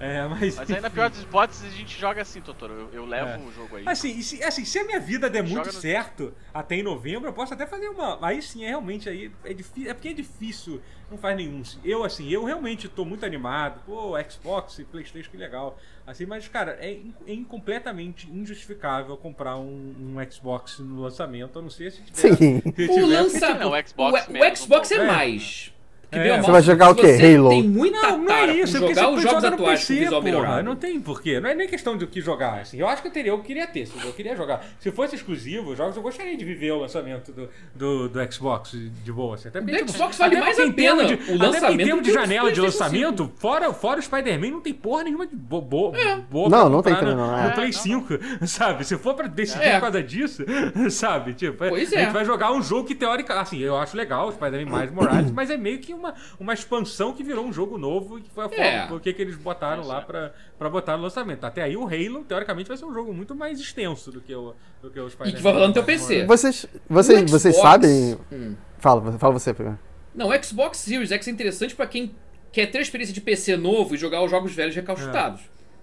É, mas. Mas aí na pior das hipóteses a gente joga assim, Totoro. Eu, eu levo É. o jogo aí. Assim, e se, assim, se a minha vida der muito no- certo até em novembro, eu posso até fazer uma. Aí sim, é realmente aí. É, difícil, é porque é difícil, não faz nenhum. Eu, assim, eu realmente tô muito animado. Pô, Xbox e Playstation, que legal. Assim, mas, cara, é, é completamente injustificável comprar um, um Xbox no lançamento, a não ser se tiver. Sim. Se O tiver lança... Não, o Xbox o, o Xbox um é mais. Porque, É. Você vai jogar o quê? você Halo? Tem muita Não, não é isso, jogar você os jogos joga no atuais PC, com visual melhorado. Não tem porquê. Não é nem questão do que jogar. Assim. Eu acho que eu teria, eu queria ter, eu queria jogar. Se fosse exclusivo, os jogos eu gostaria de viver o lançamento do, do, do Xbox de boa. Assim. Até porque, O Xbox vale mais a em termos pena de- o até em termos de o janela de lançamento, fora, fora o Spider-Man, não tem porra nenhuma de bo, bo, boa Não, não tem também, no, não, no é. Play É, 5, sabe? Se for pra decidir É. por causa disso, sabe? Tipo, a é. gente vai jogar um jogo que, teórica, assim, eu acho legal, o Spider-Man mais Morales, mas é meio que uma, uma expansão que virou um jogo novo e que foi a forma É. que que eles botaram lá é. pra, pra botar no lançamento. Até aí o Halo, teoricamente, vai ser um jogo muito mais extenso do que o, do que o E que vai rodar no teu PC. Vocês, vocês, O vocês Xbox- sabem. Hum. Fala, fala você primeiro. Não, o Xbox Series X é interessante pra quem quer ter a experiência de PC novo e jogar os jogos velhos recalchutados.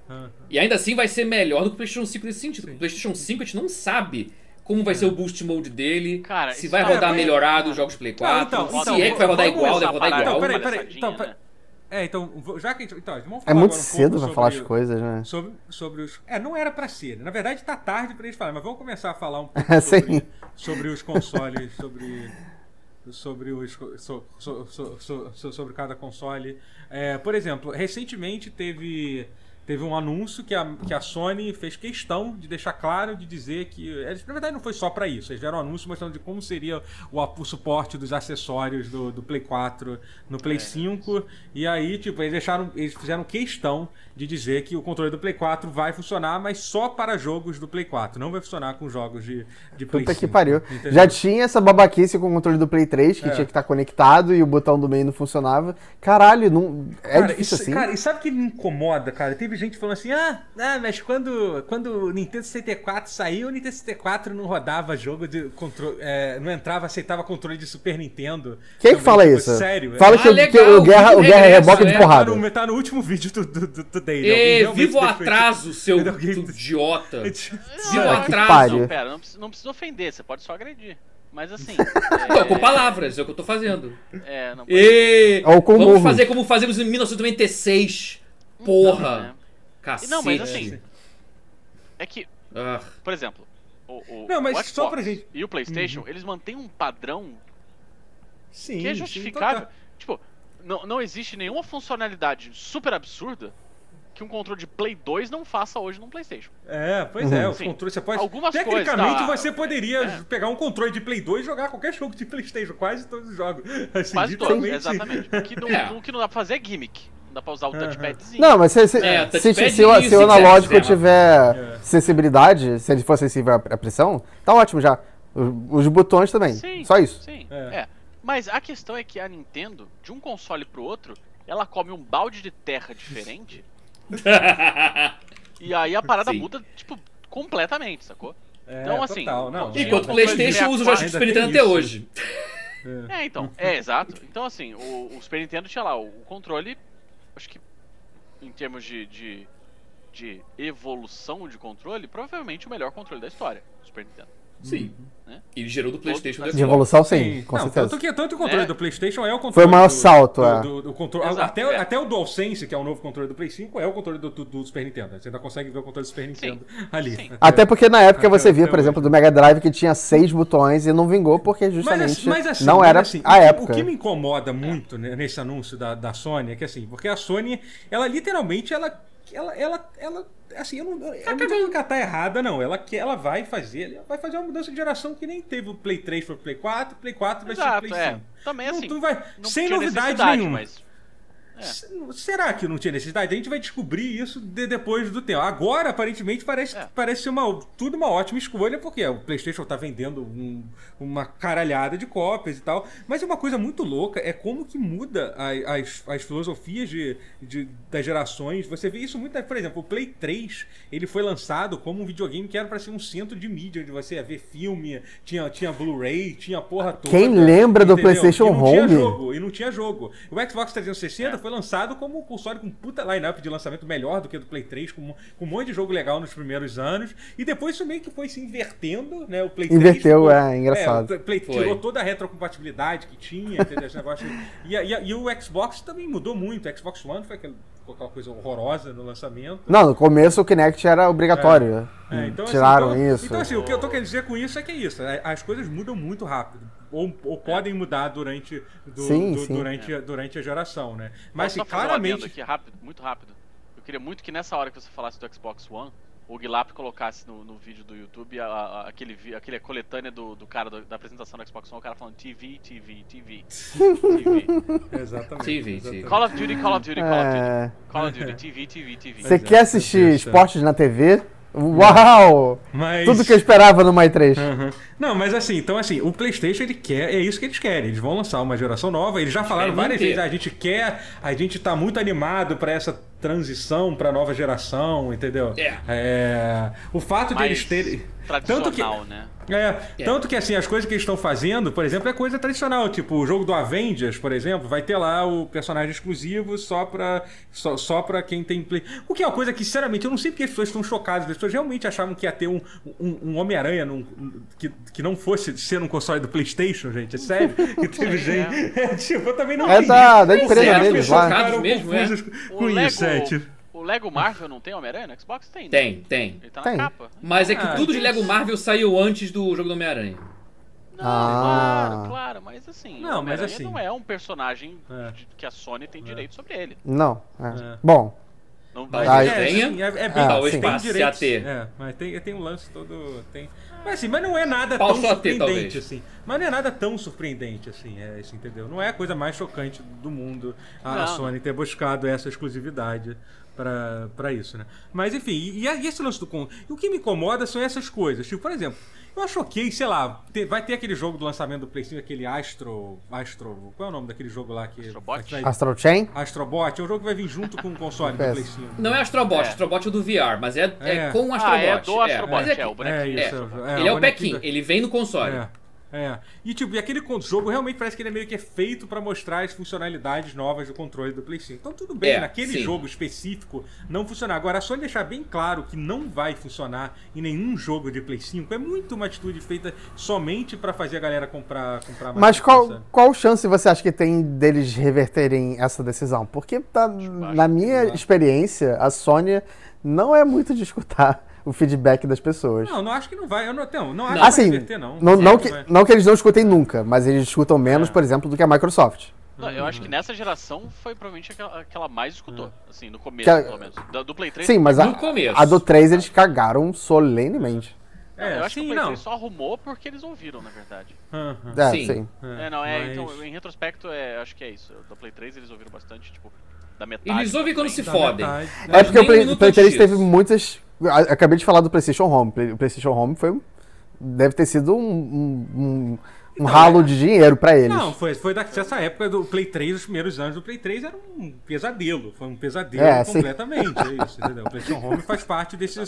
Ah, E ainda assim vai ser melhor do que o PlayStation 5 nesse sentido. O PlayStation 5 a gente não sabe como vai ser o boost mode dele, Cara, se vai é, rodar mas- melhorado os jogos Play 4, então, se então, é que vai rodar igual, deve rodar igual. Então, peraí, palhaçadinha, peraí, então, né? É, então, já que a gente. Então, vamos É falar muito agora um cedo pra falar as coisas, né? Sobre, sobre os. É, não era pra ser. Na verdade, tá tarde pra eles falarem, mas vamos começar a falar um pouco Sim. sobre, sobre os consoles, sobre. Sobre os. so- so- so- so- so- sobre cada console. É, por exemplo, recentemente teve. Teve um anúncio que a, que a Sony fez questão de deixar claro, de dizer que. Eles, na verdade, não foi só pra isso. Eles fizeram um anúncio mostrando de como seria o, o suporte dos acessórios do, do Play 4 no Play É. 5. E aí, tipo, eles deixaram. Eles fizeram questão de dizer que o controle do Play 4 vai funcionar, mas só para jogos do Play 4. Não vai funcionar com jogos de, de Play Puta 5. que pariu. entendeu? Já tinha essa babaquice com o controle do Play 3, que É. tinha que estar conectado e o botão do meio não funcionava. Caralho, não... é cara, difícil isso- assim? cara, e sabe o que me incomoda, cara? Teve gente falando assim: ah, ah mas quando, quando o Nintendo 64 saiu, o Nintendo 64 não rodava jogo de controle. é, não entrava, aceitava controle de Super Nintendo. Quem que Então, fala tipo, isso? Sério? Fala é, que, Ah, o- que legal, o Guerra, o Guerra é reboca de né? porrada. Tá no, tá no último vídeo do, do, do, Alguém realmente viva o atraso, seu Alguém- idiota. Não, Viva o não, que atraso. Não, pera, não precisa, não precisa ofender, você pode só agredir. Mas assim. Não, com palavras, é o que eu tô fazendo. É, não E... Ou com Vamos fazer como fazemos em 1996. Porra. né? Cacete. Não, mas assim. É que, Ah, por exemplo, o, o, Não, mas o só Xbox pra gente- e o PlayStation, eles mantêm um padrão Sim, que é sim, justificável. total. Tipo, não, não existe nenhuma funcionalidade super absurda que um controle de Play 2 não faça hoje num PlayStation. É, pois Uhum. é, os Sim. controles você pode. Algumas Tecnicamente coisas, tá. você poderia É. pegar um controle de Play 2 e jogar qualquer jogo de PlayStation, quase todos os jogos. Assim, Quase todos, exatamente. O que, não, É. o que não dá pra fazer é gimmick. Não dá pra usar o touchpadzinho. Não, mas se, se, É, se, touchpad se o, se o o analógico tiver É. sensibilidade, se ele for sensível à pressão, tá ótimo já. O- Os botões também. Sim. Só isso. Sim, É. é. Mas a questão é que a Nintendo, de um console pro outro, ela come um balde de terra diferente e aí a parada Sim. muda, tipo, completamente, sacou? É, Então, assim, total, não, tinha Enquanto um o PlayStation usa o 64, joystick Super Nintendo até isso. hoje. É, então, é exato. Então, assim, o, o Super Nintendo tinha lá o, o controle, acho que em termos de, de, de evolução de controle, provavelmente o melhor controle da história, o Super Nintendo. Sim. Né? Ele gerou do PlayStation. De do De evolução, sim, com não, certeza. Tanto que, tanto o controle É. do PlayStation é o controle. Foi o maior do- salto, do, é. do- do controle, Exato, até, é. até o DualSense, que é o novo controle do Play 5, é o controle do, do- do Super Nintendo. Você ainda consegue ver o controle do Super Nintendo ali. Sim. Até porque na época até- você via, por hoje. exemplo, do Mega Drive que tinha seis botões e não vingou porque Mas, justamente assim- mas assim, não mas era assim, a o que- época. O que me incomoda muito né, nesse anúncio da, da Sony é que assim, porque a Sony, ela literalmente, ela. Ela, ela, ela assim, eu não, eu não digo que ela tá errada, não. Ela, ela vai fazer, ela vai fazer uma mudança de geração que nem teve o Play 3 para o Play 4, Play 4 vai ser Exato, Play é. 5. Também Não, assim. vai, sem novidade nenhuma. Mas... É. Será que não tinha necessidade? A gente vai descobrir isso de- depois do tempo. Agora, aparentemente, parece, É. parece uma, tudo uma ótima escolha, porque o PlayStation tá vendendo um- uma caralhada de cópias e tal. Mas é uma coisa muito louca é como que muda a- as, as filosofias de, de- das gerações. Você vê isso muito. Por exemplo, o Play 3 ele foi lançado como um videogame que era para ser um centro de mídia, onde você ia ver filme, tinha, tinha Blu-ray, tinha a porra toda. Quem lembra do entendeu? PlayStation e não Tinha Home? jogo, e não tinha jogo. O Xbox 360 É. foi lançado como um console com puta line-up de lançamento melhor do que o do Play 3, com, com um monte de jogo legal nos primeiros anos. E depois isso meio que foi se invertendo, né? O Play 3 Inverteu, é, engraçado. o Play Foi. tirou toda a retrocompatibilidade que tinha, entendeu? Esse negócio. E, e, e o Xbox também mudou muito. O Xbox One foi aquela, aquela coisa horrorosa no lançamento. Não, no começo o Kinect era obrigatório. É, então, assim, Tiraram então- isso. Então, assim, o que eu tô querendo dizer com isso é que é isso. é, As coisas mudam muito rápido. Ou, ou podem mudar durante, do- Sim, do- sim. durante, a- durante a geração, né? Mas, assim, um claramente. aqui rápido, muito rápido. Eu queria muito que nessa hora que você falasse do Xbox One, o Guilap colocasse no, no vídeo do YouTube a- a- aquele, aquele coletânea do, do cara do- da apresentação do Xbox One, o cara falando TV, TV, TV, TV. Exatamente. TV, exatamente. Call of Duty, Call of Duty, Call of Duty. É. Call of Duty, TV, TV, TV. Você é, quer assistir esportes na TV? Uau! Mas... Tudo que eu esperava no My 3. Aham. Não, mas assim, então assim, o PlayStation ele quer, é isso que eles querem. Eles vão lançar uma geração nova. Eles já falaram várias vezes, "Ah, a gente quer, a gente tá muito animado pra essa transição pra nova geração, entendeu? É. É, O fato de Mais eles terem. tradicional, Tanto que, né? é, tanto que assim, as coisas que eles estão fazendo, por exemplo, é coisa tradicional. Tipo, o jogo do Avengers, por exemplo, vai ter lá o personagem exclusivo só pra, só, só pra quem tem play. O que é uma coisa que, sinceramente, eu não sei porque as pessoas estão chocadas. As pessoas realmente achavam que ia ter um, um, um Homem-Aranha num- que, que não fosse ser um console do PlayStation, gente. É sério. Que teve gente. É, tipo, eu também não É entendi. da- Não empresa deles lá. mesmo, é. confusas O Com Lego, isso, é, tipo. o Lego Marvel não tem Homem-Aranha no Xbox? Tem. né? Tem, tem. Ele tá Tem. na capa. Mas é que Ah, tudo de tem Lego Marvel saiu antes do jogo do Homem-Aranha. Não, Ah. claro, claro, mas assim, Não, o mas assim- não é um personagem É. que a Sony tem direito sobre ele. Não. é. É. Bom, Não Mas Ah, vai é, tenha, sim, é, é bem, Ah, talvez sim. tem passe a direitos, ter. É, mas tem, tem um lance todo. Tem... Mas assim, mas não é nada Passou tão ter, surpreendente talvez. assim. Mas não é nada tão surpreendente assim, é isso, entendeu? Não é a coisa mais chocante do mundo a, a Não. Sony ter buscado essa exclusividade pra, pra isso, né? Mas enfim, e, e esse lance do con. E o que me incomoda são essas coisas. Tipo, por exemplo, eu acho ok, sei lá, ter- vai ter aquele jogo do lançamento do PlayStation, aquele Astro. Astro. Qual é o nome daquele jogo lá que. Astrobot? vai- Astral Chain? Astrobot, é um jogo que vai vir junto com o console do PS. Play 5. Não é Astrobot, É. Astrobot é do VR, mas é, é. É. com o Ah, Astrobot. é do Astrobot, é, o É bonequinho. isso. É. Ele é o bonequinho Pequim, ele vem no console. É. É. E tipo, e aquele jogo realmente parece que ele é meio que é feito pra mostrar as funcionalidades novas do controle do Play 5. Então tudo bem, É, naquele sim. jogo específico não funcionar. Agora, a Sony deixar bem claro que não vai funcionar em nenhum jogo de Play 5 é muito uma atitude feita somente pra fazer a galera comprar, comprar mais. Mas qual, sabe? qual chance você acha que tem deles reverterem essa decisão? Porque, tá, na minha experiência, a Sony não é muito de escutar o feedback das pessoas. Não, não acho que não vai. Eu não, não, não acho Não. que Assim, vai reverter, não. Não, Sim, não, que, vai. não que eles não escutem nunca, mas eles escutam menos, É. por exemplo, do que a Microsoft. Não, eu acho que nessa geração foi provavelmente aquela, aquela mais escutou. Assim, no começo, Que a- pelo menos. Da- do Play 3. Sim, mas a, No começo. a do 3 eles cagaram solenemente. Não, É, eu acho que o sim, Play não. 3 só arrumou porque eles ouviram, na verdade. Aham. É, Sim. sim. É, não, é, mas- então, em retrospecto, é, acho que é isso. Do Play 3 eles ouviram bastante, tipo, da metade. Eles ouvem quando se fodem. É porque o Play, Play 3 antes teve muitas. Acabei de falar do PlayStation Home. O PlayStation Home foi. Deve ter sido um, um, um- um ralo de dinheiro pra eles. Não, foi, foi dessa época do Play 3, os primeiros anos do Play 3 era um pesadelo. Foi um pesadelo É, completamente. É isso, entendeu? O PlayStation Home faz parte desse,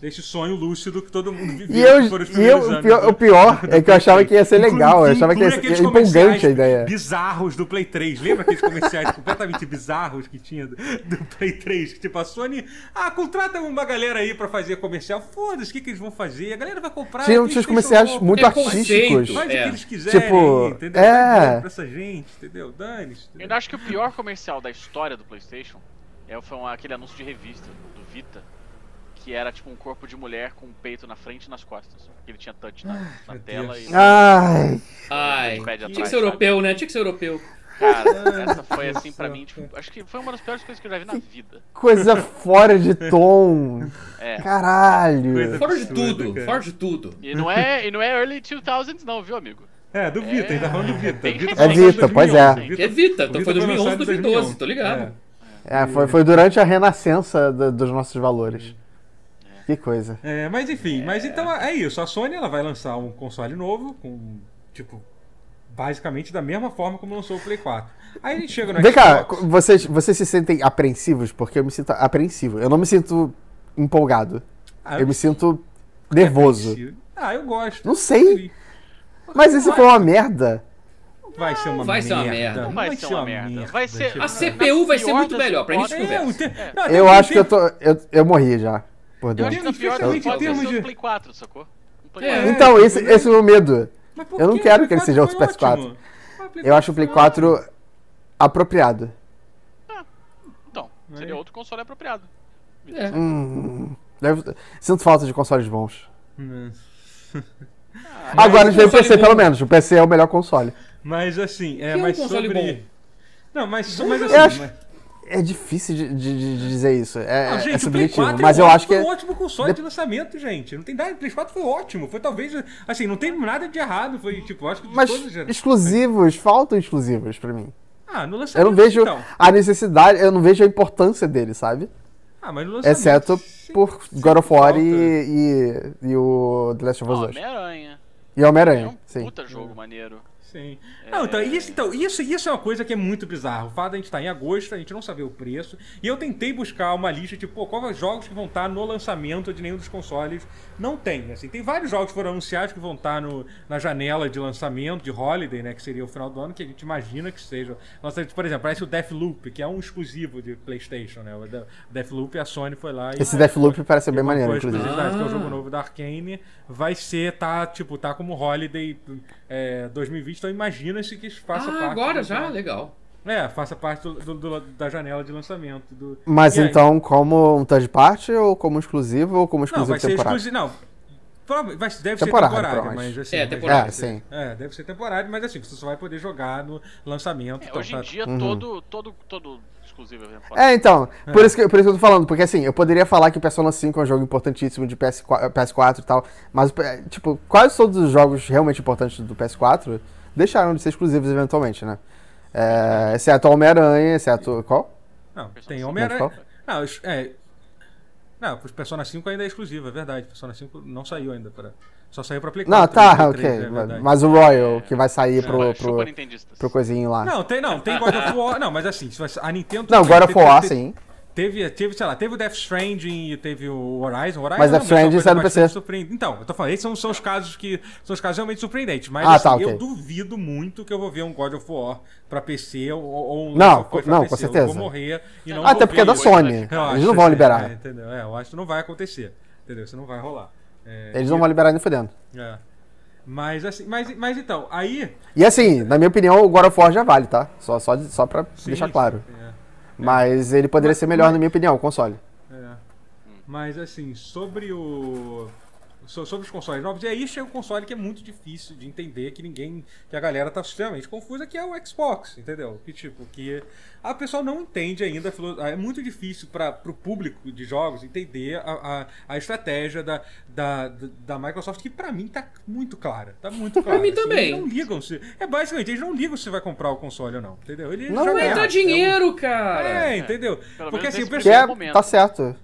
desse sonho lúcido que todo mundo viveu. E, eu, que e eu- o, pior, do- o pior é que eu achava que ia ser Inclui- legal. Eu achava que ia inclui ser aqueles empolgante comerciais a ideia. Bizarros do Play 3. Lembra aqueles comerciais completamente bizarros que tinha do, do Play 3? Que tipo, a Sony. Ah, contrata uma galera aí pra fazer comercial. Foda-se, o que, que eles vão fazer? A galera vai comprar. Tinha, uns comerciais muito É artísticos. o É. que eles quiserem, Tipo, entendeu? é. Pra essa gente, entendeu? Dane-se. Eu acho que o pior comercial da história do PlayStation é, foi um- aquele anúncio de revista do Vita, que era tipo um corpo de mulher com um peito na frente e nas costas. Porque ele tinha touch na, na tela Deus. e. Ai, Ai, tinha que ser sabe? europeu, né? Tinha que ser europeu. Cara, essa foi assim pra mim, tipo, acho que foi uma das piores coisas que eu já vi na vida. coisa fora de tom. É. Caralho. Coisa- Fora de tudo, cara. fora de tudo. E não é, e não é early 2000s não, viu, amigo? É, do Vita, a gente tá falando do Vita. bem Vita É Vita, pois é. 2011. É Vita, então o foi Vita 2011, lançado em 2012, tô ligado. É, foi, foi durante a renascença do- dos nossos valores. Que coisa. É, é, mas enfim, mas então é isso. A Sony ela vai lançar um console novo com, tipo, basicamente da mesma forma como lançou o Play 4. Aí a gente chega no Vem cá, Xbox. vocês, vocês se sentem apreensivos? Porque eu me sinto apreensivo. Eu não me sinto empolgado. Ah, Eu me sinto nervoso. Ah, eu gosto. Não sei. Mas esse foi uma merda. Vai ser uma Vai ser merda. uma merda. Não vai ser uma merda. Vai ser- A CPU vai ser muito melhor, pra gente É, conversa. É. Não, Eu acho que eu tô. Eu, eu morri já. Por Eu dentro. acho que vai termos ser de- Play 4, sacou? Um Play É. 4. Então, esse, esse é o meu medo. Eu não quero que ele seja 4 o PS4. foi ótimo. Ah, Eu acho o Play foi 4 apropriado. Então, seria outro console apropriado. É. Hum, deve- sinto falta de consoles bons. Agora, a gente tem o PC, bom. pelo menos. O PC é o melhor console. Mas assim, é, Que é um mas console sobre... bom. Não, mas, mas assim... Eu acho- mas- É difícil de, de- de- dizer isso. É, Não, é gente, Play subjetivo. 4 Mas é eu acho que. foi um ótimo console de lançamento, gente. Não tem nada. O Play 4 foi ótimo. Foi talvez. Assim, não tem nada de errado. Foi tipo, acho que de Mas gerações. exclusivos, faltam exclusivos pra mim. Ah, no Eu lançamento. não vejo Então. a necessidade, eu não vejo a importância dele, sabe? Ah, mas no lançamento. Exceto sim, por sim, God of War e, e, e o The Last of Us 2. Homem-Aranha. E É Homem-Aranha, um sim. puta jogo maneiro. Sim. Não, então, isso, então isso, isso é uma coisa que é muito bizarro. O fato de a gente estar em agosto, a gente não saber o preço. E eu tentei buscar uma lista, tipo, pô, quais os jogos que vão estar no lançamento de nenhum dos consoles. Não tem, assim. Tem vários jogos que foram anunciados que vão estar no, na janela de lançamento, de Holiday, né? Que seria o final do ano, que a gente imagina que seja. Nossa, por exemplo, parece o Deathloop, que é um exclusivo de Playstation, né? O De- Deathloop, a Sony foi lá e... Esse Deathloop parece bem maneiro, inclusive. exclusividade, que é o Ah. jogo novo da Arkane, vai ser, tá, tipo, tá como Holiday é, 2020, então imagina-se que faça Ah, parte. agora já? Legal. É, faça parte do- do- do- da janela de lançamento. Do... Mas E aí? então, como um third party, ou como exclusivo, ou como Não, exclusivo vai ser temporário? exclusivo. Não. Vai, deve Temporário, ser temporário, mas assim. É, mas temporário. deve É, ser- sim. É, deve ser temporário, mas assim, você só vai poder jogar no lançamento. É, então hoje em tá- dia, Uhum. todo, todo, todo exclusivo é É, então, por, Isso que, por isso que eu tô falando, porque assim, eu poderia falar que Persona 5 é um jogo importantíssimo de PS4, PS4 e tal, mas, é, tipo, quase todos os jogos realmente importantes do PS4 deixaram de ser exclusivos eventualmente, né? É, exceto Homem-Aranha, exceto. Qual? Não, tem 5. Homem-Aranha. Não, os- é. Não, os Persona 5 ainda é exclusivo, é verdade. Persona 5 não saiu ainda para. Só saiu pra Play 4. Não, tá, Play ok. 3, é mas o Royal, que vai sair pro, chupa pro, Nintendistas. pro coisinho lá. Não, tem, não, tem God of War. Não, mas assim, a Nintendo. Não, God of War, sim. Teve, teve, sei lá, teve o Death Stranding e teve o Horizon. Horizon Mas é Death Stranding coisa saiu no PC. surpreendente. Então, eu tô falando, esses são, são os casos que. São os casos realmente surpreendentes. Mas Ah, assim, tá, eu ok. duvido muito que eu vou ver um God of War pra PC ou, ou um Não, co- não, PC. com certeza. Eu vou morrer e não Até vou porque é da. Sony. Eu Eles acho, não vão é, liberar. é, entendeu? É, eu acho que não vai acontecer. Entendeu? Isso não vai rolar. É, Eles e- não vão liberar nem fudendo. é. Mas assim, mas, mas então, aí. E assim, na minha opinião, o God of War já vale, tá? Só, só, só pra sim, deixar sim, claro. é. Mas ele poderia Mas- ser melhor, mas- na minha opinião, o console. É. Mas assim, sobre o. so- Sobre os consoles novos, e aí chega um console que é muito difícil de entender, que ninguém. que a galera tá extremamente confusa, que é o Xbox, entendeu? Que tipo, que a pessoa não entende ainda. É muito difícil para pro público de jogos entender a, a, a estratégia da, da, da Microsoft, que pra mim tá muito clara. Tá muito clara. mim assim, também. Eles não ligam se. É basicamente, eles não ligam se vai comprar o console ou não, entendeu? Eles Não é. Não entra dinheiro, É, um- cara. é, entendeu? Pelo Porque menos assim, o pessoal. É, tá certo.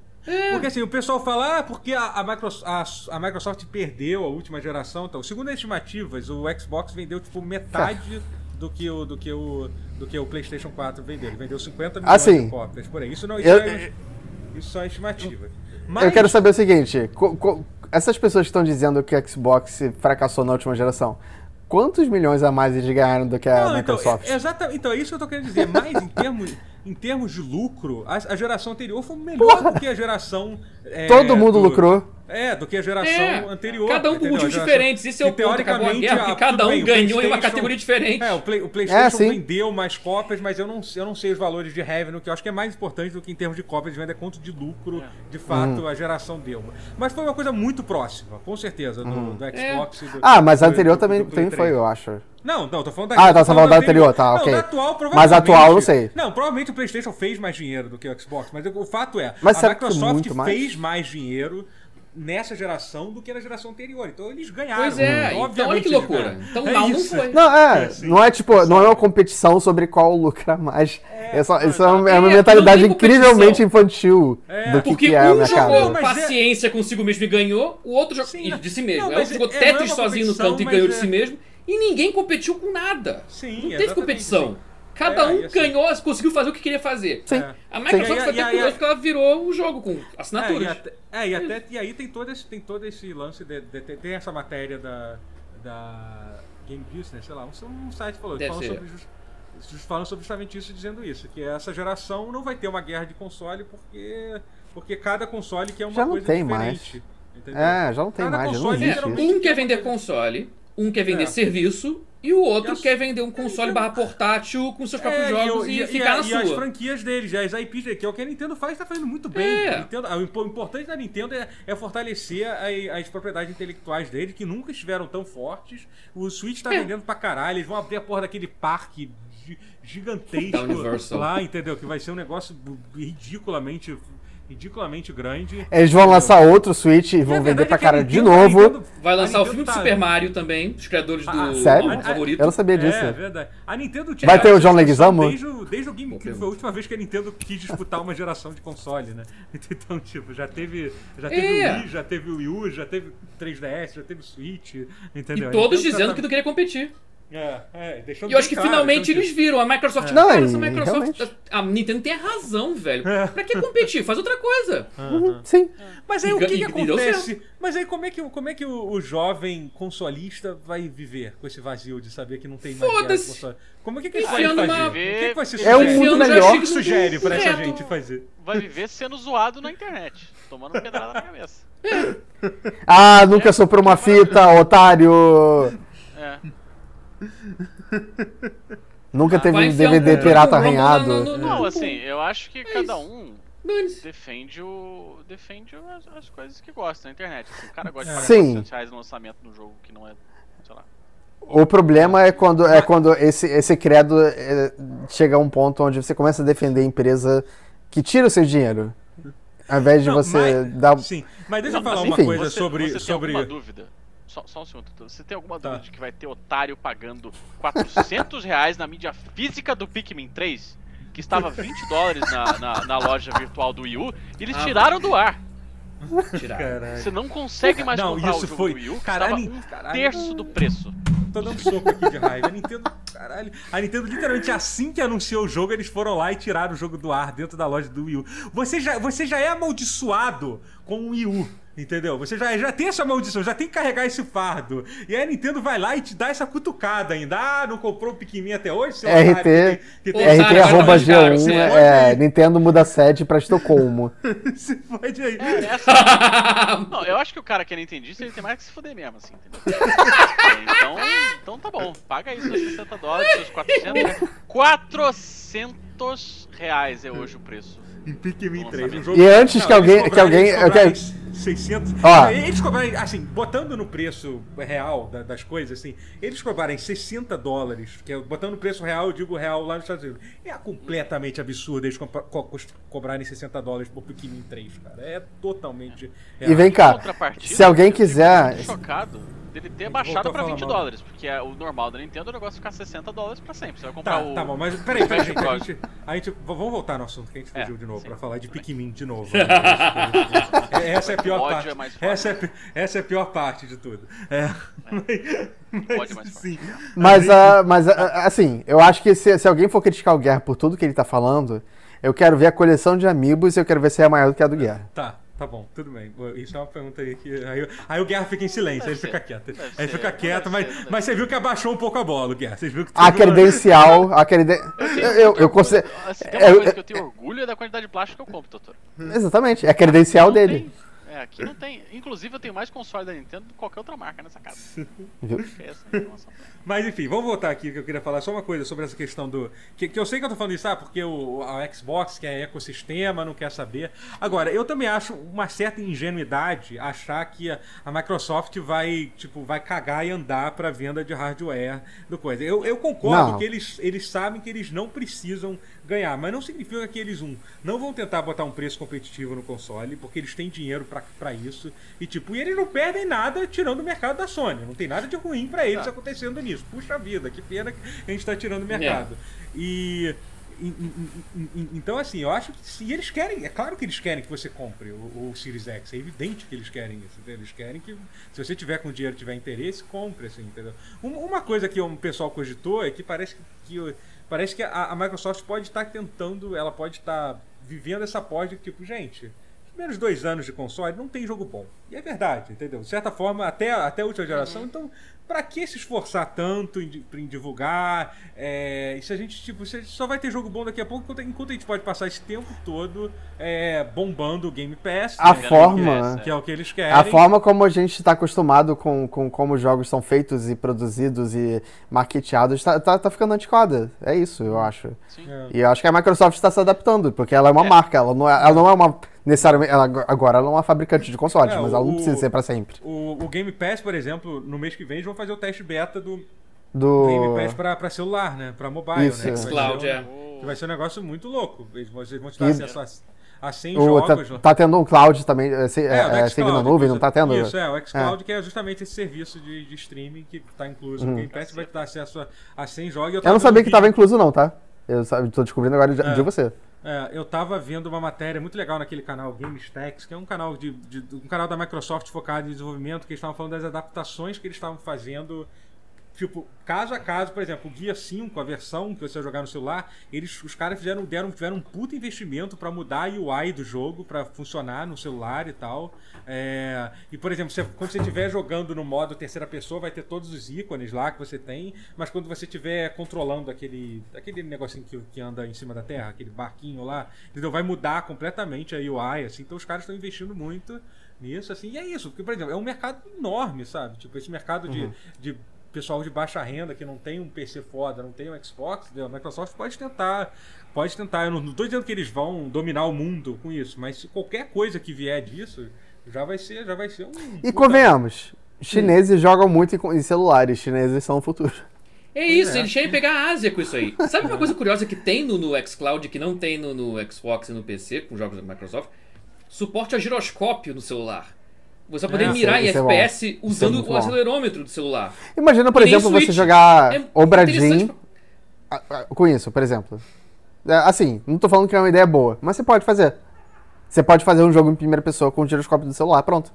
Porque assim, o pessoal fala, ah, porque a, a, Microsoft, a, a Microsoft perdeu a última geração. Então, segundo as estimativas, o Xbox vendeu tipo metade do que o, do que o, do que o PlayStation 4 vendeu. Ele vendeu 50 milhões Assim, de cópias por aí. Isso não isso eu- é, isso é estimativa. Mas, Eu quero saber o seguinte: co- co- essas pessoas que estão dizendo que o Xbox fracassou na última geração, quantos milhões a mais eles ganharam do que a Não, então, Microsoft? é- exatamente, então é isso que eu tô querendo dizer. Mas em termos, em termos de lucro, a, a geração anterior foi melhor do que a geração. é, Todo mundo do- lucrou. É, do que a geração É, anterior. cada um? A motivos diferentes. Esse é o que, ponto. Acabou a teoricamente, guerra, porque ah, cada tudo um bem, ganhou em uma categoria diferente. É, o, Play- o PlayStation É, vendeu mais cópias, mas eu não, eu não sei os valores de revenue, que eu acho que é mais importante do que em termos de cópias de venda, é quanto de lucro, de fato, a geração deu. Mas foi uma coisa muito próxima, com certeza, do, do Xbox. e do- Ah, mas a anterior do- também, também foi, 3. eu acho. Não, não, tô falando da Ah, tá, falando da anterior, tá, não, ok. da atual, Mas provavelmente. atual, eu não sei. Não, provavelmente o PlayStation fez mais dinheiro do que o Xbox, mas o fato é, Mas a será que Microsoft fez mais dinheiro nessa geração do que na geração anterior. Então eles ganharam. Pois é, então Obviamente olha que loucura. Então É não isso. foi. Não, é, É, sim. não é tipo, não é uma competição sobre qual lucra mais. É, só, isso é uma, é uma É, mentalidade não incrivelmente infantil É, do que, Porque que é o um mercado. jogou é- paciência consigo mesmo e ganhou, o outro jogou Sim, de si mesmo. não, o mas outro jogou é- é- não é Tetris sozinho no canto e ganhou de é- si mesmo. E ninguém competiu com nada. Sim, não teve competição. sim. Cada É, um assim- ganhou, conseguiu fazer o que queria fazer. Sim. É. A Microsoft Sim. foi até curioso porque ela virou o jogo com É, e, assinaturas. até, é, e, até, e aí tem todo esse, tem todo esse lance de, de- de- tem essa matéria da, da Game Business, sei lá, um, um site falou, falando sobre, falando sobre justamente isso, dizendo isso, que essa geração não vai ter uma guerra de console porque porque cada console quer uma Já não coisa tem diferente. entendeu? É, já não tem Cada mais, não console É, geralmente- um quer vender console, um quer vender É. serviço, e o outro E as- quer vender um console barra portátil com seus próprios É, jogos e, e, e- ficar na e as sua. franquias deles, as IPs que é o que a Nintendo faz, tá fazendo muito bem. É. Nintendo- o impo- importante da Nintendo é, é fortalecer a- as propriedades intelectuais dele, que nunca estiveram tão fortes. O Switch tá É. vendendo pra caralho, eles vão abrir a porra daquele parque gi- gigantesco lá, entendeu? Que vai ser um negócio ridiculamente, ridiculamente grande. Eles vão lançar outro Switch e vão E vender pra é cara de novo. Nintendo- Vai lançar o filme do tá- Super Mario também, dos criadores do Ah, sério? Mario favorito. Eu não sabia disso. É, verdade. A Nintendo tinha. Vai ter o John Leguizamo? Desde, o- desde o GameCube. Foi a última vez que a Nintendo quis disputar uma geração de console, né? Então, tipo, já teve. Já teve É. o Wii, já teve o Wii U, já teve 3DS, já teve o Switch. E Entendeu? A todos dizendo tá- que não queria competir. É, é, deixando E eu acho que claro, finalmente eles viram. A Microsoft. Não, cara, essa Microsoft. realmente. A Nintendo tem razão, velho. Pra que competir? Faz outra coisa. Uhum, sim. Mas aí o E- que, que e- e deu acontece? Mas aí como é que, como é que o, o jovem consolista vai viver com esse vazio de saber que não tem mais guerra Foda-se. Como é que, que ele vai fazer? uma- O que, que você É um sugere? mundo melhor. O que que sugere pra essa gente fazer? Vai viver sendo zoado na internet, tomando pedrada na cabeça. Ah, nunca soprou uma fita, otário. É. Nunca teve um DVD pirata arranhado. no- Não, no- assim, eu acho que cada um defende o. defende as, as coisas que gosta na internet. Assim, o cara gosta de pagar Sim. 400 reais no lançamento no jogo que não é. sei lá. O problema é quando, é quando esse, esse credo é, chega a um ponto onde você começa a defender a empresa que tira o seu dinheiro. Ao invés de Não, você mas- dar. Sim, mas deixa eu Não, falar assim, uma enfim. coisa você, sobre. você tem sobre... alguma dúvida? Só, só um segundo. Você tem alguma Tá. dúvida de que vai ter otário pagando 400 reais na mídia física do Pikmin 3? Que estava 20 dólares na, na, na loja virtual do Wii U, e eles Ah, tiraram do ar. Tirar. Caralho. Você não consegue mais Não, comprar isso o jogo foi- do Wii U, que caralho, estava um caralho. terço do preço. Tô dando soco aqui de raiva. A Nintendo, caralho. A Nintendo, literalmente, assim que anunciou o jogo, eles foram lá e tiraram o jogo do ar dentro da loja do Wii U. Você já, você já é amaldiçoado com o Wii U. Entendeu? Você já, já tem essa maldição, já tem que carregar esse fardo. E aí a Nintendo vai lá e te dá essa cutucada ainda. Ah, não comprou o pequenininho até hoje? seu otário RT, que tem- que tem- Otário, RT arroba longe, cara, G1 você é, Nintendo muda sede pra Estocolmo. Se fode aí. É, essa- Não, eu acho que o cara que é nintendista, ele tem mais que se fuder mesmo, assim, entendeu? É, então, então tá bom, paga aí seus 60 dólares, seus 400 reais. 400 reais é hoje o preço. Em Pikmin Nossa, 3. Um amigo. jogo... E antes que eles alguém- que alguém- quero- 600. Ó. Eles cobrarem, assim, botando no preço real da- das coisas, assim, eles cobrarem 60 dólares, que é, botando no preço real, eu digo real lá nos Estados Unidos. É completamente absurdo eles co- co- cobrarem 60 dólares por Pikmin 3, cara. É totalmente. E vem Em cá, se alguém quiser. chocado dele ter baixado pra falar 20 mal. dólares, porque é o normal da Nintendo é o negócio ficar 60 dólares pra sempre. Você vai comprar Tá, o. tá bom, mas peraí, peraí, gente, a gente, a gente- Vamos voltar no assunto que a gente É, fugiu de novo sim. pra falar de Pikmin de novo. né? É, essa é a pior parte. é essa, é, essa é a pior parte de tudo. É. Mas, é mais sim. Mas, ah, mas ah, assim, eu acho que se, se alguém for criticar o Guerra por tudo que ele tá falando, eu quero ver a coleção de amigos e eu quero ver se é maior do que a do Guerra. Tá, tá bom, tudo bem. Isso é uma pergunta aí que. Aí, aí o Guerra fica em silêncio, aí ele fica quieto. Aí ser, fica quieto, mas, ser, mas você viu que abaixou um pouco a bola, o Guerra. Vocês viram que A teve uma- credencial, a creden... Eu, eu, eu considero. Se tem uma eu- coisa que eu tenho orgulho é da quantidade de plástico que eu compro, doutor. Exatamente, é a credencial dele. tem. É, aqui não tem. Inclusive, eu tenho mais console da Nintendo do que qualquer outra marca nessa casa. Essa informação. Mas enfim, vamos voltar aqui que eu queria falar só uma coisa sobre essa questão do. Que, que eu sei que eu tô falando isso, ah, porque o, a Xbox, que é ecossistema, não quer saber. Agora, eu também acho uma certa ingenuidade achar que a, a Microsoft vai, tipo, vai cagar e andar pra venda de hardware do coisa. Eu, eu concordo Não. que eles, eles sabem que eles não precisam ganhar, mas não significa que eles, um, não vão tentar botar um preço competitivo no console, porque eles têm dinheiro pra- pra isso. E tipo, e eles não perdem nada tirando o mercado da Sony. Não tem nada de ruim pra eles Tá. acontecendo nisso. Puxa vida, que pena que a gente tá tirando o mercado. E. e- Então, assim, eu acho que se eles querem, é claro que eles querem que você compre o, o Series X, é evidente que eles querem isso, entendeu? eles querem que, se você tiver com dinheiro tiver interesse, compre, assim, entendeu? Um- Uma coisa que um pessoal cogitou é que parece que- parece que a, a Microsoft pode estar tentando, ela pode estar vivendo essa pós de tipo, gente, primeiros dois anos de console não tem jogo bom. E é verdade, entendeu? De certa forma, até, até a última geração, então, pra que se esforçar tanto em, em divulgar? É, se a gente, tipo, se a gente só vai ter jogo bom daqui a pouco, enquanto, enquanto a gente pode passar esse tempo todo é, bombando o Game Pass, A né, forma- que é o que eles querem. A forma como a gente tá acostumado com, com como os jogos são feitos e produzidos e marketeados tá, tá, tá ficando antiquada. É isso, eu acho. Sim. É. E eu acho que a Microsoft está se adaptando, porque ela é uma É. marca, ela não é, ela não é uma. Necessariamente. ela- agora ela é uma fabricante de consoles, É, mas ela não o- precisa ser pra sempre. O, o Game Pass, por exemplo, no mês que vem eles vão fazer o teste beta do Do. Game Pass pra, pra celular, né? Pra mobile, Isso. né? Que vai Xcloud, ser um- é. Que vai ser um negócio muito louco. Eles vão, eles vão te dar E- acesso a, a 100 o- tá, jogos. tá tendo um cloud também, é, se- É, é, o é, xCloud, seguindo a nuvem, não tá tendo? Isso, é, o xCloud, que é justamente esse serviço de, de streaming que tá incluso Uhum. no Game Pass, vai te dar acesso a, a 100 jogos. Eu não sabia que tava incluso, não, tá? Eu sa- tô descobrindo agora de, É. de você. É, eu tava vendo uma matéria muito legal naquele canal GameStacks, que é um canal de, de- um canal da Microsoft focado em desenvolvimento, que eles estavam falando das adaptações que eles estavam fazendo tipo, caso a caso, por exemplo, o Guia 5, a versão que você vai jogar no celular, eles, os caras fizeram, deram, tiveram um puto investimento pra mudar a UI do jogo pra funcionar no celular e tal. É, e, por exemplo, você- quando você estiver jogando no modo terceira pessoa, vai ter todos os ícones lá que você tem, mas quando você estiver controlando aquele, aquele negocinho que, que anda em cima da terra, aquele barquinho lá, entendeu? vai mudar completamente a UI, assim, então os caras estão investindo muito nisso, assim, e é isso, porque, por exemplo, é um mercado enorme, sabe? Tipo, esse mercado de, de pessoal de baixa renda que não tem um PC foda, não tem um Xbox, a Microsoft pode tentar, pode tentar, eu não, tô dizendo que eles vão dominar o mundo com isso, mas se qualquer coisa que vier disso, já vai ser, já vai ser um... E convenhamos, chineses jogam muito em, em celulares, chineses são o futuro. É isso, é. eles querem pegar a Ásia com isso aí. Sabe uma coisa curiosa que tem no, no xCloud que não tem no, no Xbox e no PC, com jogos da Microsoft? Suporte a giroscópio no celular. Você vai poder É, mirar em isso é. FPS Isso é usando muito o acelerômetro do celular. Imagina, por exemplo, você Switch. jogar É Obradin interessante ah, ah, com isso, por exemplo. É, Assim, não tô falando que é uma ideia boa, mas você pode fazer. Você pode fazer um jogo em primeira pessoa com o giroscópio do celular, pronto.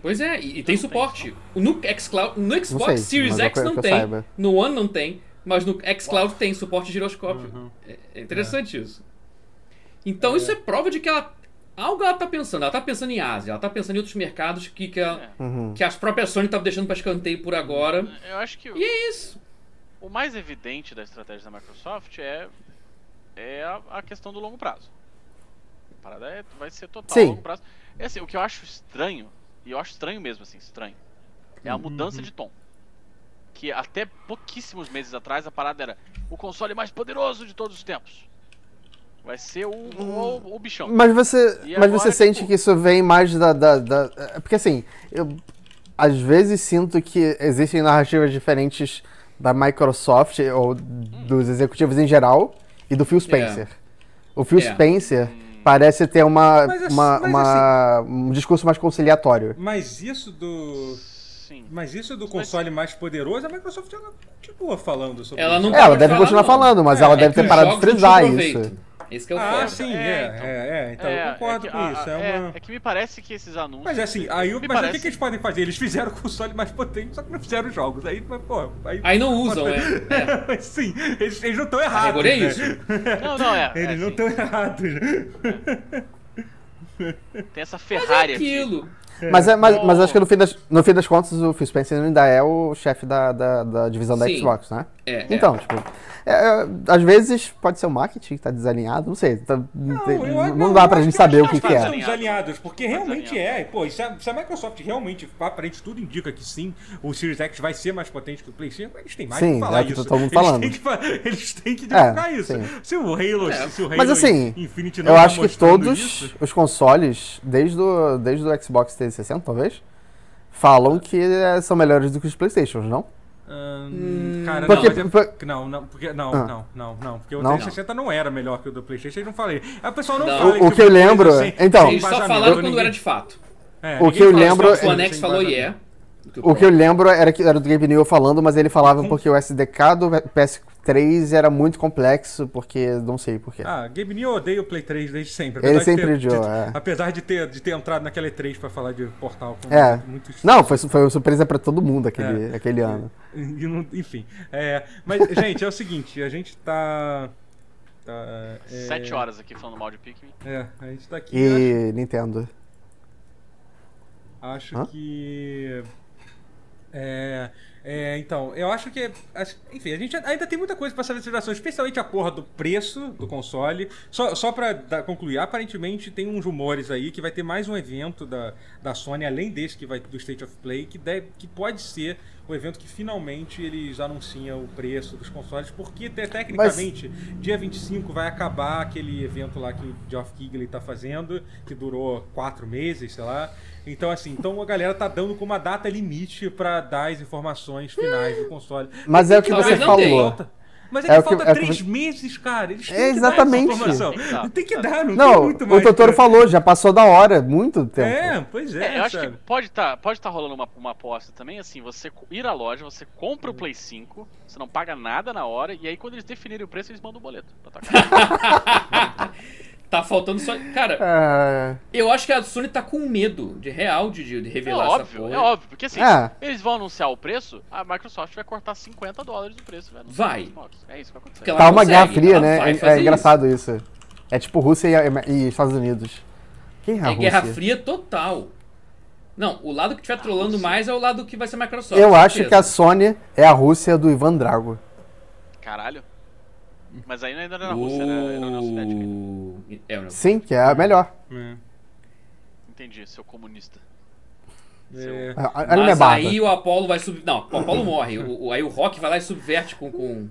Pois é, e, e tem suporte. No xCloud, no Xbox sei, Series é X não tem, saiba. no One não tem, mas no xCloud tem suporte de giroscópio. Uhum. É, é interessante isso. Então isso é prova de que ela algo ela tá pensando. Ela tá pensando em Ásia, ela tá pensando em outros mercados que que, ela- Uhum. que as próprias Sony estavam deixando para escanteio por agora. Eu acho que o- E é isso. o mais evidente da estratégia da Microsoft é, é a, a questão do longo prazo. A parada é- vai ser total Sim. longo prazo. É assim, o que eu acho estranho, e eu acho estranho mesmo assim, estranho, é a mudança de tom. Que até pouquíssimos meses atrás a parada era o console mais poderoso de todos os tempos. Vai ser o, o, o bichão. Mas você, E mas você sente tipo- que isso vem mais da, da, da- é, Porque assim, eu às vezes sinto que existem narrativas diferentes da Microsoft ou dos executivos em geral e do Phil Spencer. O Phil É. Spencer parece ter uma, Mas assim- uma, mas uma- um discurso mais conciliatório. Mas isso do... Sim. Mas isso do console mais poderoso, a Microsoft ela continua falando sobre Ela isso. não É, ela deve falar, continuar não. falando, mas É, ela é deve ter parado de frisar isso. Esse que é o Ah, foda. sim, É, é, então. é, é, então eu concordo é que, com a- isso. a- É uma... é que me parece que esses anúncios. Mas assim, aí o mas o que, parece- que eles podem fazer? Eles fizeram o console mais potente, só que não fizeram os jogos. Aí, mas, pô, aí, Aí não usam, é. é. Mas sim, eles, eles não estão errados. é né? isso. Não, não, é. Eles é, não estão errados. Tem essa Mas é Ferrari aqui. Aquilo. Mas, é, mas, mas Oh. acho que no fim, das, no fim das contas o Phil Spencer ainda é o chefe da, da, da divisão da Sim. Xbox, né? É, é. Então, tipo, é, é, às vezes pode ser o marketing que tá desalinhado, não sei. tá- não, tem- eu- não dá pra gente saber o que, que é. alinhado. desalinhados, porque Estão realmente é. E, Pô, e se a, se a Microsoft realmente, aparente, tudo indica que sim, o Series X vai ser mais potente que o Play 5, eles têm mais Sim, que falar é o que isso. todo mundo eles falando. Têm que, eles têm que divulgar isso. sim. Se o Halo, É. se o Halo Mas assim, Infinity não Eu tá acho que todos isso, os consoles, desde o, desde o Xbox 360, talvez, falam que é, são melhores do que os Playstations, não? Hum, cara, Porque- não, mas é, não, não, porque não, Ah. não, não, não, porque o Não? 360 não era melhor que o do PlayStation, eu não falei. A pessoa não Não. fala O- o que eu lembro- então- Eles só falaram quando ninguém- era de fato. é, o que eu lembro- O Anex falou e embasamento. é. O que eu lembro era que era do Gabe Newell falando, mas ele falava porque o SDK do PS3 era muito complexo, porque não sei porquê. Ah, Gabe New odeia o Play 3 desde sempre. Ele apesar de sempre ter- odiou, é. Apesar de ter, de ter entrado naquela E3 pra falar de portal com É. muitos... Não, foi, foi uma surpresa pra todo mundo aquele, É. aquele ano. E não- Enfim. É, mas, gente, é o seguinte, a gente tá... tá é, Sete horas aqui falando mal de Pikmin. É, a gente tá aqui... acho- E Nintendo. Acho Hã? que. É, é, então, eu acho que. Enfim, a gente ainda tem muita coisa pra saber dessa geração, especialmente a porra do preço do console. Só, só pra dar- concluir, aparentemente tem uns rumores aí que vai ter mais um evento da, da Sony, além desse que vai do State of Play, que, deve, que pode ser o evento que finalmente eles anunciam o preço dos consoles, porque te- tecnicamente, dia 25 vai acabar aquele evento lá que o Geoff Keighley tá fazendo, que durou quatro meses, sei lá. Então, assim, então a galera tá dando como uma data limite pra dar as informações finais do console. Mas é o que Talvez você não falou. Mas é, É que o que- falta é o que três você- meses, cara. Eles têm É, que dar essa exatamente. informação. Tem que dar. Tem que dar, não, tem Não, muito o mais. Totoro cara. falou, já passou da hora, muito tempo. É, pois é. É, eu acho que pode estar pode tá rolando uma, uma aposta também, assim, você ir à loja, você compra o Play 5, você não paga nada na hora, e aí quando eles definirem o preço, eles mandam o boleto pra tua casa. Tá faltando só. Cara, É, eu acho que a Sony tá com medo de real de, de É revelar essa óbvio, porra. é óbvio. Porque assim, É. eles vão anunciar o preço, a Microsoft vai cortar 50 dólares do preço. Vai. Vai. É isso que vai acontecer. Porque ela tá uma consegue, guerra fria, ela né? É- É, engraçado isso. É tipo Rússia e, e Estados Unidos. Quem é a É Rússia? Guerra Fria total. Não, o lado que estiver trolando mais é o lado que vai ser a Microsoft. Eu acho certeza. que a Sony é a Rússia do Ivan Drago. Caralho. Mas aí ainda não era na Rússia, era, era na União Soviética. ainda. O... É. Sim, que é a melhor. É. Entendi, seu comunista. É. É Mas aí o Apollo vai sub... Não, o Apollo morre. O, aí o Rock vai lá e subverte com. com...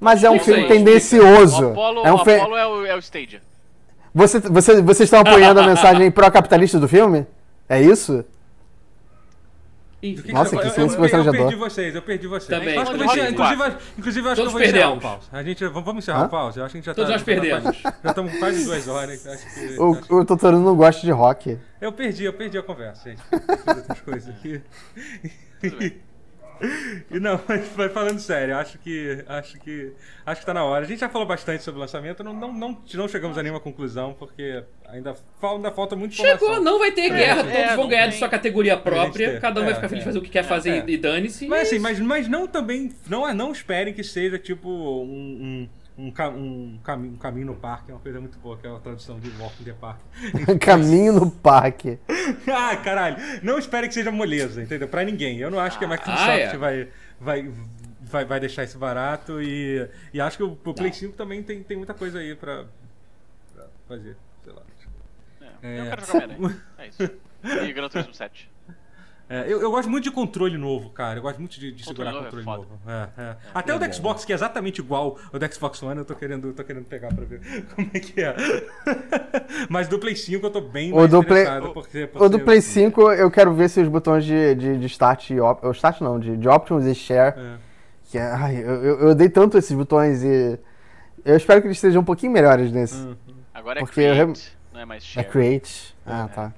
Mas é um filme tendencioso. O Apollo, é um o fe- Apollo é, o, é o Stadia. Você, você, vocês estão apoiando a mensagem pró-capitalista do filme? É isso? Que Nossa, que eu, silêncio eu, eu, constrangedor. perdi vocês, eu perdi vocês. Também, Acho que eu inclusive, inclusive, acho Todos que eu vou encerrar o perdemos. pause. A gente, vamos, encerrar Hã? o pause. Eu acho que a gente já Todos tá, nós já tá perdemos. quase- Já estamos quase duas horas. Acho que, acho- O, Totoro não gosta de rock. Eu perdi, eu perdi a conversa, gente. Eu fiz outras coisas aqui. Tudo bem. E não, mas falando sério, acho que acho que acho que tá na hora. A gente já falou bastante sobre o lançamento, não, não, não, não chegamos a nenhuma conclusão porque ainda, fal- ainda falta informação. Chegou, não vai ter guerra, é, todos vão não ganhar de sua categoria própria, cada um vai É, ficar feliz de é. fazer o que quer fazer É. e dane-se. Mas assim, é mas, mas não também. Não, não esperem que seja tipo um, um, um, um, cami- um caminho no parque, é uma coisa muito boa, que é a tradução de Walk in the Park. Caminho no parque. ah, caralho! Não espere que seja moleza, entendeu? Pra ninguém. Eu não acho que a Microsoft Ah, é. vai, vai, vai, vai deixar isso barato e, e acho que o, o Play 5 também tem, tem muita coisa aí pra, pra fazer. Sei lá. É, Eu É. quero jogar. É isso. E Gran Turismo 7. É, eu, eu gosto muito de controle novo, cara. Eu gosto muito de, de Controle segurar novo é controle foda. novo. É, é. Até o É do. Xbox, que é exatamente igual ao do Xbox One, eu tô querendo, tô querendo pegar pra ver como é que é. Mas do Play 5 eu tô bem O mais do Play- interessado. porque, O do porque- Play 5, eu quero ver se os botões de, de, de start e op, start não, de, de options e share. É. Que é, ai, eu, eu, odeio tanto esses botões e. Eu espero que eles sejam um pouquinho melhores nesse. Hum. Agora é Porque eu Create, não é mais É Share. create. Ah, tá.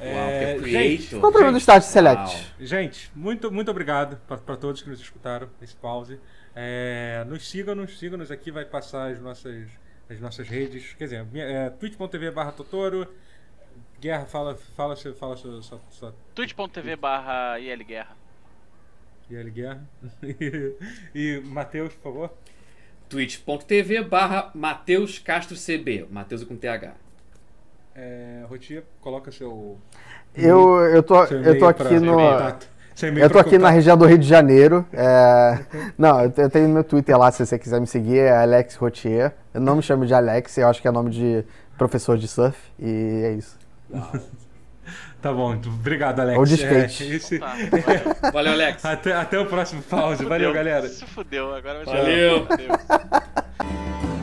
Uau, É, que gente. Qual o problema do start select? Uau. Gente, muito, muito obrigado para todos que nos escutaram nesse pause. É, nos sigam, nos sigam-nos aqui, vai passar as nossas, as nossas redes. Quer dizer, é, twitch.tv barra Totoro. Guerra, fala, fala, fala, fala sua, sua, sua twitch.tv barra IL Guerra. IL Guerra. E, e Matheus, por favor. twitch.tv barra Mateus Castro CB, Mateus com TH. É, Rotia, coloca seu. Eu, eu, tô, seu eu tô aqui pra- no. e-mail Eu tô aqui na contato. região do Rio de Janeiro. é, Não, eu te- eu tenho meu Twitter lá, se você quiser me seguir, é Alex Rotier. Eu não me chamo de Alex, eu acho que é nome de professor de surf. E é isso. Tá bom, então, obrigado, Alex. Ou de É, skate. esse- Tá, valeu. Valeu, Alex. Até, até o próximo pause. Valeu, galera. Se fudeu, agora vai Valeu. Valeu.